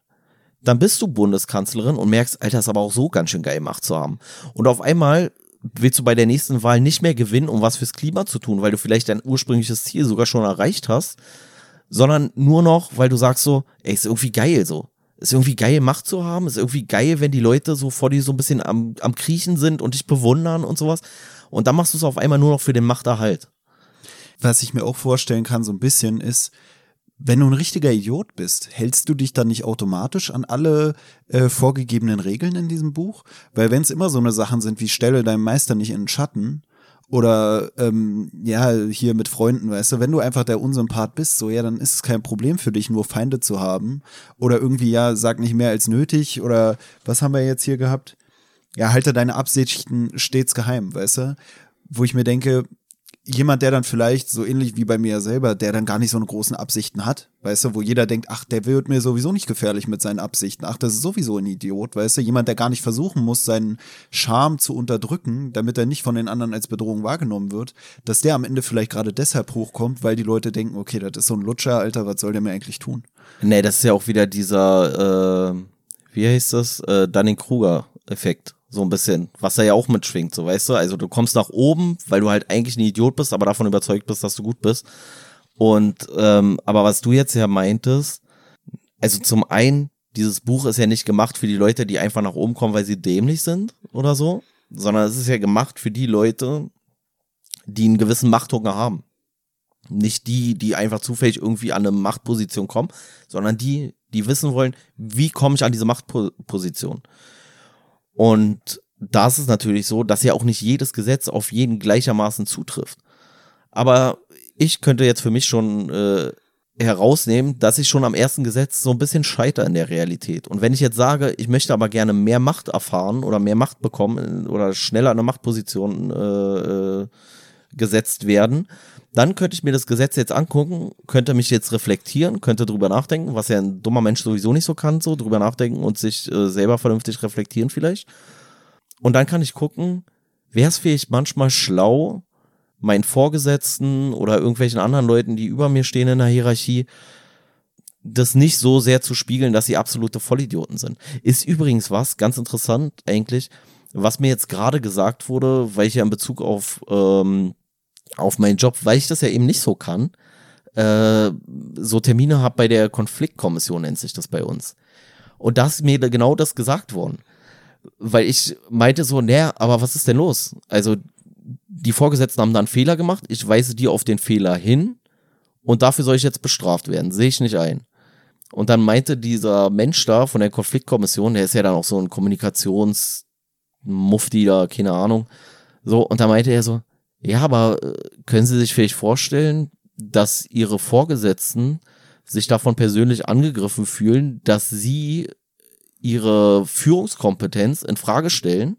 dann bist du Bundeskanzlerin und merkst, Alter, ist aber auch so ganz schön geil Macht zu haben. Und auf einmal willst du bei der nächsten Wahl nicht mehr gewinnen, um was fürs Klima zu tun, weil du vielleicht dein ursprüngliches Ziel sogar schon erreicht hast, sondern nur noch, weil du sagst so, ey, ist irgendwie geil so. Ist irgendwie geil, Macht zu haben, ist irgendwie geil, wenn die Leute so vor dir so ein bisschen am, am Kriechen sind und dich bewundern und sowas. Und dann machst du es auf einmal nur noch für den Machterhalt. Was ich mir auch vorstellen kann, so ein bisschen ist, wenn du ein richtiger Idiot bist, hältst du dich dann nicht automatisch an alle äh, vorgegebenen Regeln in diesem Buch? Weil wenn es immer so eine Sachen sind wie stelle deinem Meister nicht in den Schatten oder ähm, ja, hier mit Freunden, weißt du, wenn du einfach der Unsympath bist, so ja, dann ist es kein Problem für dich, nur Feinde zu haben. Oder irgendwie, ja, sag nicht mehr als nötig. Oder was haben wir jetzt hier gehabt? Ja, halte deine Absichten stets geheim, weißt du? Wo ich mir denke, jemand, der dann vielleicht so ähnlich wie bei mir selber, der dann gar nicht so eine großen Absichten hat, weißt du, wo jeder denkt, ach, der wird mir sowieso nicht gefährlich mit seinen Absichten, ach, das ist sowieso ein Idiot, weißt du, jemand, der gar nicht versuchen muss, seinen Charme zu unterdrücken, damit er nicht von den anderen als Bedrohung wahrgenommen wird, dass der am Ende vielleicht gerade deshalb hochkommt, weil die Leute denken, okay, das ist so ein Lutscher, Alter, was soll der mir eigentlich tun? Nee, das ist ja auch wieder dieser, äh, wie heißt das, äh, Dunning-Kruger-Effekt so ein bisschen, was er ja auch mitschwingt, so weißt du. Also du kommst nach oben, weil du halt eigentlich ein Idiot bist, aber davon überzeugt bist, dass du gut bist. Und ähm, aber was du jetzt ja meintest, also zum einen, dieses Buch ist ja nicht gemacht für die Leute, die einfach nach oben kommen, weil sie dämlich sind oder so, sondern es ist ja gemacht für die Leute, die einen gewissen Machthunger haben. Nicht die, die einfach zufällig irgendwie an eine Machtposition kommen, sondern die, die wissen wollen, wie komme ich an diese Machtposition. Und da ist es natürlich so, dass ja auch nicht jedes Gesetz auf jeden gleichermaßen zutrifft. Aber ich könnte jetzt für mich schon äh, herausnehmen, dass ich schon am ersten Gesetz so ein bisschen scheiter in der Realität. Und wenn ich jetzt sage, ich möchte aber gerne mehr Macht erfahren oder mehr Macht bekommen oder schneller in eine Machtposition äh, äh, gesetzt werden, dann könnte ich mir das Gesetz jetzt angucken, könnte mich jetzt reflektieren, könnte drüber nachdenken, was ja ein dummer Mensch sowieso nicht so kann, so drüber nachdenken und sich äh, selber vernünftig reflektieren vielleicht. Und dann kann ich gucken, wäre es vielleicht manchmal schlau, meinen Vorgesetzten oder irgendwelchen anderen Leuten, die über mir stehen in der Hierarchie, das nicht so sehr zu spiegeln, dass sie absolute Vollidioten sind. Ist übrigens was, ganz interessant eigentlich, was mir jetzt gerade gesagt wurde, weil ich ja in Bezug auf ähm, auf meinen Job, weil ich das ja eben nicht so kann, äh, so Termine habe bei der Konfliktkommission, nennt sich das bei uns. Und da ist mir genau das gesagt worden. Weil ich meinte so, naja, aber was ist denn los? Also, die Vorgesetzten haben da einen Fehler gemacht, ich weise die auf den Fehler hin und dafür soll ich jetzt bestraft werden. Sehe ich nicht ein. Und dann meinte dieser Mensch da von der Konfliktkommission, der ist ja dann auch so ein Kommunikationsmufti da, keine Ahnung. So, und da meinte er so, ja, aber äh, können Sie sich vielleicht vorstellen, dass Ihre Vorgesetzten sich davon persönlich angegriffen fühlen, dass Sie ihre Führungskompetenz in Frage stellen?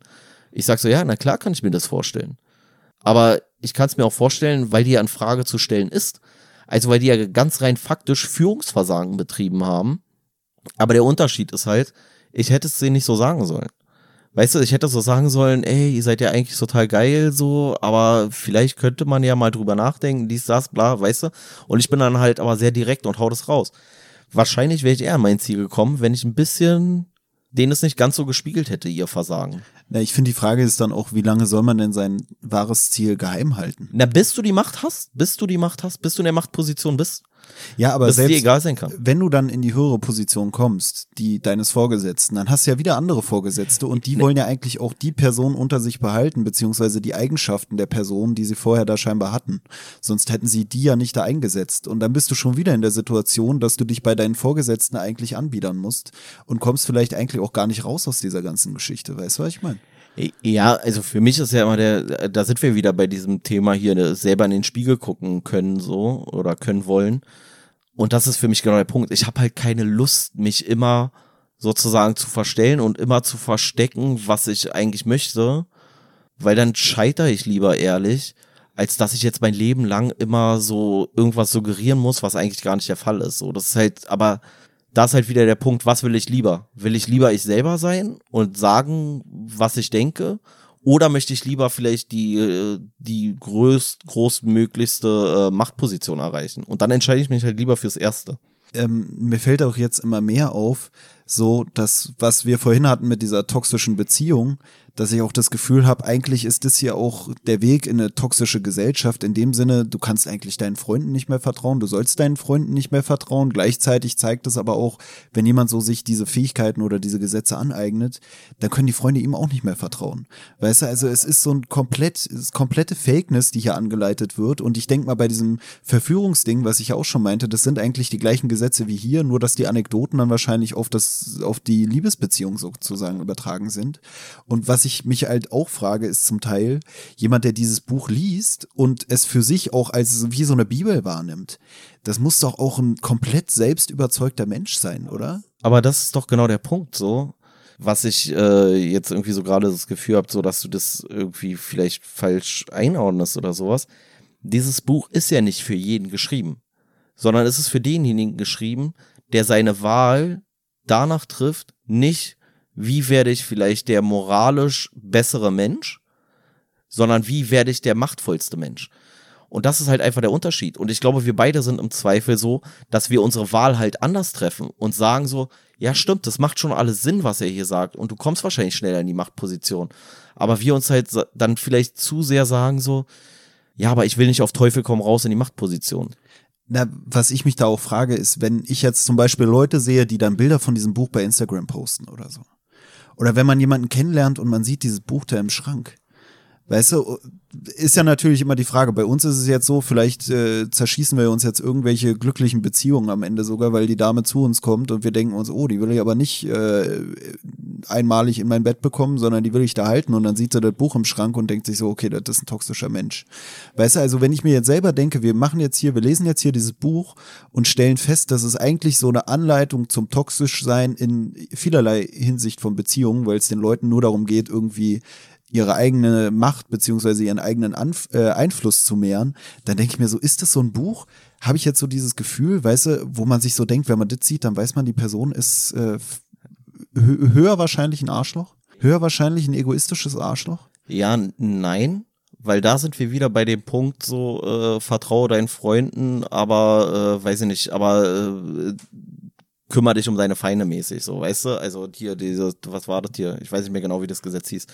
Ich sag so, ja, na klar kann ich mir das vorstellen. Aber ich kann es mir auch vorstellen, weil die ja in Frage zu stellen ist. Also weil die ja ganz rein faktisch Führungsversagen betrieben haben. Aber der Unterschied ist halt, ich hätte es denen nicht so sagen sollen. Weißt du, ich hätte so sagen sollen, ey, ihr seid ja eigentlich total geil, so, aber vielleicht könnte man ja mal drüber nachdenken, dies, das, bla, weißt du? Und ich bin dann halt aber sehr direkt und hau das raus. Wahrscheinlich wäre ich eher an mein Ziel gekommen, wenn ich ein bisschen denen es nicht ganz so gespiegelt hätte, ihr Versagen. Na, ich finde, die Frage ist dann auch, wie lange soll man denn sein wahres Ziel geheim halten? Na, bis du die Macht hast, bis du die Macht hast, bis du in der Machtposition bist. Ja, aber dass selbst dir egal sein kann. wenn du dann in die höhere Position kommst, die deines Vorgesetzten, dann hast du ja wieder andere Vorgesetzte und die wollen ja eigentlich auch die Person unter sich behalten, beziehungsweise die Eigenschaften der Person, die sie vorher da scheinbar hatten. Sonst hätten sie die ja nicht da eingesetzt. Und dann bist du schon wieder in der Situation, dass du dich bei deinen Vorgesetzten eigentlich anbiedern musst und kommst vielleicht eigentlich auch gar nicht raus aus dieser ganzen Geschichte. Weißt du, was ich meine? Ja, also für mich ist ja immer der, da sind wir wieder bei diesem Thema hier, selber in den Spiegel gucken können so oder können wollen. Und das ist für mich genau der Punkt. Ich habe halt keine Lust, mich immer sozusagen zu verstellen und immer zu verstecken, was ich eigentlich möchte, weil dann scheitere ich lieber ehrlich, als dass ich jetzt mein Leben lang immer so irgendwas suggerieren muss, was eigentlich gar nicht der Fall ist. So, das ist halt, aber da ist halt wieder der Punkt, was will ich lieber? Will ich lieber ich selber sein und sagen, was ich denke? Oder möchte ich lieber vielleicht die, äh, die größt, größtmöglichste äh, Machtposition erreichen? Und dann entscheide ich mich halt lieber fürs Erste. Ähm, mir fällt auch jetzt immer mehr auf, so dass, was wir vorhin hatten mit dieser toxischen Beziehung, dass ich auch das Gefühl habe, eigentlich ist das hier auch der Weg in eine toxische Gesellschaft. In dem Sinne, du kannst eigentlich deinen Freunden nicht mehr vertrauen, du sollst deinen Freunden nicht mehr vertrauen. Gleichzeitig zeigt es aber auch, wenn jemand so sich diese Fähigkeiten oder diese Gesetze aneignet, dann können die Freunde ihm auch nicht mehr vertrauen. Weißt du, also es ist so ein komplett, komplette Fakeness, die hier angeleitet wird. Und ich denke mal bei diesem Verführungsding, was ich auch schon meinte, das sind eigentlich die gleichen Gesetze wie hier, nur dass die Anekdoten dann wahrscheinlich auf das, auf die Liebesbeziehung sozusagen übertragen sind. Und was was ich mich halt auch frage, ist zum Teil jemand, der dieses Buch liest und es für sich auch als wie so eine Bibel wahrnimmt. Das muss doch auch ein komplett selbst überzeugter Mensch sein, oder? Aber das ist doch genau der Punkt so. Was ich äh, jetzt irgendwie so gerade das Gefühl habe, so dass du das irgendwie vielleicht falsch einordnest oder sowas. Dieses Buch ist ja nicht für jeden geschrieben, sondern es ist für denjenigen geschrieben, der seine Wahl danach trifft, nicht wie werde ich vielleicht der moralisch bessere Mensch, sondern wie werde ich der machtvollste Mensch. Und das ist halt einfach der Unterschied. Und ich glaube, wir beide sind im Zweifel so, dass wir unsere Wahl halt anders treffen und sagen so, ja stimmt, das macht schon alles Sinn, was er hier sagt. Und du kommst wahrscheinlich schneller in die Machtposition. Aber wir uns halt dann vielleicht zu sehr sagen so, ja, aber ich will nicht auf Teufel komm raus in die Machtposition. Na, was ich mich da auch frage, ist, wenn ich jetzt zum Beispiel Leute sehe, die dann Bilder von diesem Buch bei Instagram posten oder so. Oder wenn man jemanden kennenlernt und man sieht dieses Buch da im Schrank. Weißt du, ist ja natürlich immer die Frage. Bei uns ist es jetzt so, vielleicht äh, zerschießen wir uns jetzt irgendwelche glücklichen Beziehungen am Ende sogar, weil die Dame zu uns kommt und wir denken uns, oh, die will ich aber nicht äh, einmalig in mein Bett bekommen, sondern die will ich da halten und dann sieht sie das Buch im Schrank und denkt sich so, okay, das ist ein toxischer Mensch. Weißt du, also wenn ich mir jetzt selber denke, wir machen jetzt hier, wir lesen jetzt hier dieses Buch und stellen fest, dass es eigentlich so eine Anleitung zum toxisch sein in vielerlei Hinsicht von Beziehungen, weil es den Leuten nur darum geht, irgendwie ihre eigene Macht beziehungsweise ihren eigenen Anf äh, Einfluss zu mehren, dann denke ich mir so, ist das so ein Buch? Habe ich jetzt so dieses Gefühl, weißt du, wo man sich so denkt, wenn man das sieht, dann weiß man, die Person ist äh, höher wahrscheinlich ein Arschloch? Höher wahrscheinlich ein egoistisches Arschloch? Ja, nein, weil da sind wir wieder bei dem Punkt so, äh, vertraue deinen Freunden, aber äh, weiß ich nicht, aber äh, kümmere dich um deine Feinde mäßig, so, weißt du? Also hier, diese, was war das hier? Ich weiß nicht mehr genau, wie das Gesetz hieß.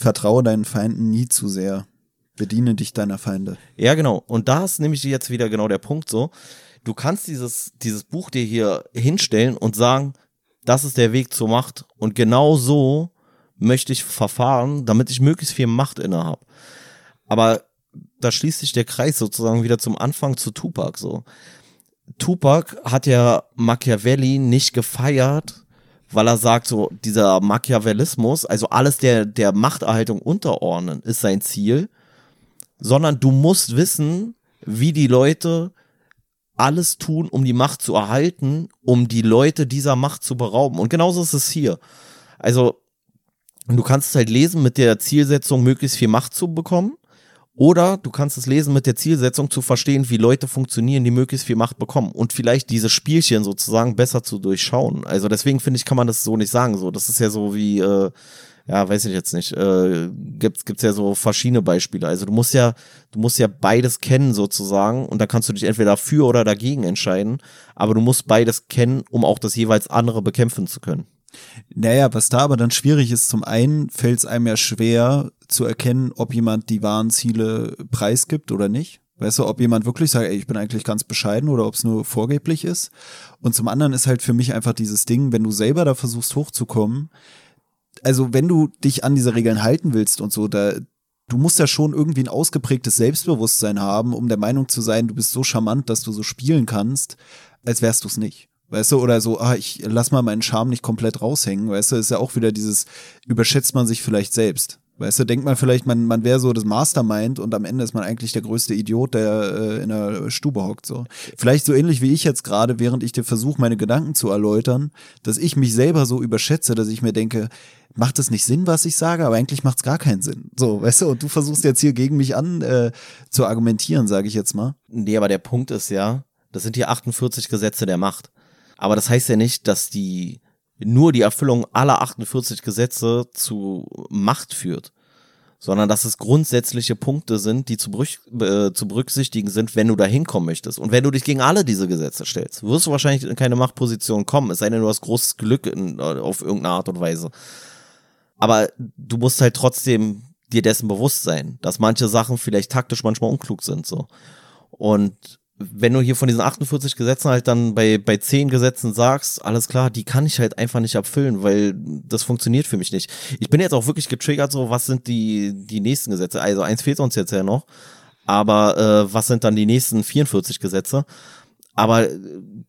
Vertraue deinen Feinden nie zu sehr. Bediene dich deiner Feinde. Ja, genau. Und da ist nämlich jetzt wieder genau der Punkt so. Du kannst dieses, dieses Buch dir hier hinstellen und sagen, das ist der Weg zur Macht. Und genau so möchte ich verfahren, damit ich möglichst viel Macht innehabe. Aber da schließt sich der Kreis sozusagen wieder zum Anfang zu Tupac so. Tupac hat ja Machiavelli nicht gefeiert, weil er sagt, so dieser Machiavellismus, also alles der, der Machterhaltung unterordnen, ist sein Ziel, sondern du musst wissen, wie die Leute alles tun, um die Macht zu erhalten, um die Leute dieser Macht zu berauben. Und genauso ist es hier. Also, du kannst es halt lesen mit der Zielsetzung, möglichst viel Macht zu bekommen. Oder du kannst es lesen mit der Zielsetzung zu verstehen, wie Leute funktionieren, die möglichst viel Macht bekommen und vielleicht diese Spielchen sozusagen besser zu durchschauen. Also deswegen finde ich, kann man das so nicht sagen. So, das ist ja so wie, äh, ja, weiß ich jetzt nicht. Äh, gibt's gibt's ja so verschiedene Beispiele. Also du musst ja, du musst ja beides kennen sozusagen und da kannst du dich entweder für oder dagegen entscheiden. Aber du musst beides kennen, um auch das jeweils andere bekämpfen zu können. Naja, was da aber dann schwierig ist, zum einen fällt es einem ja schwer zu erkennen, ob jemand die wahren Ziele preisgibt oder nicht. Weißt du, ob jemand wirklich sagt, ey, ich bin eigentlich ganz bescheiden oder ob es nur vorgeblich ist. Und zum anderen ist halt für mich einfach dieses Ding, wenn du selber da versuchst hochzukommen, also wenn du dich an diese Regeln halten willst und so, da, du musst ja schon irgendwie ein ausgeprägtes Selbstbewusstsein haben, um der Meinung zu sein, du bist so charmant, dass du so spielen kannst, als wärst du es nicht. Weißt du, oder so, ah, ich lass mal meinen Charme nicht komplett raushängen, weißt du, ist ja auch wieder dieses, überschätzt man sich vielleicht selbst. Weißt du, denkt man vielleicht, man, man wäre so das Mastermind und am Ende ist man eigentlich der größte Idiot, der äh, in der Stube hockt. So. Vielleicht so ähnlich wie ich jetzt gerade, während ich dir versuche, meine Gedanken zu erläutern, dass ich mich selber so überschätze, dass ich mir denke, macht es nicht Sinn, was ich sage, aber eigentlich macht es gar keinen Sinn. So, weißt du, und du versuchst jetzt hier gegen mich an äh, zu argumentieren, sage ich jetzt mal. Nee, aber der Punkt ist ja, das sind hier 48 Gesetze der Macht. Aber das heißt ja nicht, dass die nur die Erfüllung aller 48 Gesetze zu Macht führt, sondern dass es grundsätzliche Punkte sind, die zu, äh, zu berücksichtigen sind, wenn du da hinkommen möchtest. Und wenn du dich gegen alle diese Gesetze stellst, wirst du wahrscheinlich in keine Machtposition kommen, es sei denn, du hast großes Glück in, auf irgendeine Art und Weise. Aber du musst halt trotzdem dir dessen bewusst sein, dass manche Sachen vielleicht taktisch manchmal unklug sind, so. Und wenn du hier von diesen 48 Gesetzen halt dann bei, bei 10 Gesetzen sagst, alles klar, die kann ich halt einfach nicht abfüllen, weil das funktioniert für mich nicht. Ich bin jetzt auch wirklich getriggert, so was sind die, die nächsten Gesetze? Also eins fehlt uns jetzt ja noch, aber äh, was sind dann die nächsten 44 Gesetze? aber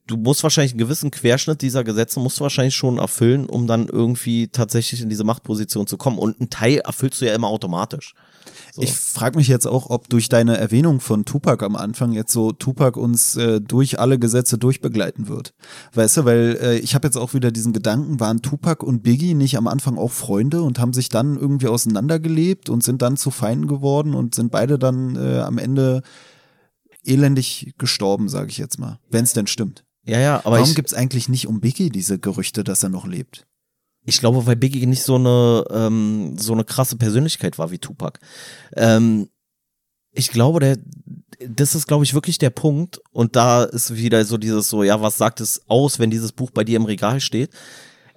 du musst wahrscheinlich einen gewissen Querschnitt dieser Gesetze musst du wahrscheinlich schon erfüllen, um dann irgendwie tatsächlich in diese Machtposition zu kommen. Und einen Teil erfüllst du ja immer automatisch. So. Ich frage mich jetzt auch, ob durch deine Erwähnung von Tupac am Anfang jetzt so Tupac uns äh, durch alle Gesetze durchbegleiten wird. Weißt du, weil äh, ich habe jetzt auch wieder diesen Gedanken, waren Tupac und Biggie nicht am Anfang auch Freunde und haben sich dann irgendwie auseinandergelebt und sind dann zu Feinden geworden und sind beide dann äh, am Ende elendig gestorben, sage ich jetzt mal, wenn es denn stimmt. Ja, ja, aber warum gibt es eigentlich nicht um Biggie diese Gerüchte, dass er noch lebt? Ich glaube, weil Biggie nicht so eine ähm, so eine krasse Persönlichkeit war wie Tupac. Ähm, ich glaube, der, das ist, glaube ich, wirklich der Punkt. Und da ist wieder so dieses so, ja, was sagt es aus, wenn dieses Buch bei dir im Regal steht?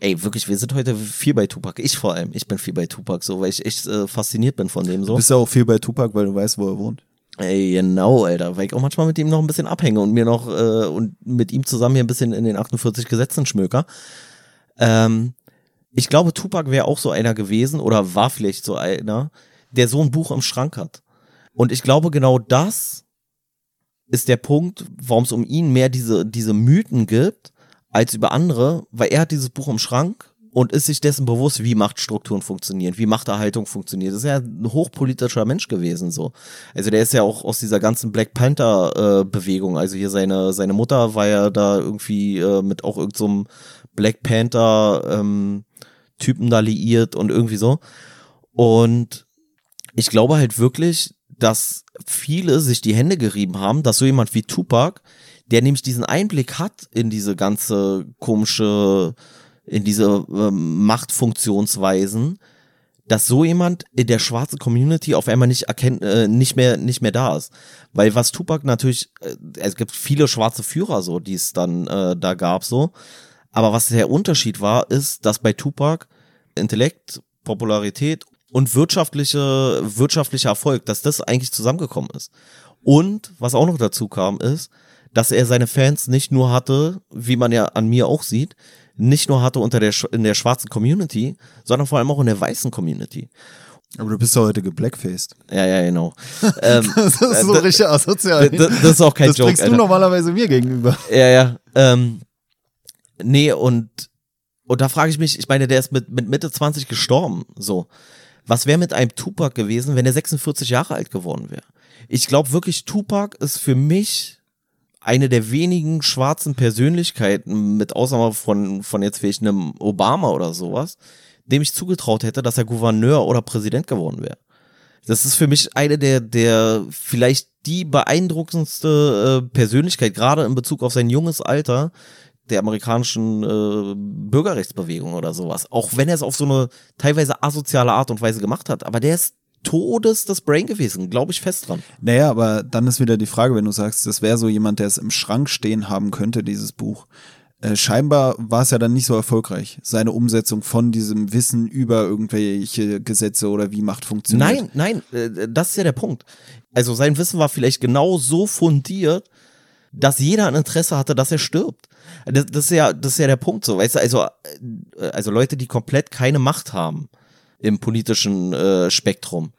Ey, wirklich, wir sind heute viel bei Tupac. Ich vor allem. Ich bin viel bei Tupac, so, weil ich echt äh, fasziniert bin von dem so. Du bist ja auch viel bei Tupac, weil du weißt, wo er wohnt. Ey, genau, Alter, weil ich auch manchmal mit ihm noch ein bisschen abhänge und mir noch äh, und mit ihm zusammen hier ein bisschen in den 48 Gesetzen schmöker. Ähm, ich glaube, Tupac wäre auch so einer gewesen oder war vielleicht so einer, der so ein Buch im Schrank hat. Und ich glaube, genau das ist der Punkt, warum es um ihn mehr diese, diese Mythen gibt, als über andere, weil er hat dieses Buch im Schrank und ist sich dessen bewusst, wie Machtstrukturen funktionieren, wie Machterhaltung funktioniert. Das ist ja ein hochpolitischer Mensch gewesen, so. Also der ist ja auch aus dieser ganzen Black Panther äh, Bewegung. Also hier seine, seine Mutter war ja da irgendwie äh, mit auch irgendeinem so Black Panther ähm, Typen da liiert und irgendwie so. Und ich glaube halt wirklich, dass viele sich die Hände gerieben haben, dass so jemand wie Tupac, der nämlich diesen Einblick hat in diese ganze komische in diese ähm, Machtfunktionsweisen, dass so jemand in der schwarzen Community auf einmal nicht erkennt, äh, nicht mehr, nicht mehr da ist. Weil was Tupac natürlich, äh, es gibt viele schwarze Führer so, die es dann äh, da gab so. Aber was der Unterschied war, ist, dass bei Tupac Intellekt, Popularität und wirtschaftliche, wirtschaftlicher Erfolg, dass das eigentlich zusammengekommen ist. Und was auch noch dazu kam, ist, dass er seine Fans nicht nur hatte, wie man ja an mir auch sieht, nicht nur hatte unter der, in der schwarzen Community, sondern vor allem auch in der weißen Community. Aber du bist ja heute geblackfaced. Ja, ja, genau. ähm, das ist so äh, richtig asozial. Das, das ist auch kein das Joke. Das bringst du normalerweise mir gegenüber. Ja, ja. Ähm, nee, und, und da frage ich mich, ich meine, der ist mit, mit Mitte 20 gestorben, so. Was wäre mit einem Tupac gewesen, wenn er 46 Jahre alt geworden wäre? Ich glaube wirklich, Tupac ist für mich eine der wenigen schwarzen Persönlichkeiten, mit Ausnahme von, von jetzt vielleicht einem Obama oder sowas, dem ich zugetraut hätte, dass er Gouverneur oder Präsident geworden wäre. Das ist für mich eine der, der vielleicht die beeindruckendste äh, Persönlichkeit, gerade in Bezug auf sein junges Alter der amerikanischen äh, Bürgerrechtsbewegung oder sowas. Auch wenn er es auf so eine teilweise asoziale Art und Weise gemacht hat. Aber der ist Todes das Brain gewesen, glaube ich fest dran. Naja, aber dann ist wieder die Frage, wenn du sagst, das wäre so jemand, der es im Schrank stehen haben könnte, dieses Buch. Äh, scheinbar war es ja dann nicht so erfolgreich, seine Umsetzung von diesem Wissen über irgendwelche Gesetze oder wie Macht funktioniert. Nein, nein, äh, das ist ja der Punkt. Also sein Wissen war vielleicht genau so fundiert, dass jeder ein Interesse hatte, dass er stirbt. Das, das, ist ja, das ist ja der Punkt so, weißt du, also, äh, also Leute, die komplett keine Macht haben im politischen äh, Spektrum.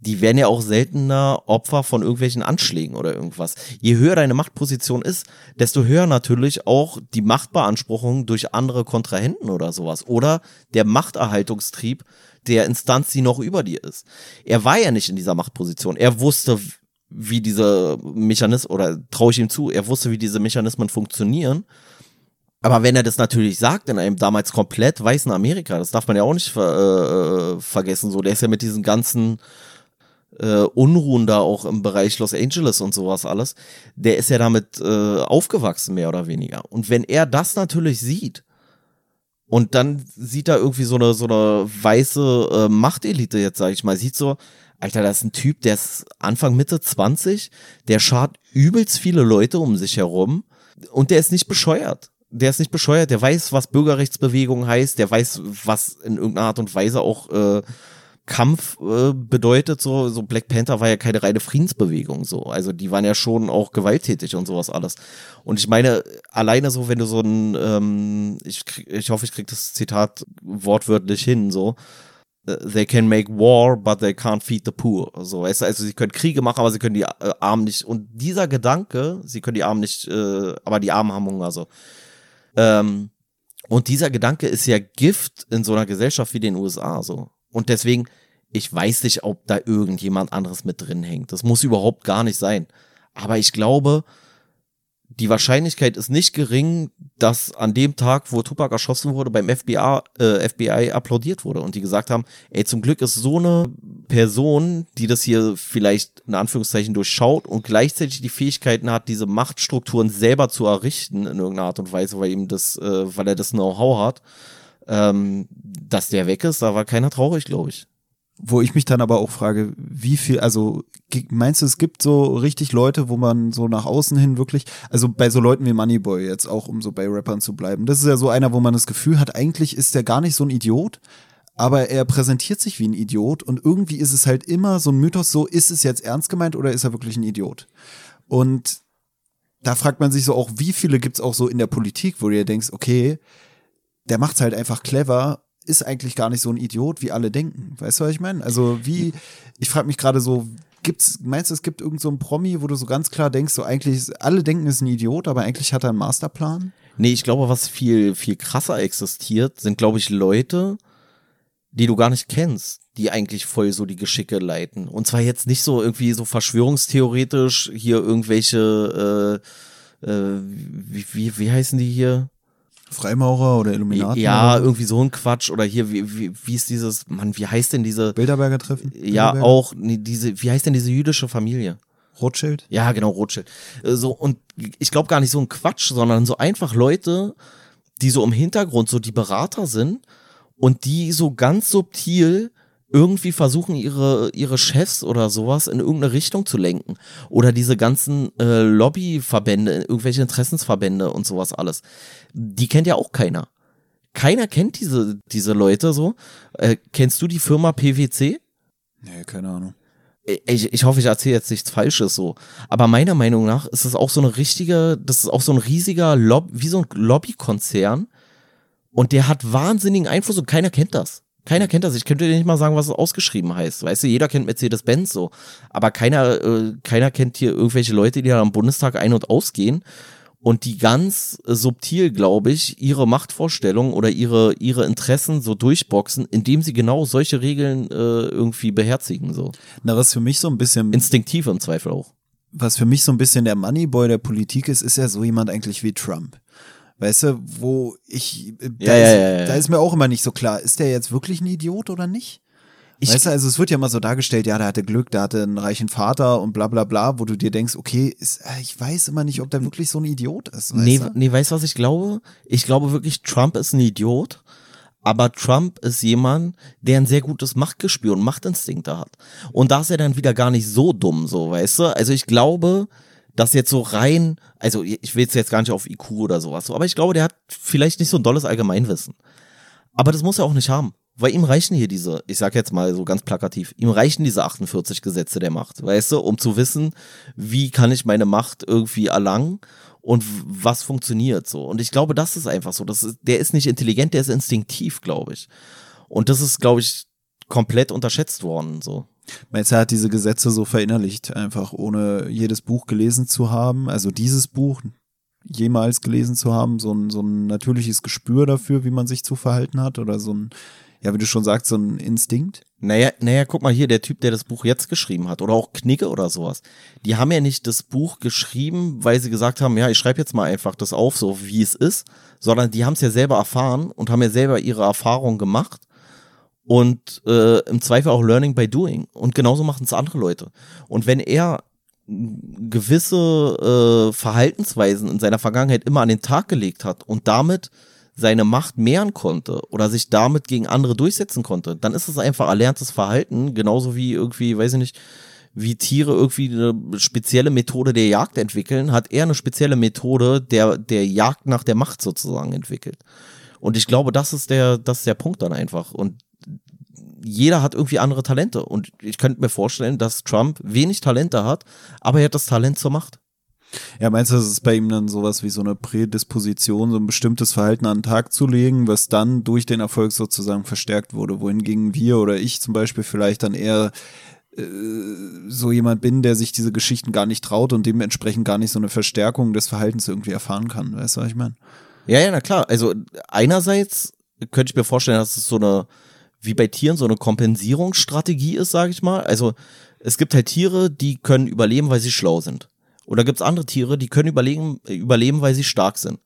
Die werden ja auch seltener Opfer von irgendwelchen Anschlägen oder irgendwas. Je höher deine Machtposition ist, desto höher natürlich auch die Machtbeanspruchung durch andere Kontrahenten oder sowas. Oder der Machterhaltungstrieb der Instanz, die noch über dir ist. Er war ja nicht in dieser Machtposition. Er wusste, wie diese Mechanismen, oder traue ich ihm zu, er wusste, wie diese Mechanismen funktionieren aber wenn er das natürlich sagt in einem damals komplett weißen Amerika, das darf man ja auch nicht ver, äh, vergessen, so, der ist ja mit diesen ganzen äh, Unruhen da auch im Bereich Los Angeles und sowas alles, der ist ja damit äh, aufgewachsen, mehr oder weniger. Und wenn er das natürlich sieht, und dann sieht er irgendwie so eine, so eine weiße äh, Machtelite jetzt, sag ich mal, sieht so, Alter, das ist ein Typ, der ist Anfang, Mitte 20, der schart übelst viele Leute um sich herum und der ist nicht bescheuert der ist nicht bescheuert, der weiß, was Bürgerrechtsbewegung heißt, der weiß, was in irgendeiner Art und Weise auch äh, Kampf äh, bedeutet. So, so Black Panther war ja keine reine Friedensbewegung, so. Also die waren ja schon auch gewalttätig und sowas alles. Und ich meine, alleine so, wenn du so ein, ähm, ich, krieg, ich hoffe, ich krieg das Zitat wortwörtlich hin, so. äh, they can make war, but they can't feed the poor. So, du, also sie können Kriege machen, aber sie können die äh, Armen nicht. Und dieser Gedanke, sie können die Armen nicht, äh, aber die Armen haben Hunger. So. Ähm, und dieser Gedanke ist ja Gift in so einer Gesellschaft wie den USA. So. Und deswegen, ich weiß nicht, ob da irgendjemand anderes mit drin hängt. Das muss überhaupt gar nicht sein. Aber ich glaube, die Wahrscheinlichkeit ist nicht gering, dass an dem Tag, wo Tupac erschossen wurde, beim FBI, äh, FBI applaudiert wurde und die gesagt haben, ey, zum Glück ist so eine Person, die das hier vielleicht in Anführungszeichen durchschaut und gleichzeitig die Fähigkeiten hat, diese Machtstrukturen selber zu errichten in irgendeiner Art und Weise, weil ihm das, äh, weil er das Know-how hat, ähm, dass der weg ist, da war keiner traurig, glaube ich. Wo ich mich dann aber auch frage, wie viel, also meinst du, es gibt so richtig Leute, wo man so nach außen hin wirklich, also bei so Leuten wie Moneyboy jetzt auch, um so bei Rappern zu bleiben, das ist ja so einer, wo man das Gefühl hat, eigentlich ist der gar nicht so ein Idiot, aber er präsentiert sich wie ein Idiot und irgendwie ist es halt immer so ein Mythos, so ist es jetzt ernst gemeint oder ist er wirklich ein Idiot? Und da fragt man sich so auch, wie viele gibt's auch so in der Politik, wo du dir denkst, okay, der macht's halt einfach clever ist eigentlich gar nicht so ein Idiot, wie alle denken. Weißt du, was ich meine? Also wie, ich frage mich gerade so, gibt's, meinst du, es gibt irgend so einen Promi, wo du so ganz klar denkst, so eigentlich, alle denken, ist ein Idiot, aber eigentlich hat er einen Masterplan? Nee, ich glaube, was viel, viel krasser existiert, sind, glaube ich, Leute, die du gar nicht kennst, die eigentlich voll so die Geschicke leiten. Und zwar jetzt nicht so irgendwie so verschwörungstheoretisch hier irgendwelche, äh, äh, wie, wie, wie heißen die hier? Freimaurer oder Illuminaten? Ja, oder? irgendwie so ein Quatsch. Oder hier, wie, wie, wie ist dieses, Mann, wie heißt denn diese. Bilderberger Treffen? Ja, Bilderberger? auch, nee, diese, wie heißt denn diese jüdische Familie? Rothschild? Ja, genau, Rothschild. Äh, So, und ich glaube gar nicht so ein Quatsch, sondern so einfach Leute, die so im Hintergrund so die Berater sind und die so ganz subtil irgendwie versuchen, ihre, ihre Chefs oder sowas in irgendeine Richtung zu lenken. Oder diese ganzen äh, Lobbyverbände, irgendwelche Interessensverbände und sowas alles. Die kennt ja auch keiner. Keiner kennt diese, diese Leute so. Äh, kennst du die Firma PwC? Nee, keine Ahnung. ich, ich hoffe, ich erzähle jetzt nichts Falsches so. Aber meiner Meinung nach ist es auch so eine richtige, das ist auch so ein riesiger Lob, wie so ein Lobbykonzern. Und der hat wahnsinnigen Einfluss und keiner kennt das. Keiner kennt das. Ich könnte dir nicht mal sagen, was es ausgeschrieben heißt. Weißt du, jeder kennt Mercedes-Benz so. Aber keiner, äh, keiner kennt hier irgendwelche Leute, die da am Bundestag ein- und ausgehen und die ganz subtil, glaube ich, ihre Machtvorstellungen oder ihre, ihre Interessen so durchboxen, indem sie genau solche Regeln äh, irgendwie beherzigen. So. Na, was für mich so ein bisschen, Instinktiv im Zweifel auch. was für mich so ein bisschen der Moneyboy der Politik ist, ist ja so jemand eigentlich wie Trump. Weißt du, wo ich, äh, da, Ja, ist, ja, ja. da ist mir auch immer nicht so klar, ist der jetzt wirklich ein Idiot oder nicht? Ich- weißt du, also es wird ja mal so dargestellt, ja, der hatte Glück, der hatte einen reichen Vater und bla bla bla, wo du dir denkst, okay, ist, äh, ich weiß immer nicht, ob der wirklich so ein Idiot ist. Weißt Nee, du? nee, weißt du, was ich glaube? Ich glaube wirklich, Trump ist ein Idiot. Aber Trump ist jemand, der ein sehr gutes Machtgespür und Machtinstinkte hat. Und da ist er dann wieder gar nicht so dumm, so, weißt du? Also ich glaube, dass jetzt so rein, also ich will jetzt gar nicht auf IQ oder sowas, so, aber ich glaube, der hat vielleicht nicht so ein dolles Allgemeinwissen. Aber das muss er auch nicht haben. Weil ihm reichen hier diese, ich sag jetzt mal so ganz plakativ, ihm reichen diese 48 Gesetze der Macht, weißt du, um zu wissen, wie kann ich meine Macht irgendwie erlangen und was funktioniert so. Und ich glaube, das ist einfach so. Das ist, der ist nicht intelligent, der ist instinktiv, glaube ich. Und das ist, glaube ich, komplett unterschätzt worden, so. Meinst du, er hat diese Gesetze so verinnerlicht, einfach ohne jedes Buch gelesen zu haben, also dieses Buch jemals gelesen zu haben, so ein, so ein natürliches Gespür dafür, wie man sich zu verhalten hat? Oder so ein, ja, wie du schon sagst, so ein Instinkt? Naja, naja, guck mal hier, der Typ, der das Buch jetzt geschrieben hat, oder auch Knigge oder sowas, die haben ja nicht das Buch geschrieben, weil sie gesagt haben, ja, ich schreibe jetzt mal einfach das auf, so wie es ist, sondern die haben es ja selber erfahren und haben ja selber ihre Erfahrungen gemacht und äh, im Zweifel auch Learning by Doing. Und genauso machen es andere Leute. Und wenn er gewisse äh, Verhaltensweisen in seiner Vergangenheit immer an den Tag gelegt hat und damit seine Macht mehren konnte oder sich damit gegen andere durchsetzen konnte, dann ist es einfach erlerntes Verhalten, genauso wie irgendwie, weiß ich nicht, wie Tiere irgendwie eine spezielle Methode der Jagd entwickeln, hat er eine spezielle Methode der, der Jagd nach der Macht sozusagen entwickelt. Und ich glaube, das ist der, das ist der Punkt dann einfach. Und jeder hat irgendwie andere Talente. Und ich könnte mir vorstellen, dass Trump wenig Talente hat, aber er hat das Talent zur Macht. Ja, meinst du, das ist bei ihm dann sowas wie so eine Prädisposition, so ein bestimmtes Verhalten an den Tag zu legen, was dann durch den Erfolg sozusagen verstärkt wurde, wohingegen wir oder ich zum Beispiel vielleicht dann eher äh, so jemand bin, der sich diese Geschichten gar nicht traut und dementsprechend gar nicht so eine Verstärkung des Verhaltens irgendwie erfahren kann. Weißt du, was ich meine? Ja, ja, na klar. Also einerseits könnte ich mir vorstellen, dass es so eine, wie bei Tieren, so eine Kompensierungsstrategie ist, sage ich mal. Also es gibt halt Tiere, die können überleben, weil sie schlau sind. Oder gibt es andere Tiere, die können überleben, überleben, weil sie stark sind.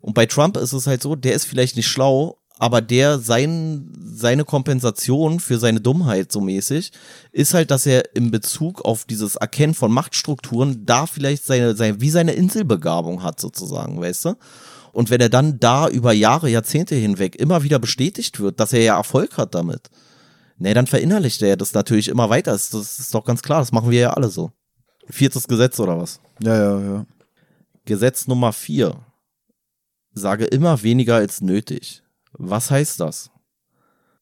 Und bei Trump ist es halt so, der ist vielleicht nicht schlau, aber der sein, seine Kompensation für seine Dummheit so mäßig ist halt, dass er in Bezug auf dieses Erkennen von Machtstrukturen da vielleicht seine, seine wie seine Inselbegabung hat sozusagen, weißt du? Und wenn er dann da über Jahre, Jahrzehnte hinweg immer wieder bestätigt wird, dass er ja Erfolg hat damit, ne, dann verinnerlicht er das natürlich immer weiter. Das, das ist doch ganz klar, das machen wir ja alle so. Viertes Gesetz oder was? Ja, ja, ja. Gesetz Nummer vier. Sage immer weniger als nötig. Was heißt das?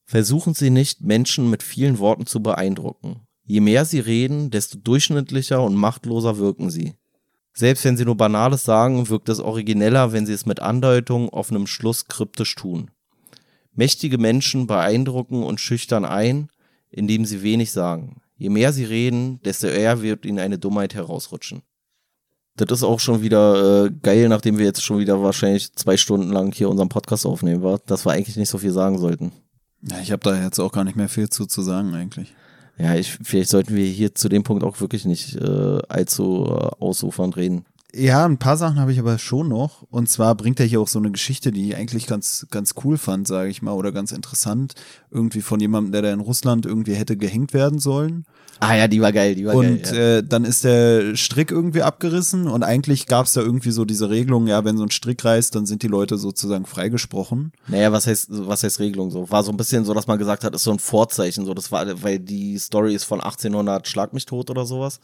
Versuchen Sie nicht, Menschen mit vielen Worten zu beeindrucken. Je mehr Sie reden, desto durchschnittlicher und machtloser wirken Sie. Selbst wenn Sie nur Banales sagen, wirkt es origineller, wenn Sie es mit Andeutung, offenem Schluss kryptisch tun. Mächtige Menschen beeindrucken und schüchtern ein, indem sie wenig sagen. Je mehr sie reden, desto eher wird ihnen eine Dummheit herausrutschen. Das ist auch schon wieder äh, geil, nachdem wir jetzt schon wieder wahrscheinlich zwei Stunden lang hier unseren Podcast aufnehmen, war, dass wir eigentlich nicht so viel sagen sollten. Ja, ich habe da jetzt auch gar nicht mehr viel zu, zu sagen eigentlich. Ja, ich, vielleicht sollten wir hier zu dem Punkt auch wirklich nicht äh, allzu äh, ausufernd reden. Ja, ein paar Sachen habe ich aber schon noch. Und zwar bringt er hier auch so eine Geschichte, die ich eigentlich ganz, ganz cool fand, sage ich mal, oder ganz interessant. Irgendwie von jemandem, der da in Russland irgendwie hätte gehängt werden sollen. Ah ja, die war geil, die war und geil. Ja. äh, dann ist der Strick irgendwie abgerissen und eigentlich gab es da irgendwie so diese Regelung, ja, wenn so ein Strick reißt, dann sind die Leute sozusagen freigesprochen. Naja, was heißt, was heißt Regelung so? War so ein bisschen so, dass man gesagt hat, ist so ein Vorzeichen, so, das war, weil die Story ist von 1800 Schlag mich tot oder sowas.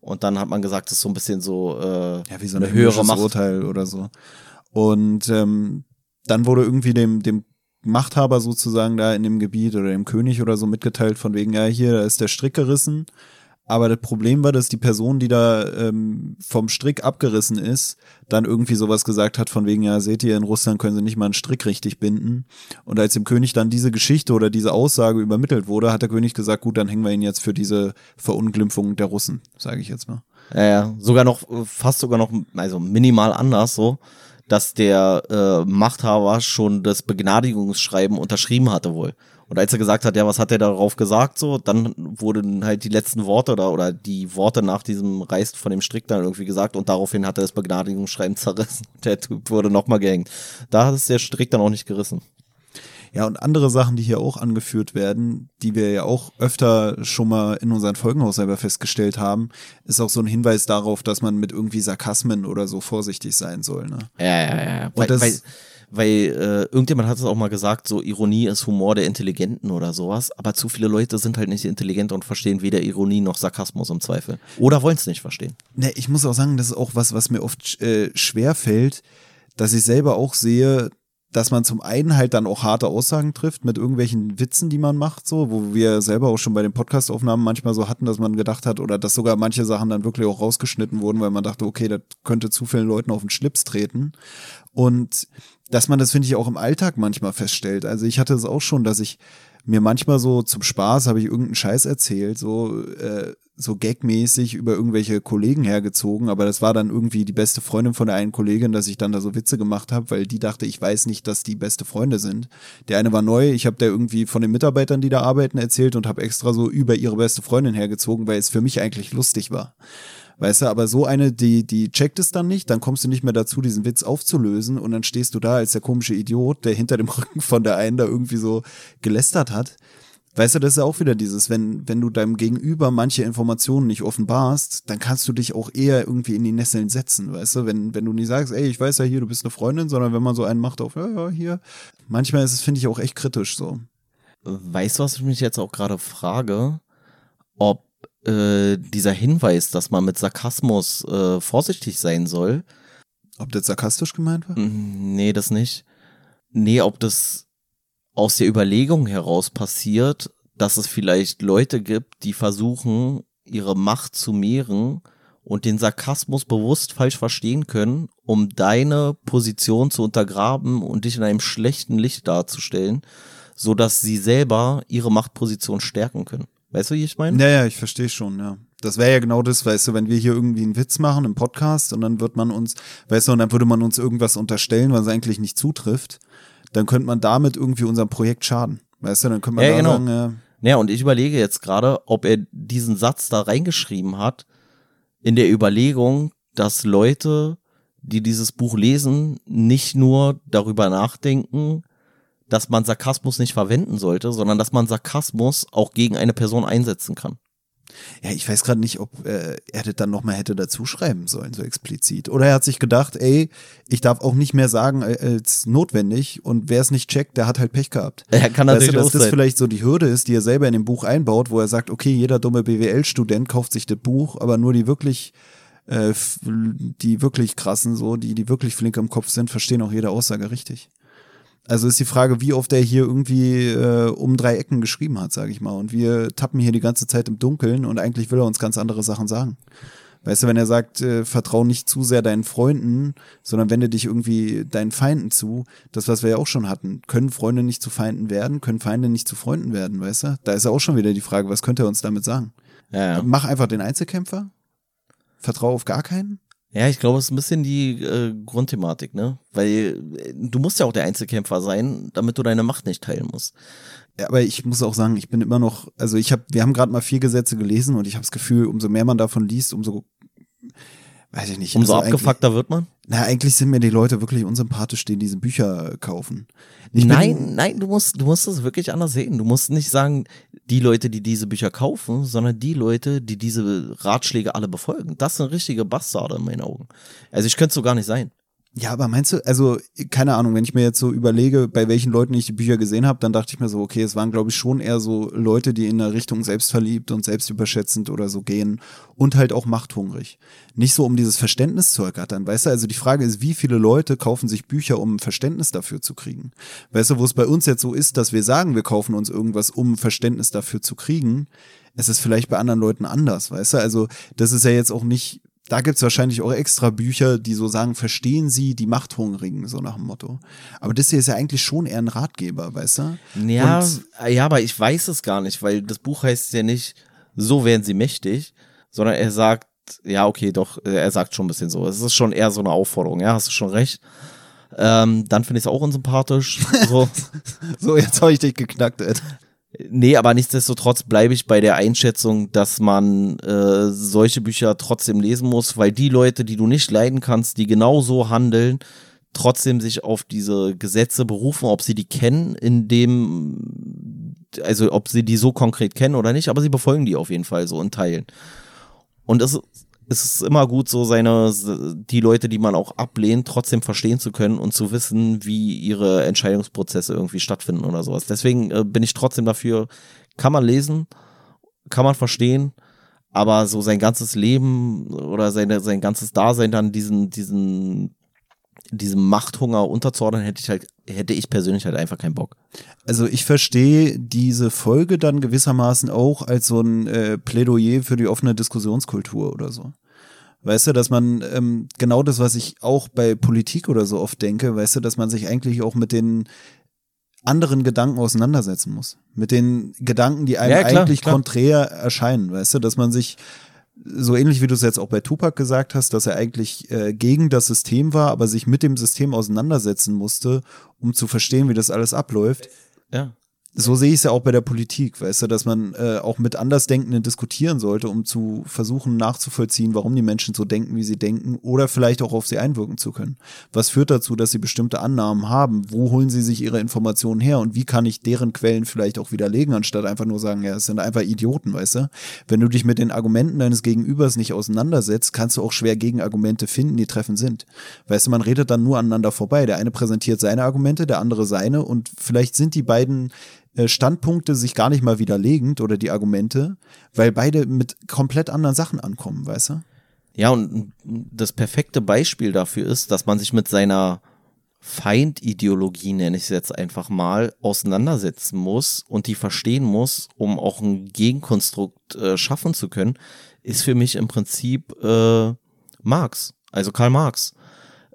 Und dann hat man gesagt, das ist so ein bisschen so, äh, ja, wie so eine höhere Macht. Urteil oder so. Und ähm, dann wurde irgendwie dem, dem Machthaber sozusagen da in dem Gebiet oder dem König oder so mitgeteilt von wegen, ja, hier, da ist der Strick gerissen. Aber das Problem war, dass die Person, die da ähm, vom Strick abgerissen ist, dann irgendwie sowas gesagt hat von wegen, ja, seht ihr, in Russland können sie nicht mal einen Strick richtig binden. Und als dem König dann diese Geschichte oder diese Aussage übermittelt wurde, hat der König gesagt, gut, dann hängen wir ihn jetzt für diese Verunglimpfung der Russen, sage ich jetzt mal. Ja, ja, sogar noch, fast sogar noch, also minimal anders so dass der äh, Machthaber schon das Begnadigungsschreiben unterschrieben hatte wohl. Und als er gesagt hat, ja, was hat er darauf gesagt, so, dann wurden halt die letzten Worte oder, oder die Worte nach diesem Reißt von dem Strick dann irgendwie gesagt und daraufhin hat er das Begnadigungsschreiben zerrissen. Der Typ wurde nochmal gehängt. Da ist der Strick dann auch nicht gerissen. Ja, und andere Sachen, die hier auch angeführt werden, die wir ja auch öfter schon mal in unseren Folgen auch selber festgestellt haben, ist auch so ein Hinweis darauf, dass man mit irgendwie Sarkasmen oder so vorsichtig sein soll. Ne? Ja, ja, ja. Und weil, das, weil, weil äh, irgendjemand hat es auch mal gesagt, so Ironie ist Humor der Intelligenten oder sowas, aber zu viele Leute sind halt nicht intelligent und verstehen weder Ironie noch Sarkasmus im Zweifel. Oder wollen es nicht verstehen. Ne, ich muss auch sagen, das ist auch was, was mir oft äh, schwer fällt, dass ich selber auch sehe, dass man zum einen halt dann auch harte Aussagen trifft mit irgendwelchen Witzen, die man macht, so, wo wir selber auch schon bei den Podcastaufnahmen manchmal so hatten, dass man gedacht hat, oder dass sogar manche Sachen dann wirklich auch rausgeschnitten wurden, weil man dachte, okay, das könnte zu vielen Leuten auf den Schlips treten. Und dass man das, finde ich, auch im Alltag manchmal feststellt. Also ich hatte es auch schon, dass ich mir manchmal so zum Spaß habe ich irgendeinen Scheiß erzählt, so äh, so gagmäßig über irgendwelche Kollegen hergezogen, aber das war dann irgendwie die beste Freundin von der einen Kollegin, dass ich dann da so Witze gemacht habe, weil die dachte, ich weiß nicht, dass die beste Freunde sind. Der eine war neu, ich habe der irgendwie von den Mitarbeitern, die da arbeiten, erzählt und habe extra so über ihre beste Freundin hergezogen, weil es für mich eigentlich lustig war. Weißt du, aber so eine, die, die checkt es dann nicht, dann kommst du nicht mehr dazu, diesen Witz aufzulösen und dann stehst du da als der komische Idiot, der hinter dem Rücken von der einen da irgendwie so gelästert hat. Weißt du, das ist ja auch wieder dieses, wenn, wenn du deinem Gegenüber manche Informationen nicht offenbarst, dann kannst du dich auch eher irgendwie in die Nesseln setzen, weißt du, wenn, wenn du nie sagst, ey, ich weiß ja hier, du bist eine Freundin, sondern wenn man so einen macht auf, ja, ja, hier. Manchmal ist es, finde ich, auch echt kritisch so. Weißt du, was ich mich jetzt auch gerade frage? Ob äh, dieser Hinweis, dass man mit Sarkasmus äh, vorsichtig sein soll. Ob das sarkastisch gemeint war? Nee, das nicht. Nee, ob das aus der Überlegung heraus passiert, dass es vielleicht Leute gibt, die versuchen, ihre Macht zu mehren und den Sarkasmus bewusst falsch verstehen können, um deine Position zu untergraben und dich in einem schlechten Licht darzustellen, so dass sie selber ihre Machtposition stärken können. Weißt du, wie ich meine? Ja, ja, ich verstehe schon, ja. Das wäre ja genau das, weißt du, wenn wir hier irgendwie einen Witz machen im Podcast und dann wird man uns, weißt du, und dann würde man uns irgendwas unterstellen, was eigentlich nicht zutrifft, dann könnte man damit irgendwie unserem Projekt schaden. Weißt du, dann könnte man Ja, da genau. sagen, ja, Ja, und ich überlege jetzt gerade, ob er diesen Satz da reingeschrieben hat, in der Überlegung, dass Leute, die dieses Buch lesen, nicht nur darüber nachdenken, dass man Sarkasmus nicht verwenden sollte, sondern dass man Sarkasmus auch gegen eine Person einsetzen kann. Ja, ich weiß gerade nicht, ob äh, er das dann nochmal hätte dazu schreiben sollen, so explizit. Oder er hat sich gedacht, ey, ich darf auch nicht mehr sagen äh, als notwendig und wer es nicht checkt, der hat halt Pech gehabt. Er kann Weißt natürlich du, dass das sein. vielleicht so die Hürde ist, die er selber in dem Buch einbaut, wo er sagt, okay, jeder dumme BWL-Student kauft sich das Buch, aber nur die wirklich, äh, die wirklich krassen, so, die, die wirklich flink im Kopf sind, verstehen auch jede Aussage richtig. Also ist die Frage, wie oft er hier irgendwie äh, um drei Ecken geschrieben hat, sage ich mal. Und wir tappen hier die ganze Zeit im Dunkeln und eigentlich will er uns ganz andere Sachen sagen. Weißt du, wenn er sagt, äh, vertrau nicht zu sehr deinen Freunden, sondern wende dich irgendwie deinen Feinden zu, das, was wir ja auch schon hatten. Können Freunde nicht zu Feinden werden? Können Feinde nicht zu Freunden werden, weißt du? Da ist ja auch schon wieder die Frage, was könnte er uns damit sagen? Ja, ja. Mach einfach den Einzelkämpfer? Vertrau auf gar keinen? Ja, ich glaube, es ist ein bisschen die äh, Grundthematik, ne? Weil äh, du musst ja auch der Einzelkämpfer sein, damit du deine Macht nicht teilen musst. Ja, aber ich muss auch sagen, ich bin immer noch, also ich habe, wir haben gerade mal vier Gesetze gelesen und ich habe das Gefühl, umso mehr man davon liest, umso, weiß ich nicht. Umso also abgefuckter wird man. Na, eigentlich sind mir die Leute wirklich unsympathisch, die diese Bücher kaufen. Ich nein, nein, du musst, du musst es wirklich anders sehen. Du musst nicht sagen, die Leute, die diese Bücher kaufen, sondern die Leute, die diese Ratschläge alle befolgen. Das sind richtige Bastarde in meinen Augen. Also ich könnte es so gar nicht sein. Ja, aber meinst du, also keine Ahnung, wenn ich mir jetzt so überlege, bei welchen Leuten ich die Bücher gesehen habe, dann dachte ich mir so, okay, es waren glaube ich schon eher so Leute, die in der Richtung selbstverliebt und selbstüberschätzend oder so gehen und halt auch machthungrig. Nicht so um dieses Verständnis zu ergattern, weißt du? Also die Frage ist, wie viele Leute kaufen sich Bücher, um Verständnis dafür zu kriegen? Weißt du, wo es bei uns jetzt so ist, dass wir sagen, wir kaufen uns irgendwas, um Verständnis dafür zu kriegen, es ist vielleicht bei anderen Leuten anders, weißt du? Also das ist ja jetzt auch nicht da gibt's wahrscheinlich auch extra Bücher, die so sagen, verstehen Sie die Machthungrigen, so nach dem Motto. Aber das hier ist ja eigentlich schon eher ein Ratgeber, weißt du? Ja, Und, ja, aber ich weiß es gar nicht, weil das Buch heißt ja nicht, so werden sie mächtig, sondern er sagt, ja, okay, doch, äh, er sagt schon ein bisschen so. Es ist schon eher so eine Aufforderung, ja, hast du schon recht. Ähm, dann finde ich es auch unsympathisch. So. so, jetzt habe ich dich geknackt, Ed. Nee, aber nichtsdestotrotz bleibe ich bei der Einschätzung, dass man äh, solche Bücher trotzdem lesen muss, weil die Leute, die du nicht leiden kannst, die genau so handeln, trotzdem sich auf diese Gesetze berufen, ob sie die kennen, in dem, also ob sie die so konkret kennen oder nicht, aber sie befolgen die auf jeden Fall so in Teilen. Und es, es ist immer gut, so seine, die Leute, die man auch ablehnt, trotzdem verstehen zu können und zu wissen, wie ihre Entscheidungsprozesse irgendwie stattfinden oder sowas. Deswegen äh, bin ich trotzdem dafür, kann man lesen, kann man verstehen, aber so sein ganzes Leben oder seine, sein ganzes Dasein dann diesen, diesen, diesem Machthunger unterzuordnen, hätte ich halt, hätte ich persönlich halt einfach keinen Bock. Also ich verstehe diese Folge dann gewissermaßen auch als so ein äh, Plädoyer für die offene Diskussionskultur oder so. Weißt du, dass man ähm, genau das, was ich auch bei Politik oder so oft denke, weißt du, dass man sich eigentlich auch mit den anderen Gedanken auseinandersetzen muss. Mit den Gedanken, die einem Ja, klar, eigentlich klar. konträr erscheinen, weißt du, dass man sich so ähnlich wie du es jetzt auch bei Tupac gesagt hast, dass er eigentlich äh, gegen das System war, aber sich mit dem System auseinandersetzen musste, um zu verstehen, wie das alles abläuft. Ja. So sehe ich es ja auch bei der Politik, weißt du, dass man äh, auch mit Andersdenkenden diskutieren sollte, um zu versuchen nachzuvollziehen, warum die Menschen so denken, wie sie denken, oder vielleicht auch auf sie einwirken zu können. Was führt dazu, dass sie bestimmte Annahmen haben? Wo holen sie sich ihre Informationen her und wie kann ich deren Quellen vielleicht auch widerlegen, anstatt einfach nur sagen, ja, es sind einfach Idioten, weißt du? Wenn du dich mit den Argumenten deines Gegenübers nicht auseinandersetzt, kannst du auch schwer Gegenargumente finden, die treffend sind. Weißt du, man redet dann nur aneinander vorbei. Der eine präsentiert seine Argumente, der andere seine und vielleicht sind die beiden Standpunkte sich gar nicht mal widerlegend oder die Argumente, weil beide mit komplett anderen Sachen ankommen, weißt du? Ja, und das perfekte Beispiel dafür ist, dass man sich mit seiner Feindideologie, nenne ich es jetzt einfach mal, auseinandersetzen muss und die verstehen muss, um auch ein Gegenkonstrukt äh, schaffen zu können, ist für mich im Prinzip äh, Marx, also Karl Marx.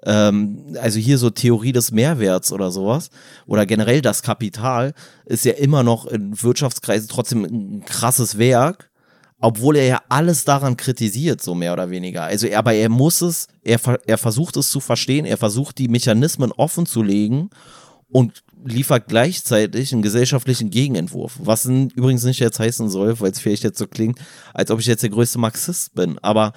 Ähm, also hier so Theorie des Mehrwerts oder sowas oder generell das Kapital ist ja immer noch in Wirtschaftskreisen trotzdem ein krasses Werk, obwohl er ja alles daran kritisiert, so mehr oder weniger. Also, er, aber er muss es, er, er versucht es zu verstehen, er versucht die Mechanismen offen zu legen und liefert gleichzeitig einen gesellschaftlichen Gegenentwurf. Was übrigens nicht jetzt heißen soll, weil es vielleicht jetzt so klingt, als ob ich jetzt der größte Marxist bin. Aber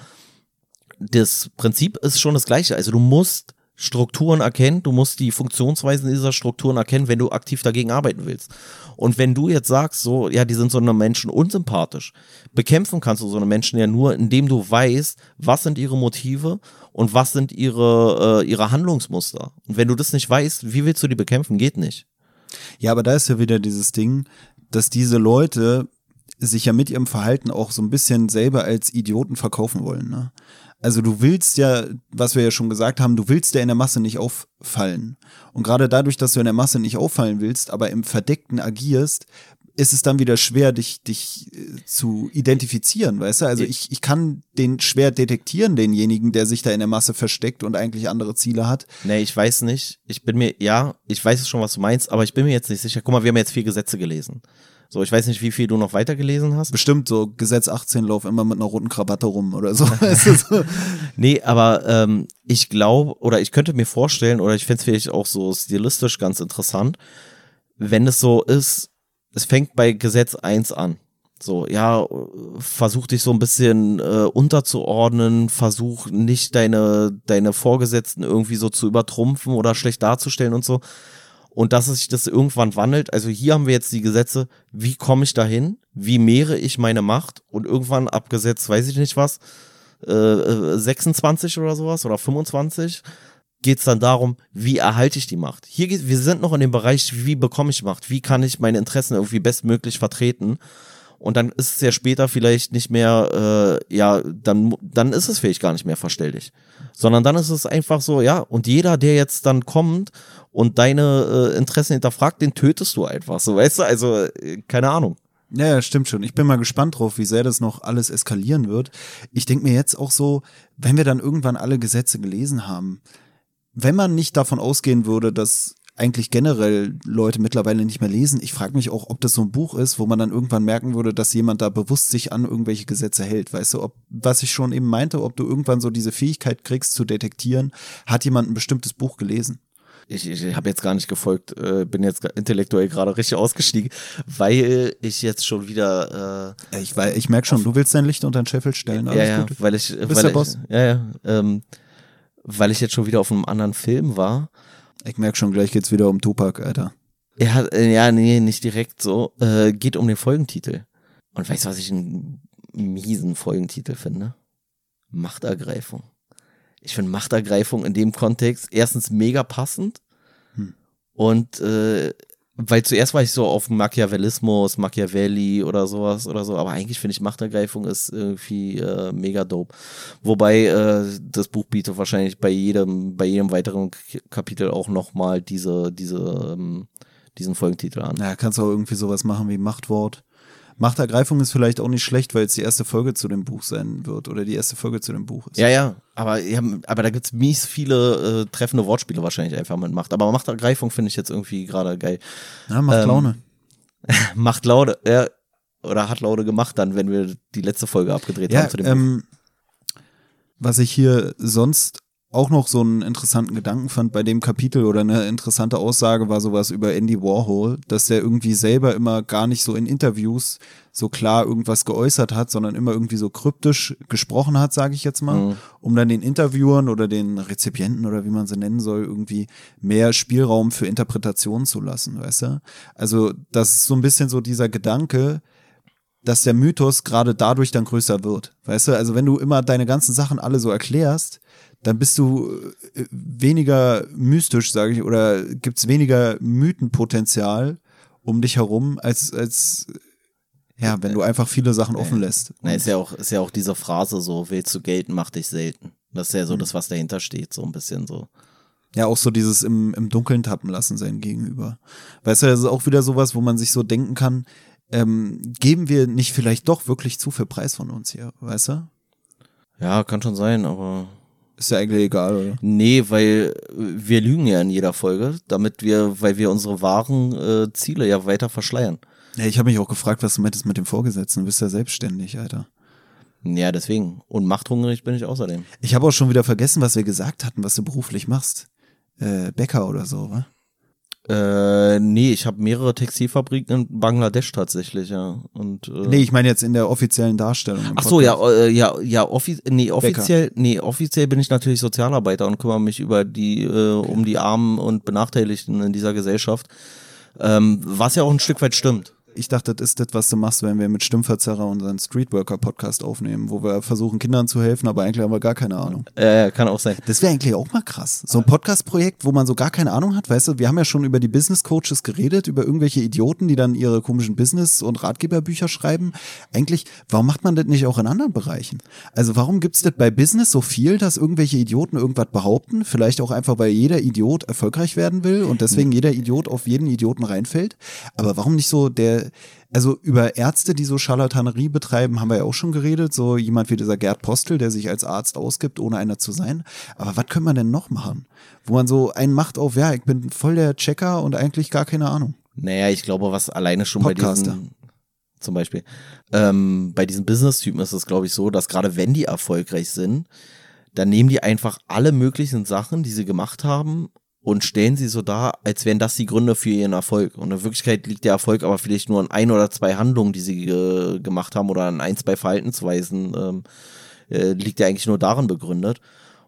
das Prinzip ist schon das gleiche. Also du musst Strukturen erkennen, du musst die Funktionsweisen dieser Strukturen erkennen, wenn du aktiv dagegen arbeiten willst. Und wenn du jetzt sagst, so, ja, die sind so eine Menschen unsympathisch, bekämpfen kannst du so eine Menschen ja nur, indem du weißt, was sind ihre Motive und was sind ihre, äh, ihre Handlungsmuster. Und wenn du das nicht weißt, wie willst du die bekämpfen? Geht nicht. Ja, aber da ist ja wieder dieses Ding, dass diese Leute sich ja mit ihrem Verhalten auch so ein bisschen selber als Idioten verkaufen wollen. Ne? Also du willst ja, was wir ja schon gesagt haben, du willst ja in der Masse nicht auffallen. Und gerade dadurch, dass du in der Masse nicht auffallen willst, aber im Verdeckten agierst, ist es dann wieder schwer, dich, dich äh, zu identifizieren, weißt du? Also ich, ich kann den schwer detektieren, denjenigen, der sich da in der Masse versteckt und eigentlich andere Ziele hat. Nee, ich weiß nicht. Ich bin mir, ja, ich weiß schon, was du meinst, aber ich bin mir jetzt nicht sicher. Guck mal, wir haben jetzt vier Gesetze gelesen. So, ich weiß nicht, wie viel du noch weitergelesen hast. Bestimmt so Gesetz 18 lauf immer mit einer roten Krawatte rum oder so. nee, aber ähm, ich glaube, oder ich könnte mir vorstellen, oder ich fände es vielleicht auch so stilistisch ganz interessant, wenn es so ist, es fängt bei Gesetz 1 an. So, ja, versuch dich so ein bisschen äh, unterzuordnen, versuch nicht deine, deine Vorgesetzten irgendwie so zu übertrumpfen oder schlecht darzustellen und so und dass sich das irgendwann wandelt. Also hier haben wir jetzt die Gesetze, wie komme ich dahin, wie mehre ich meine Macht und irgendwann abgesetzt, weiß ich nicht was, äh, 26 äh, oder sowas oder 25 geht es dann darum, wie erhalte ich die Macht. Hier geht, wir sind noch in dem Bereich, wie bekomme ich Macht, wie kann ich meine Interessen irgendwie bestmöglich vertreten. Und dann ist es ja später vielleicht nicht mehr, äh, ja, dann, dann ist es vielleicht gar nicht mehr verstellig. Sondern dann ist es einfach so, ja, und jeder, der jetzt dann kommt und deine äh, Interessen hinterfragt, den tötest du einfach. So, weißt du, also äh, keine Ahnung. Ja, ja, stimmt schon. Ich bin mal gespannt drauf, wie sehr das noch alles eskalieren wird. Ich denke mir jetzt auch so, wenn wir dann irgendwann alle Gesetze gelesen haben, wenn man nicht davon ausgehen würde, dass eigentlich generell Leute mittlerweile nicht mehr lesen. Ich frage mich auch, ob das so ein Buch ist, wo man dann irgendwann merken würde, dass jemand da bewusst sich an irgendwelche Gesetze hält. Weißt du, ob, was ich schon eben meinte, ob du irgendwann so diese Fähigkeit kriegst zu detektieren, hat jemand ein bestimmtes Buch gelesen? Ich, ich habe jetzt gar nicht gefolgt, äh, bin jetzt intellektuell gerade richtig ausgestiegen, weil ich jetzt schon wieder. Äh, ich ich merke schon, du willst dein Licht unter den Scheffel stellen. Alles ja, ja, gut. weil ich, bist weil der ich, Boss. Ja, ja, ähm, weil ich jetzt schon wieder auf einem anderen Film war. Ich merke schon, gleich geht's wieder um Tupac, Alter. Ja, äh, ja, nee, nicht direkt so. Äh, geht um den Folgentitel. Und weißt du, was ich einen miesen Folgentitel finde? Machtergreifung ich finde Machtergreifung in dem Kontext erstens mega passend hm. und äh, weil zuerst war ich so auf Machiavellismus, Machiavelli oder sowas oder so, aber eigentlich finde ich Machtergreifung ist irgendwie äh, mega dope. Wobei äh, das Buch bietet wahrscheinlich bei jedem, bei jedem weiteren Kapitel auch nochmal diese, diese, ähm, diesen Folgentitel an. Ja, kannst du auch irgendwie sowas machen wie Machtwort. Machtergreifung ist vielleicht auch nicht schlecht, weil es die erste Folge zu dem Buch sein wird oder die erste Folge zu dem Buch ist. Ja, ja, aber, aber da gibt's mies viele äh, treffende Wortspiele wahrscheinlich einfach mit Macht. Aber Machtergreifung finde ich jetzt irgendwie gerade geil. Ja, macht ähm, Laune. macht Laune, ja, oder hat Laune gemacht dann, wenn wir die letzte Folge abgedreht ja, haben zu dem ähm, Buch. Was ich hier sonst auch noch so einen interessanten Gedanken fand bei dem Kapitel oder eine interessante Aussage war sowas über Andy Warhol, dass der irgendwie selber immer gar nicht so in Interviews so klar irgendwas geäußert hat, sondern immer irgendwie so kryptisch gesprochen hat, sage ich jetzt mal, mhm. um dann den Interviewern oder den Rezipienten oder wie man sie nennen soll, irgendwie mehr Spielraum für Interpretation zu lassen, weißt du? Also das ist so ein bisschen so dieser Gedanke, dass der Mythos gerade dadurch dann größer wird. Weißt du, also wenn du immer deine ganzen Sachen alle so erklärst, dann bist du äh, weniger mystisch, sage ich, oder gibt's weniger Mythenpotenzial um dich herum, als, als ja, wenn du einfach viele Sachen offen lässt. Na, ist ja auch, ist ja auch diese Phrase so, willst du gelten, mach dich selten. Das ist ja so mhm. das, was dahinter steht, so ein bisschen so. Ja, auch so dieses im, im Dunkeln tappen lassen sein Gegenüber. Weißt du, das ist auch wieder sowas, wo man sich so denken kann, ähm, geben wir nicht vielleicht doch wirklich zu viel Preis von uns hier, weißt du? Ja, kann schon sein, aber Ist ja eigentlich egal, oder? Nee, weil wir lügen ja in jeder Folge, damit wir, weil wir unsere wahren äh, Ziele ja weiter verschleiern. Ja, ich habe mich auch gefragt, was du meintest mit dem Vorgesetzten. Du bist ja selbstständig, Alter. Ja, deswegen. Und machthungrig bin ich außerdem. Ich habe auch schon wieder vergessen, was wir gesagt hatten, was du beruflich machst. Äh, Bäcker oder so, wa? Äh, nee, ich habe mehrere Textilfabriken in Bangladesch tatsächlich, ja. Und, äh, Nee, ich meine jetzt in der offiziellen Darstellung. Ach so, ja, äh, ja, ja, offi nee, offiziell, nee, offiziell bin ich natürlich Sozialarbeiter und kümmere mich über die, äh, um die Armen und Benachteiligten in dieser Gesellschaft. Ähm, was ja auch ein Stück weit stimmt. Ich dachte, das ist das, was du machst, wenn wir mit Stimmverzerrer unseren Streetworker-Podcast aufnehmen, wo wir versuchen, Kindern zu helfen, aber eigentlich haben wir gar keine Ahnung. Äh, kann auch sein. Das wäre eigentlich auch mal krass. So ein Podcast-Projekt, wo man so gar keine Ahnung hat, weißt du, wir haben ja schon über die Business-Coaches geredet, über irgendwelche Idioten, die dann ihre komischen Business- und Ratgeberbücher schreiben. Eigentlich, warum macht man das nicht auch in anderen Bereichen? Also warum gibt's das bei Business so viel, dass irgendwelche Idioten irgendwas behaupten? Vielleicht auch einfach, weil jeder Idiot erfolgreich werden will und deswegen jeder Idiot auf jeden Idioten reinfällt. Aber warum nicht so der, also über Ärzte, die so Scharlatanerie betreiben, haben wir ja auch schon geredet. So jemand wie dieser Gerd Postel, der sich als Arzt ausgibt, ohne einer zu sein. Aber was können wir denn noch machen? Wo man so einen macht auf, ja, ich bin voll der Checker und eigentlich gar keine Ahnung. Naja, ich glaube, was alleine schon Podcaster. bei diesen, zum Beispiel, ähm, bei diesen Business-Typen ist es, glaube ich, so, dass gerade wenn die erfolgreich sind, dann nehmen die einfach alle möglichen Sachen, die sie gemacht haben und stellen sie so dar, als wären das die Gründe für ihren Erfolg. Und in Wirklichkeit liegt der Erfolg aber vielleicht nur an ein oder zwei Handlungen, die sie äh, gemacht haben oder an ein, zwei Verhaltensweisen, ähm, äh, liegt ja eigentlich nur darin begründet.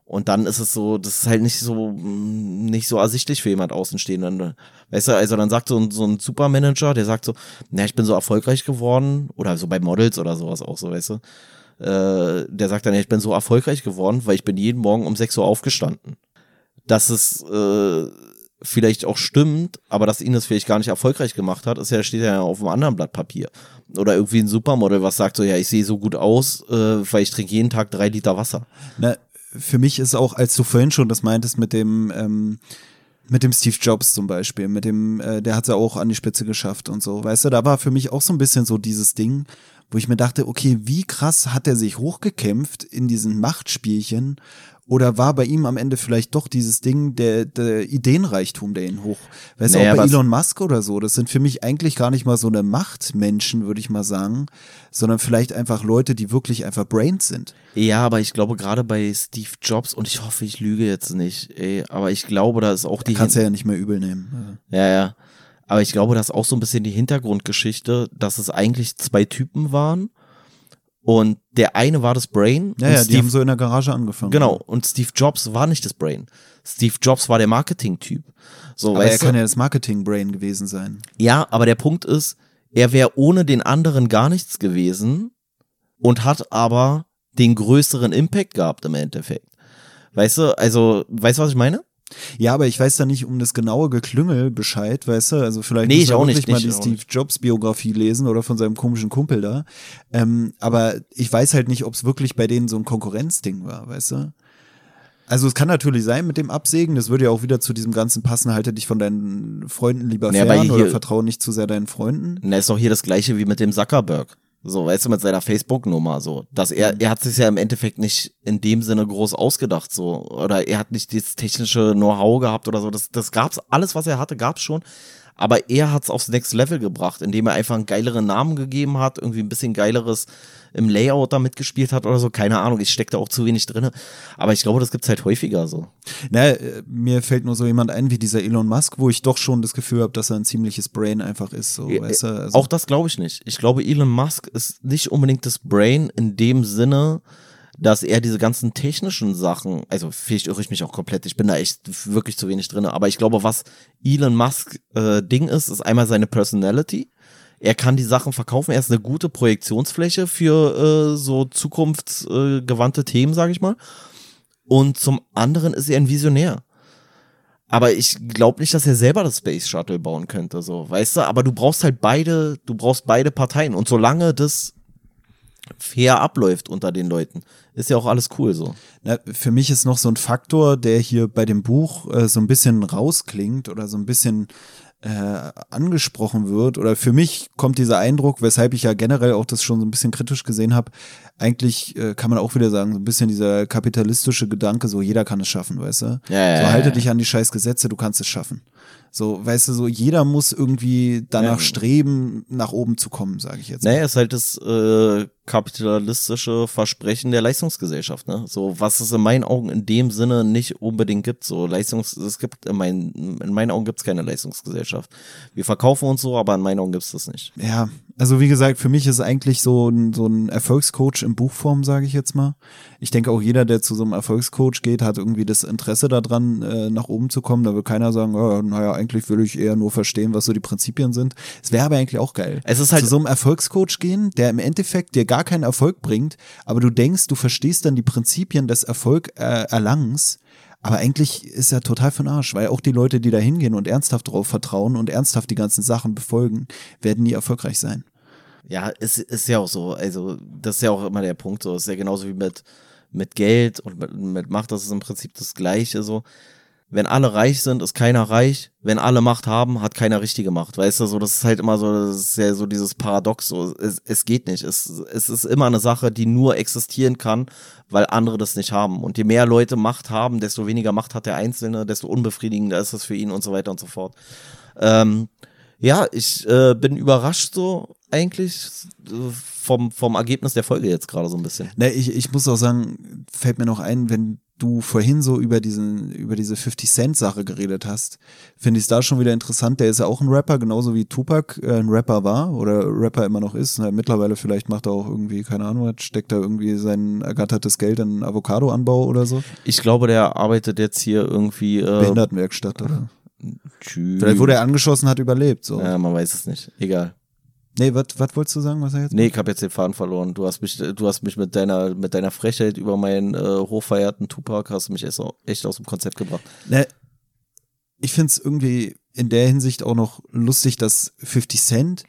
Und dann ist es so, das ist halt nicht so, mm, nicht so ersichtlich für jemand Außenstehenden. Weißt du, also dann sagt so ein, so ein Supermanager, der sagt so, na, ich bin so erfolgreich geworden, oder so bei Models oder sowas auch so, weißt du. Äh, der sagt dann, ich bin so erfolgreich geworden, weil ich bin jeden Morgen um 6 Uhr aufgestanden. Dass es äh, vielleicht auch stimmt, aber dass ihn das vielleicht gar nicht erfolgreich gemacht hat, ist ja, steht ja auf einem anderen Blatt Papier. Oder irgendwie ein Supermodel, was sagt so, ja, ich sehe so gut aus, äh, weil ich trinke jeden Tag drei Liter Wasser. Na, für mich ist auch, als du vorhin schon das meintest mit dem, ähm, mit dem Steve Jobs zum Beispiel, mit dem, äh, der hat es ja auch an die Spitze geschafft und so, weißt du, da war für mich auch so ein bisschen so dieses Ding, wo ich mir dachte, okay, wie krass hat er sich hochgekämpft in diesen Machtspielchen oder war bei ihm am Ende vielleicht doch dieses Ding, der, der Ideenreichtum, der ihn hoch, weißt Naja, du, auch bei Elon Musk oder so, das sind für mich eigentlich gar nicht mal so eine Machtmenschen, würde ich mal sagen, sondern vielleicht einfach Leute, die wirklich einfach Brains sind. Ja, aber ich glaube gerade bei Steve Jobs, und ich hoffe, ich lüge jetzt nicht, ey, aber ich glaube, da ist auch die Kannst du ja nicht mehr übel nehmen. Ja, ja. Aber ich glaube, das ist auch so ein bisschen die Hintergrundgeschichte, dass es eigentlich zwei Typen waren. Und der eine war das Brain. Ja, ja, die Steve, haben so in der Garage angefangen. genau. Und Steve Jobs war nicht das Brain. Steve Jobs war der Marketing-Typ. So, Aber er kann ja das Marketing-Brain gewesen sein. Ja, aber der Punkt ist, er wäre ohne den anderen gar nichts gewesen und hat aber den größeren Impact gehabt im Endeffekt. Weißt du, also, weißt du, was ich meine? Ja, aber ich weiß da nicht um das genaue Geklüngel Bescheid, weißt du? Also vielleicht Nee, muss ich auch wirklich nicht, mal die Steve. Jobs Biografie lesen oder von seinem komischen Kumpel da. Ähm, aber ich weiß halt nicht, ob es wirklich bei denen so ein Konkurrenzding war, weißt du? Also es kann natürlich sein mit dem Absägen, das würde ja auch wieder zu diesem ganzen passen, halte dich von deinen Freunden lieber Ja, fern oder vertraue nicht zu sehr deinen Freunden. Na, ist doch hier das gleiche wie mit dem Zuckerberg. So, weißt du, mit seiner Facebook-Nummer, so. Dass er, Mhm. er hat sich ja im Endeffekt nicht in dem Sinne groß ausgedacht, so. Oder er hat nicht das technische Know-how gehabt oder so. Das, das gab's, alles, was er hatte, gab's schon. Aber er hat's aufs Next Level gebracht, indem er einfach einen geileren Namen gegeben hat, irgendwie ein bisschen geileres im Layout da mitgespielt hat oder so. Keine Ahnung, ich steck da auch zu wenig drinne. Aber ich glaube, das gibt's halt häufiger so. Na, äh, mir fällt nur so jemand ein wie dieser Elon Musk, wo ich doch schon das Gefühl habe, dass er ein ziemliches Brain einfach ist, so, Ja, weißt du? Also, Auch das glaube ich nicht. Ich glaube, Elon Musk ist nicht unbedingt das Brain in dem Sinne, dass er diese ganzen technischen Sachen, also vielleicht irre ich mich auch komplett, ich bin da echt wirklich zu wenig drin, aber ich glaube, was Elon Musk äh, Ding ist, ist einmal seine Personality. Er kann die Sachen verkaufen, er ist eine gute Projektionsfläche für äh, so zukunftsgewandte Themen, sage ich mal. Und zum anderen ist er ein Visionär. Aber ich glaube nicht, dass er selber das Space Shuttle bauen könnte, so, weißt du? Aber du brauchst halt beide, du brauchst beide Parteien. Und solange das fair abläuft unter den Leuten, ist ja auch alles cool so. Na, für mich ist noch so ein Faktor, der hier bei dem Buch äh, so ein bisschen rausklingt oder so ein bisschen äh, angesprochen wird oder für mich kommt dieser Eindruck, weshalb ich ja generell auch das schon so ein bisschen kritisch gesehen habe, eigentlich äh, kann man auch wieder sagen, so ein bisschen dieser kapitalistische Gedanke, so jeder kann es schaffen, weißt du? Ja, ja, so halte ja. dich an die scheiß Gesetze, du kannst es schaffen. So, weißt du, so jeder muss irgendwie danach streben, nach oben zu kommen, sage ich jetzt. Naja, ist halt das äh, kapitalistische Versprechen der Leistungsgesellschaft, ne? So, was es in meinen Augen in dem Sinne nicht unbedingt gibt. So, Leistungs, es gibt in meinen, in meinen Augen gibt es keine Leistungsgesellschaft. Wir verkaufen uns so, aber in meinen Augen gibt es das nicht. Ja, also wie gesagt, für mich ist eigentlich so ein, so ein Erfolgscoach in Buchform, sage ich jetzt mal. Ich denke auch jeder, der zu so einem Erfolgscoach geht, hat irgendwie das Interesse daran, äh, nach oben zu kommen. Da will keiner sagen, oh, naja, eigentlich will ich eher nur verstehen, was so die Prinzipien sind. Es wäre aber eigentlich auch geil. Es ist halt- zu so einem Erfolgscoach gehen, der im Endeffekt dir gar keinen Erfolg bringt, aber du denkst, du verstehst dann die Prinzipien des Erfolg äh, Erlangens. Aber eigentlich ist er total von Arsch, weil auch die Leute, die da hingehen und ernsthaft darauf vertrauen und ernsthaft die ganzen Sachen befolgen, werden nie erfolgreich sein. Ja, es ist ja auch so. Also, das ist ja auch immer der Punkt so. Ist ja genauso wie mit, mit Geld und mit, mit Macht, das ist im Prinzip das Gleiche so. Wenn alle reich sind, ist keiner reich. Wenn alle Macht haben, hat keiner richtige Macht. Weißt du, so, das ist halt immer so, das ist ja so dieses Paradox, so, es, es geht nicht. Es, es ist immer eine Sache, die nur existieren kann, weil andere das nicht haben. Und je mehr Leute Macht haben, desto weniger Macht hat der Einzelne, desto unbefriedigender ist es für ihn und so weiter und so fort. Ähm, ja, ich äh, bin überrascht so eigentlich vom, vom Ergebnis der Folge jetzt gerade so ein bisschen. Ne, ich, ich muss auch sagen, fällt mir noch ein, wenn du vorhin so über diesen, über diese 50 Cent Sache geredet hast, finde ich es da schon wieder interessant. Der ist ja auch ein Rapper, genauso wie Tupac äh, ein Rapper war oder Rapper immer noch ist. Na, mittlerweile vielleicht macht er auch irgendwie, keine Ahnung, steckt da irgendwie sein ergattertes Geld in Avocadoanbau oder so. Ich glaube, der arbeitet jetzt hier irgendwie. Äh, Behindertenwerkstatt oder. tschü- Vielleicht wurde er angeschossen, hat überlebt. So. Ja, man weiß es nicht. Egal. Nee, was was wolltest du sagen, was er jetzt? Nee, ich habe jetzt den Faden verloren. Du hast mich, du hast mich mit deiner, mit deiner Frechheit über meinen äh, hochverehrten Tupac hast du mich echt, echt aus dem Konzept gebracht. Ne, ich finde es irgendwie in der Hinsicht auch noch lustig, dass 50 Cent,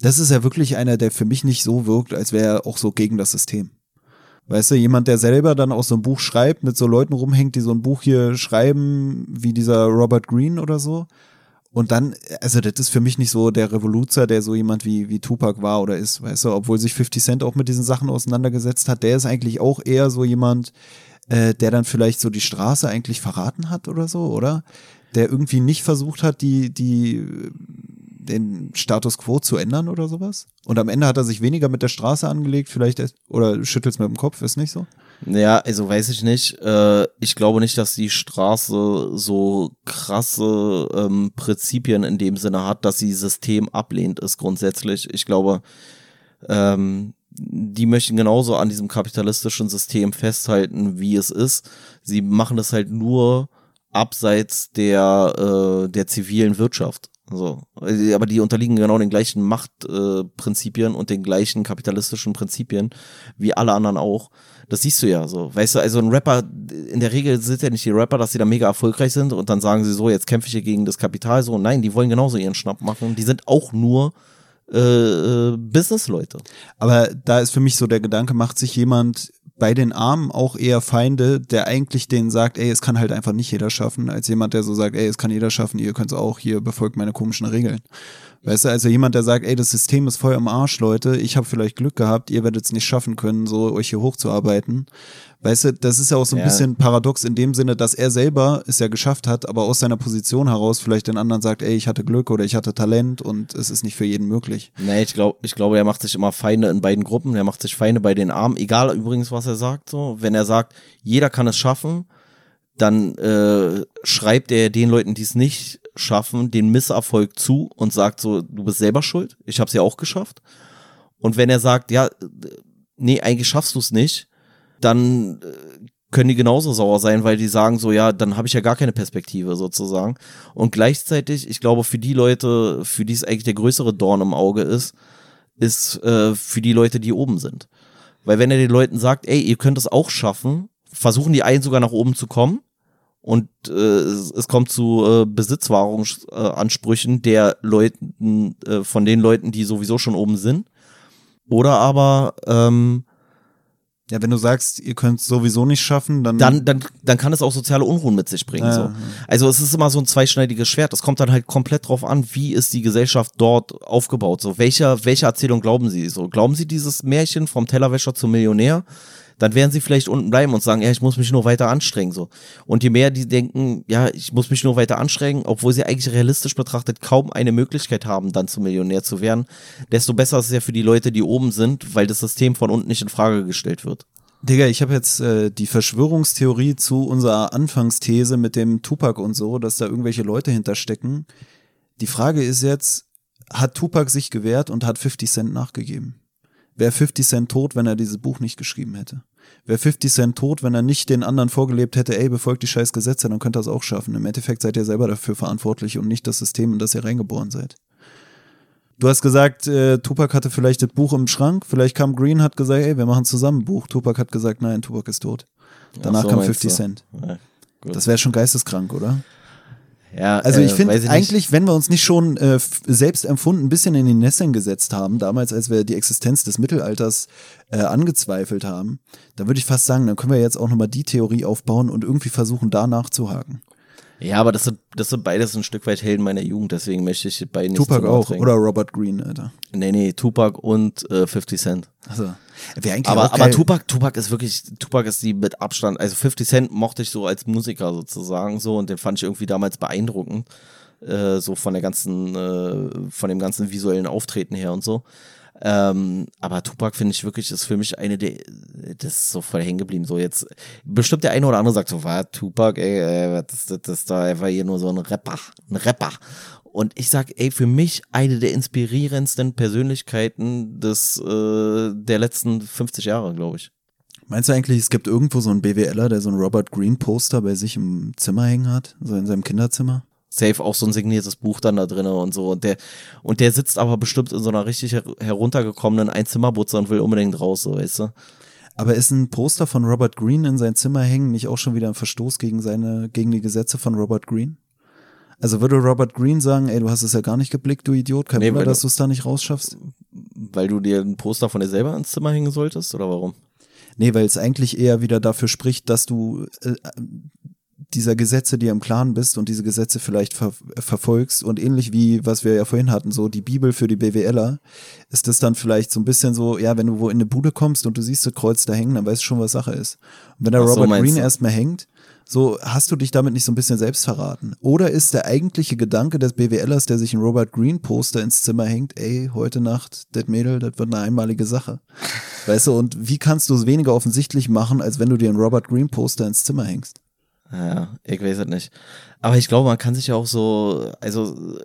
das ist ja wirklich einer, der für mich nicht so wirkt, als wäre er auch so gegen das System. Weißt du, jemand, der selber dann auch so ein Buch schreibt, mit so Leuten rumhängt, die so ein Buch hier schreiben, wie dieser Robert Greene oder so. Und dann, also das ist für mich nicht so der Revoluzer, der so jemand wie, wie Tupac war oder ist, weißt du, obwohl sich 50 Cent auch mit diesen Sachen auseinandergesetzt hat, der ist eigentlich auch eher so jemand, äh, der dann vielleicht so die Straße eigentlich verraten hat oder so, oder? Der irgendwie nicht versucht hat, die, die, den Status quo zu ändern oder sowas. Und am Ende hat er sich weniger mit der Straße angelegt, vielleicht, oder schüttelt's mit dem Kopf, ist nicht so? Ja, also weiß ich nicht. Äh, ich glaube nicht, dass die Straße so krasse ähm, Prinzipien in dem Sinne hat, dass sie System ablehnt ist grundsätzlich. Ich glaube, ähm, die möchten genauso an diesem kapitalistischen System festhalten, wie es ist. Sie machen das halt nur abseits der, äh, der zivilen Wirtschaft. So. Aber die unterliegen genau den gleichen Machtprinzipien äh, und den gleichen kapitalistischen Prinzipien wie alle anderen auch. Das siehst du ja so. Weißt du, also ein Rapper, in der Regel sind ja nicht die Rapper, dass sie da mega erfolgreich sind und dann sagen sie so, jetzt kämpfe ich hier gegen das Kapital. So, nein, die wollen genauso ihren Schnapp machen. Die sind auch nur äh, äh, Businessleute. Aber da ist für mich so der Gedanke, macht sich jemand bei den Armen auch eher Feinde, der eigentlich denen sagt, ey, es kann halt einfach nicht jeder schaffen, als jemand, der so sagt, ey, es kann jeder schaffen, ihr könnt es auch, hier befolgt meine komischen Regeln. Weißt du, also jemand, der sagt, ey, das System ist voll im Arsch, Leute, ich habe vielleicht Glück gehabt, ihr werdet es nicht schaffen können, so euch hier hochzuarbeiten. Weißt du, das ist ja auch so ein Ja. bisschen paradox in dem Sinne, dass er selber es ja geschafft hat, aber aus seiner Position heraus vielleicht den anderen sagt, ey, ich hatte Glück oder ich hatte Talent und es ist nicht für jeden möglich. Nee, ich glaube, ich glaube, er macht sich immer Feinde in beiden Gruppen. Er macht sich Feinde bei den Armen, egal übrigens, was er sagt. So, wenn er sagt, jeder kann es schaffen, dann äh, schreibt er den Leuten, die es nicht schaffen, den Misserfolg zu und sagt so, du bist selber schuld. Ich habe es ja auch geschafft. Und wenn er sagt, ja, äh, nee, eigentlich schaffst du es nicht, dann äh, können die genauso sauer sein, weil die sagen so, ja, dann habe ich ja gar keine Perspektive sozusagen. Und gleichzeitig, ich glaube, für die Leute, für die es eigentlich der größere Dorn im Auge ist, ist äh, für die Leute, die oben sind. Weil wenn er den Leuten sagt, ey, ihr könnt es auch schaffen, versuchen die einen sogar nach oben zu kommen und äh, es, es kommt zu äh, Besitzwahrungsansprüchen der Leuten, äh, von den Leuten, die sowieso schon oben sind. Oder aber ähm, Ja, wenn du sagst, ihr könnt es sowieso nicht schaffen, dann. dann, dann, dann kann es auch soziale Unruhen mit sich bringen. Ja, so. ja. Also es ist immer so ein zweischneidiges Schwert. Es kommt dann halt komplett drauf an, wie ist die Gesellschaft dort aufgebaut. So, welcher, welcher Erzählung glauben Sie? So, glauben Sie dieses Märchen vom Tellerwäscher zum Millionär? Dann werden sie vielleicht unten bleiben und sagen, ja, ich muss mich nur weiter anstrengen. So. Und je mehr die denken, ja, ich muss mich nur weiter anstrengen, obwohl sie eigentlich realistisch betrachtet kaum eine Möglichkeit haben, dann zum Millionär zu werden, desto besser ist es ja für die Leute, die oben sind, weil das System von unten nicht in Frage gestellt wird. Digga, ich habe jetzt äh, die Verschwörungstheorie zu unserer Anfangsthese mit dem Tupac und so, dass da irgendwelche Leute hinterstecken. Die Frage ist jetzt, hat Tupac sich gewehrt und hat 50 Cent nachgegeben? Wäre 50 Cent tot, wenn er dieses Buch nicht geschrieben hätte? Wäre 50 Cent tot, wenn er nicht den anderen vorgelebt hätte, ey, befolgt die scheiß Gesetze, dann könnt ihr es auch schaffen. Im Endeffekt seid ihr selber dafür verantwortlich und nicht das System, in das ihr reingeboren seid. Du hast gesagt, äh, Tupac hatte vielleicht das Buch im Schrank, vielleicht kam Green, hat gesagt, ey, wir machen zusammen ein Buch. Tupac hat gesagt, nein, Tupac ist tot. Danach so kam meinst 50 du. Cent. Ja. Das wäre schon geisteskrank, oder? Ja, Also äh, ich finde weiß nicht. eigentlich, wenn wir uns nicht schon äh, selbst empfunden ein bisschen in die Nesseln gesetzt haben, damals, als wir die Existenz des Mittelalters äh, angezweifelt haben, dann würde ich fast sagen, dann können wir jetzt auch nochmal die Theorie aufbauen und irgendwie versuchen, da nachzuhaken. Ja, aber das sind, das sind beides ein Stück weit Helden meiner Jugend, deswegen möchte ich beide nicht Tupac auch oder Robert Green, Alter. Nee, nee, Tupac und äh, 50 Cent. Also, Aber, aber. Tupac, Tupac ist wirklich, Tupac ist die mit Abstand, also 50 Cent mochte ich so als Musiker sozusagen so und den fand ich irgendwie damals beeindruckend, äh, so von der ganzen, äh, von dem ganzen visuellen Auftreten her und so. Ähm, aber Tupac finde ich wirklich, ist für mich eine der, das ist so voll hängen geblieben. So jetzt, bestimmt der eine oder andere sagt so, war Tupac, ey, ey was ist das, das ist da einfach hier nur so ein Rapper, ein Rapper. Und ich sag, ey, für mich eine der inspirierendsten Persönlichkeiten des, äh, der letzten 50 Jahre, glaube ich. Meinst du eigentlich, es gibt irgendwo so einen BWLer, der so ein Robert Green Poster bei sich im Zimmer hängen hat, so in seinem Kinderzimmer? Safe auch so ein signiertes Buch dann da drin und so. Und der, und der sitzt aber bestimmt in so einer richtig her heruntergekommenen Einzimmerbutze und will unbedingt raus, so, weißt du? Aber ist ein Poster von Robert Green in sein Zimmer hängen nicht auch schon wieder ein Verstoß gegen seine, gegen die Gesetze von Robert Green? Also würde Robert Green sagen, ey, du hast es ja gar nicht geblickt, du Idiot, kein Nee, Wunder, dass du es da nicht rausschaffst? Weil du dir ein Poster von dir selber ins Zimmer hängen solltest, oder warum? Nee, weil es eigentlich eher wieder dafür spricht, dass du äh, dieser Gesetze dir im Klaren bist und diese Gesetze vielleicht ver verfolgst und ähnlich wie, was wir ja vorhin hatten, so die Bibel für die BWLer, ist das dann vielleicht so ein bisschen so, ja, wenn du wo in eine Bude kommst und du siehst das Kreuz da hängen, dann weißt du schon, was Sache ist. Und wenn der so, Robert Green erstmal hängt, so hast du dich damit nicht so ein bisschen selbst verraten. Oder ist der eigentliche Gedanke des BWLers, der sich ein Robert Green Poster ins Zimmer hängt, ey, heute Nacht, das Mädel, das wird eine einmalige Sache. Weißt du, und wie kannst du es weniger offensichtlich machen, als wenn du dir ein Robert Green Poster ins Zimmer hängst? Ja, ich weiß es nicht. Aber ich glaube, man kann sich ja auch so, also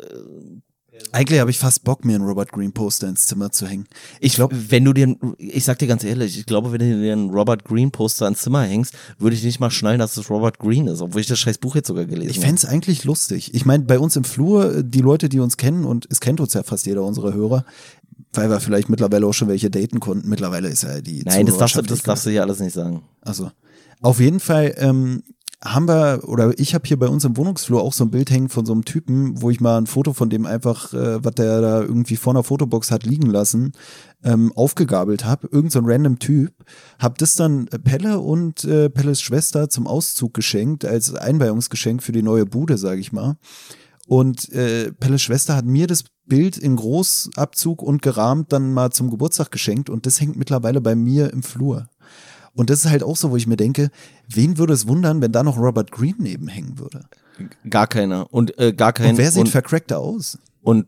Eigentlich habe ich fast Bock, mir ein Robert Green Poster ins Zimmer zu hängen. Ich glaube, wenn du dir, ich sag dir ganz ehrlich, ich glaube, wenn du dir einen Robert Green Poster ins Zimmer hängst, würde ich nicht mal schnallen, dass es Robert Green ist, obwohl ich das scheiß Buch jetzt sogar gelesen ich habe. fänd's eigentlich lustig. Ich meine, bei uns im Flur, die Leute, die uns kennen, und es kennt uns ja fast jeder unserer Hörer, weil wir vielleicht mittlerweile auch schon welche daten konnten. Mittlerweile ist ja die Nein, das darfst, du, das darfst du hier alles nicht sagen. Also, auf jeden Fall ähm, haben wir, oder ich habe hier bei uns im Wohnungsflur auch so ein Bild hängen von so einem Typen, wo ich mal ein Foto von dem einfach, äh, was der da irgendwie vor einer Fotobox hat liegen lassen, ähm, aufgegabelt habe. Irgend so ein random Typ. Hab das dann Pelle und äh, Pelles Schwester zum Auszug geschenkt, als Einweihungsgeschenk für die neue Bude, sage ich mal. Und äh, Pelles Schwester hat mir das Bild in Großabzug und gerahmt dann mal zum Geburtstag geschenkt und das hängt mittlerweile bei mir im Flur. Und das ist halt auch so, wo ich mir denke, wen würde es wundern, wenn da noch Robert Green nebenhängen würde? Gar keiner. Und äh, gar kein. Und wer sieht und, vercrackter aus? und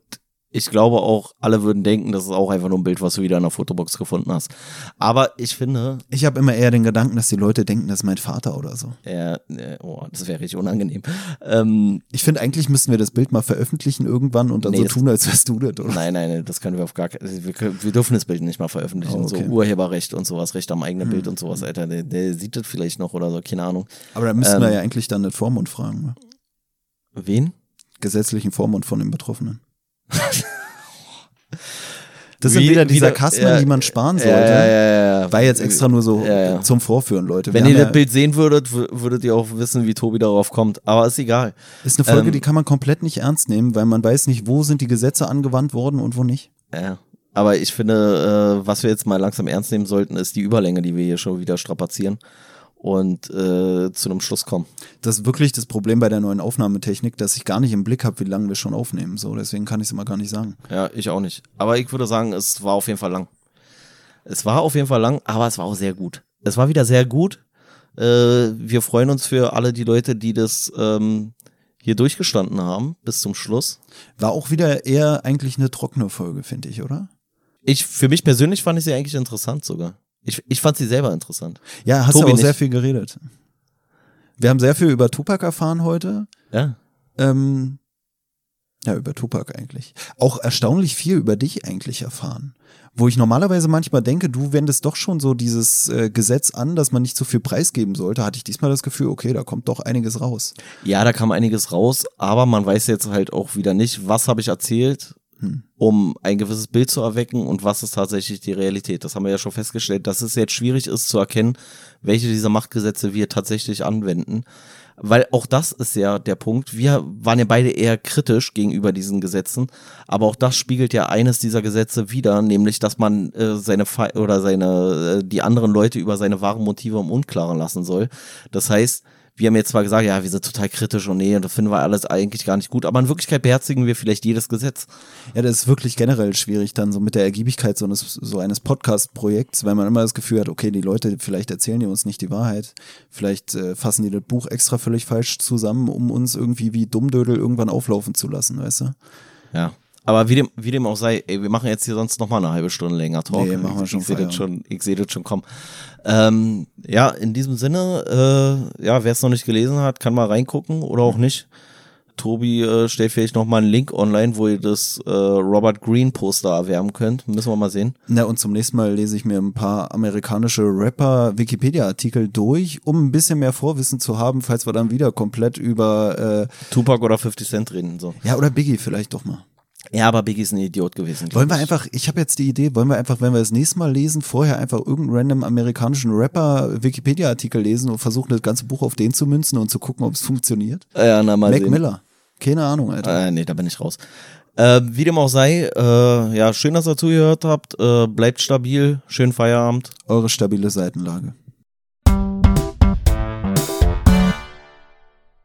ich glaube auch, alle würden denken, das ist auch einfach nur ein Bild, was du wieder in der Fotobox gefunden hast. Aber ich finde, Ich habe immer eher den Gedanken, dass die Leute denken, das ist mein Vater oder so. äh, oh, das wäre richtig unangenehm. Ähm, Ich finde, eigentlich müssten wir das Bild mal veröffentlichen irgendwann und dann Nee, so tun, als wärst du das, oder? Nein, nein, das können wir auf gar keinen wir, können- wir dürfen das Bild nicht mal veröffentlichen. Oh, okay. Hm. So Urheberrecht und sowas, Recht am eigenen Bild und sowas, Alter. Der, der sieht das vielleicht noch oder so, keine Ahnung. Aber da müssten wir Ähm, ja eigentlich dann den Vormund fragen. Ne? Wen? Gesetzlichen Vormund von den Betroffenen. Das sind wieder wieder- Sarkasmen, ja, die man sparen sollte. Ja, ja, ja. War jetzt extra nur so zum Vorführen, Leute. Wenn Wir ihr haben das Bild sehen würdet, würdet ihr auch wissen, wie Tobi darauf kommt. Aber ist egal. Ist eine Folge, Ähm, die kann man komplett nicht ernst nehmen, weil man weiß nicht, wo sind die Gesetze angewandt worden und wo nicht. Ja. Aber ich finde, äh, was wir jetzt mal langsam ernst nehmen sollten, ist die Überlänge, die wir hier schon wieder strapazieren und äh, zu einem Schluss kommen. Das ist wirklich das Problem bei der neuen Aufnahmetechnik, dass ich gar nicht im Blick habe, wie lange wir schon aufnehmen. So, deswegen kann ich es immer gar nicht sagen. Ja, ich auch nicht. Aber ich würde sagen, es war auf jeden Fall lang. Es war auf jeden Fall lang, aber es war auch sehr gut. Es war wieder sehr gut. Äh, wir freuen uns für alle die Leute, die das ähm, hier durchgestanden haben bis zum Schluss. War auch wieder eher eigentlich eine trockene Folge, finde ich, oder? Ich, für mich persönlich fand ich sie eigentlich interessant sogar. Ich, ich fand sie selber interessant. Ja, hast du Tobi auch nicht. sehr viel geredet. Wir haben sehr viel über Tupac erfahren heute. Ja. Ähm, ja, über Tupac eigentlich. Auch erstaunlich viel über dich eigentlich erfahren. Wo ich normalerweise manchmal denke, du wendest doch schon so dieses äh, Gesetz an, dass man nicht so viel preisgeben sollte, hatte ich diesmal das Gefühl, okay, da kommt doch einiges raus. Ja, da kam einiges raus, aber man weiß jetzt halt auch wieder nicht, was habe ich erzählt, Hm. um ein gewisses Bild zu erwecken und was ist tatsächlich die Realität. Das haben wir ja schon festgestellt, dass es jetzt schwierig ist zu erkennen, welche dieser Machtgesetze wir tatsächlich anwenden. Weil auch das ist ja der Punkt. Wir waren ja beide eher kritisch gegenüber diesen Gesetzen, aber auch das spiegelt ja eines dieser Gesetze wider, nämlich dass man äh, seine Fe oder seine äh, die anderen Leute über seine wahren Motive im Unklaren lassen soll. Das heißt, wir haben jetzt zwar gesagt, ja, wir sind total kritisch und nee, und das finden wir alles eigentlich gar nicht gut, aber in Wirklichkeit beherzigen wir vielleicht jedes Gesetz. Ja, das ist wirklich generell schwierig dann so mit der Ergiebigkeit so eines, so eines Podcast-Projekts, weil man immer das Gefühl hat, okay, die Leute, vielleicht erzählen die uns nicht die Wahrheit, vielleicht äh, fassen die das Buch extra völlig falsch zusammen, um uns irgendwie wie Dummdödel irgendwann auflaufen zu lassen, weißt du? Ja. Aber wie dem, wie dem auch sei, ey, wir machen jetzt hier sonst noch mal eine halbe Stunde länger Talk. Nee, machen wir ich, schon ich sehe das schon, ich sehe das schon kommen. Ähm, ja, in diesem Sinne, äh, ja, wer es noch nicht gelesen hat, kann mal reingucken oder auch nicht. Tobi äh, stellt vielleicht noch mal einen Link online, wo ihr das äh, Robert Green Poster erwerben könnt. Müssen wir mal sehen. Na, und zum nächsten Mal lese ich mir ein paar amerikanische Rapper-Wikipedia-Artikel durch, um ein bisschen mehr Vorwissen zu haben, falls wir dann wieder komplett über, äh, Tupac oder 50 Cent reden, so. ja, oder Biggie vielleicht doch mal. Ja, aber Biggie ist ein Idiot gewesen. Wollen wir ich. einfach, ich habe jetzt die Idee, wollen wir einfach, wenn wir das nächste Mal lesen, vorher einfach irgendeinen random amerikanischen Rapper Wikipedia-Artikel lesen und versuchen, das ganze Buch auf den zu münzen und zu gucken, ob es funktioniert? Ja, na, mal Mac sehen. Miller. Keine Ahnung, Alter. Äh, nee, da bin ich raus. Äh, wie dem auch sei, äh, ja, schön, dass ihr zugehört habt. Äh, bleibt stabil. Schönen Feierabend. Eure stabile Seitenlage.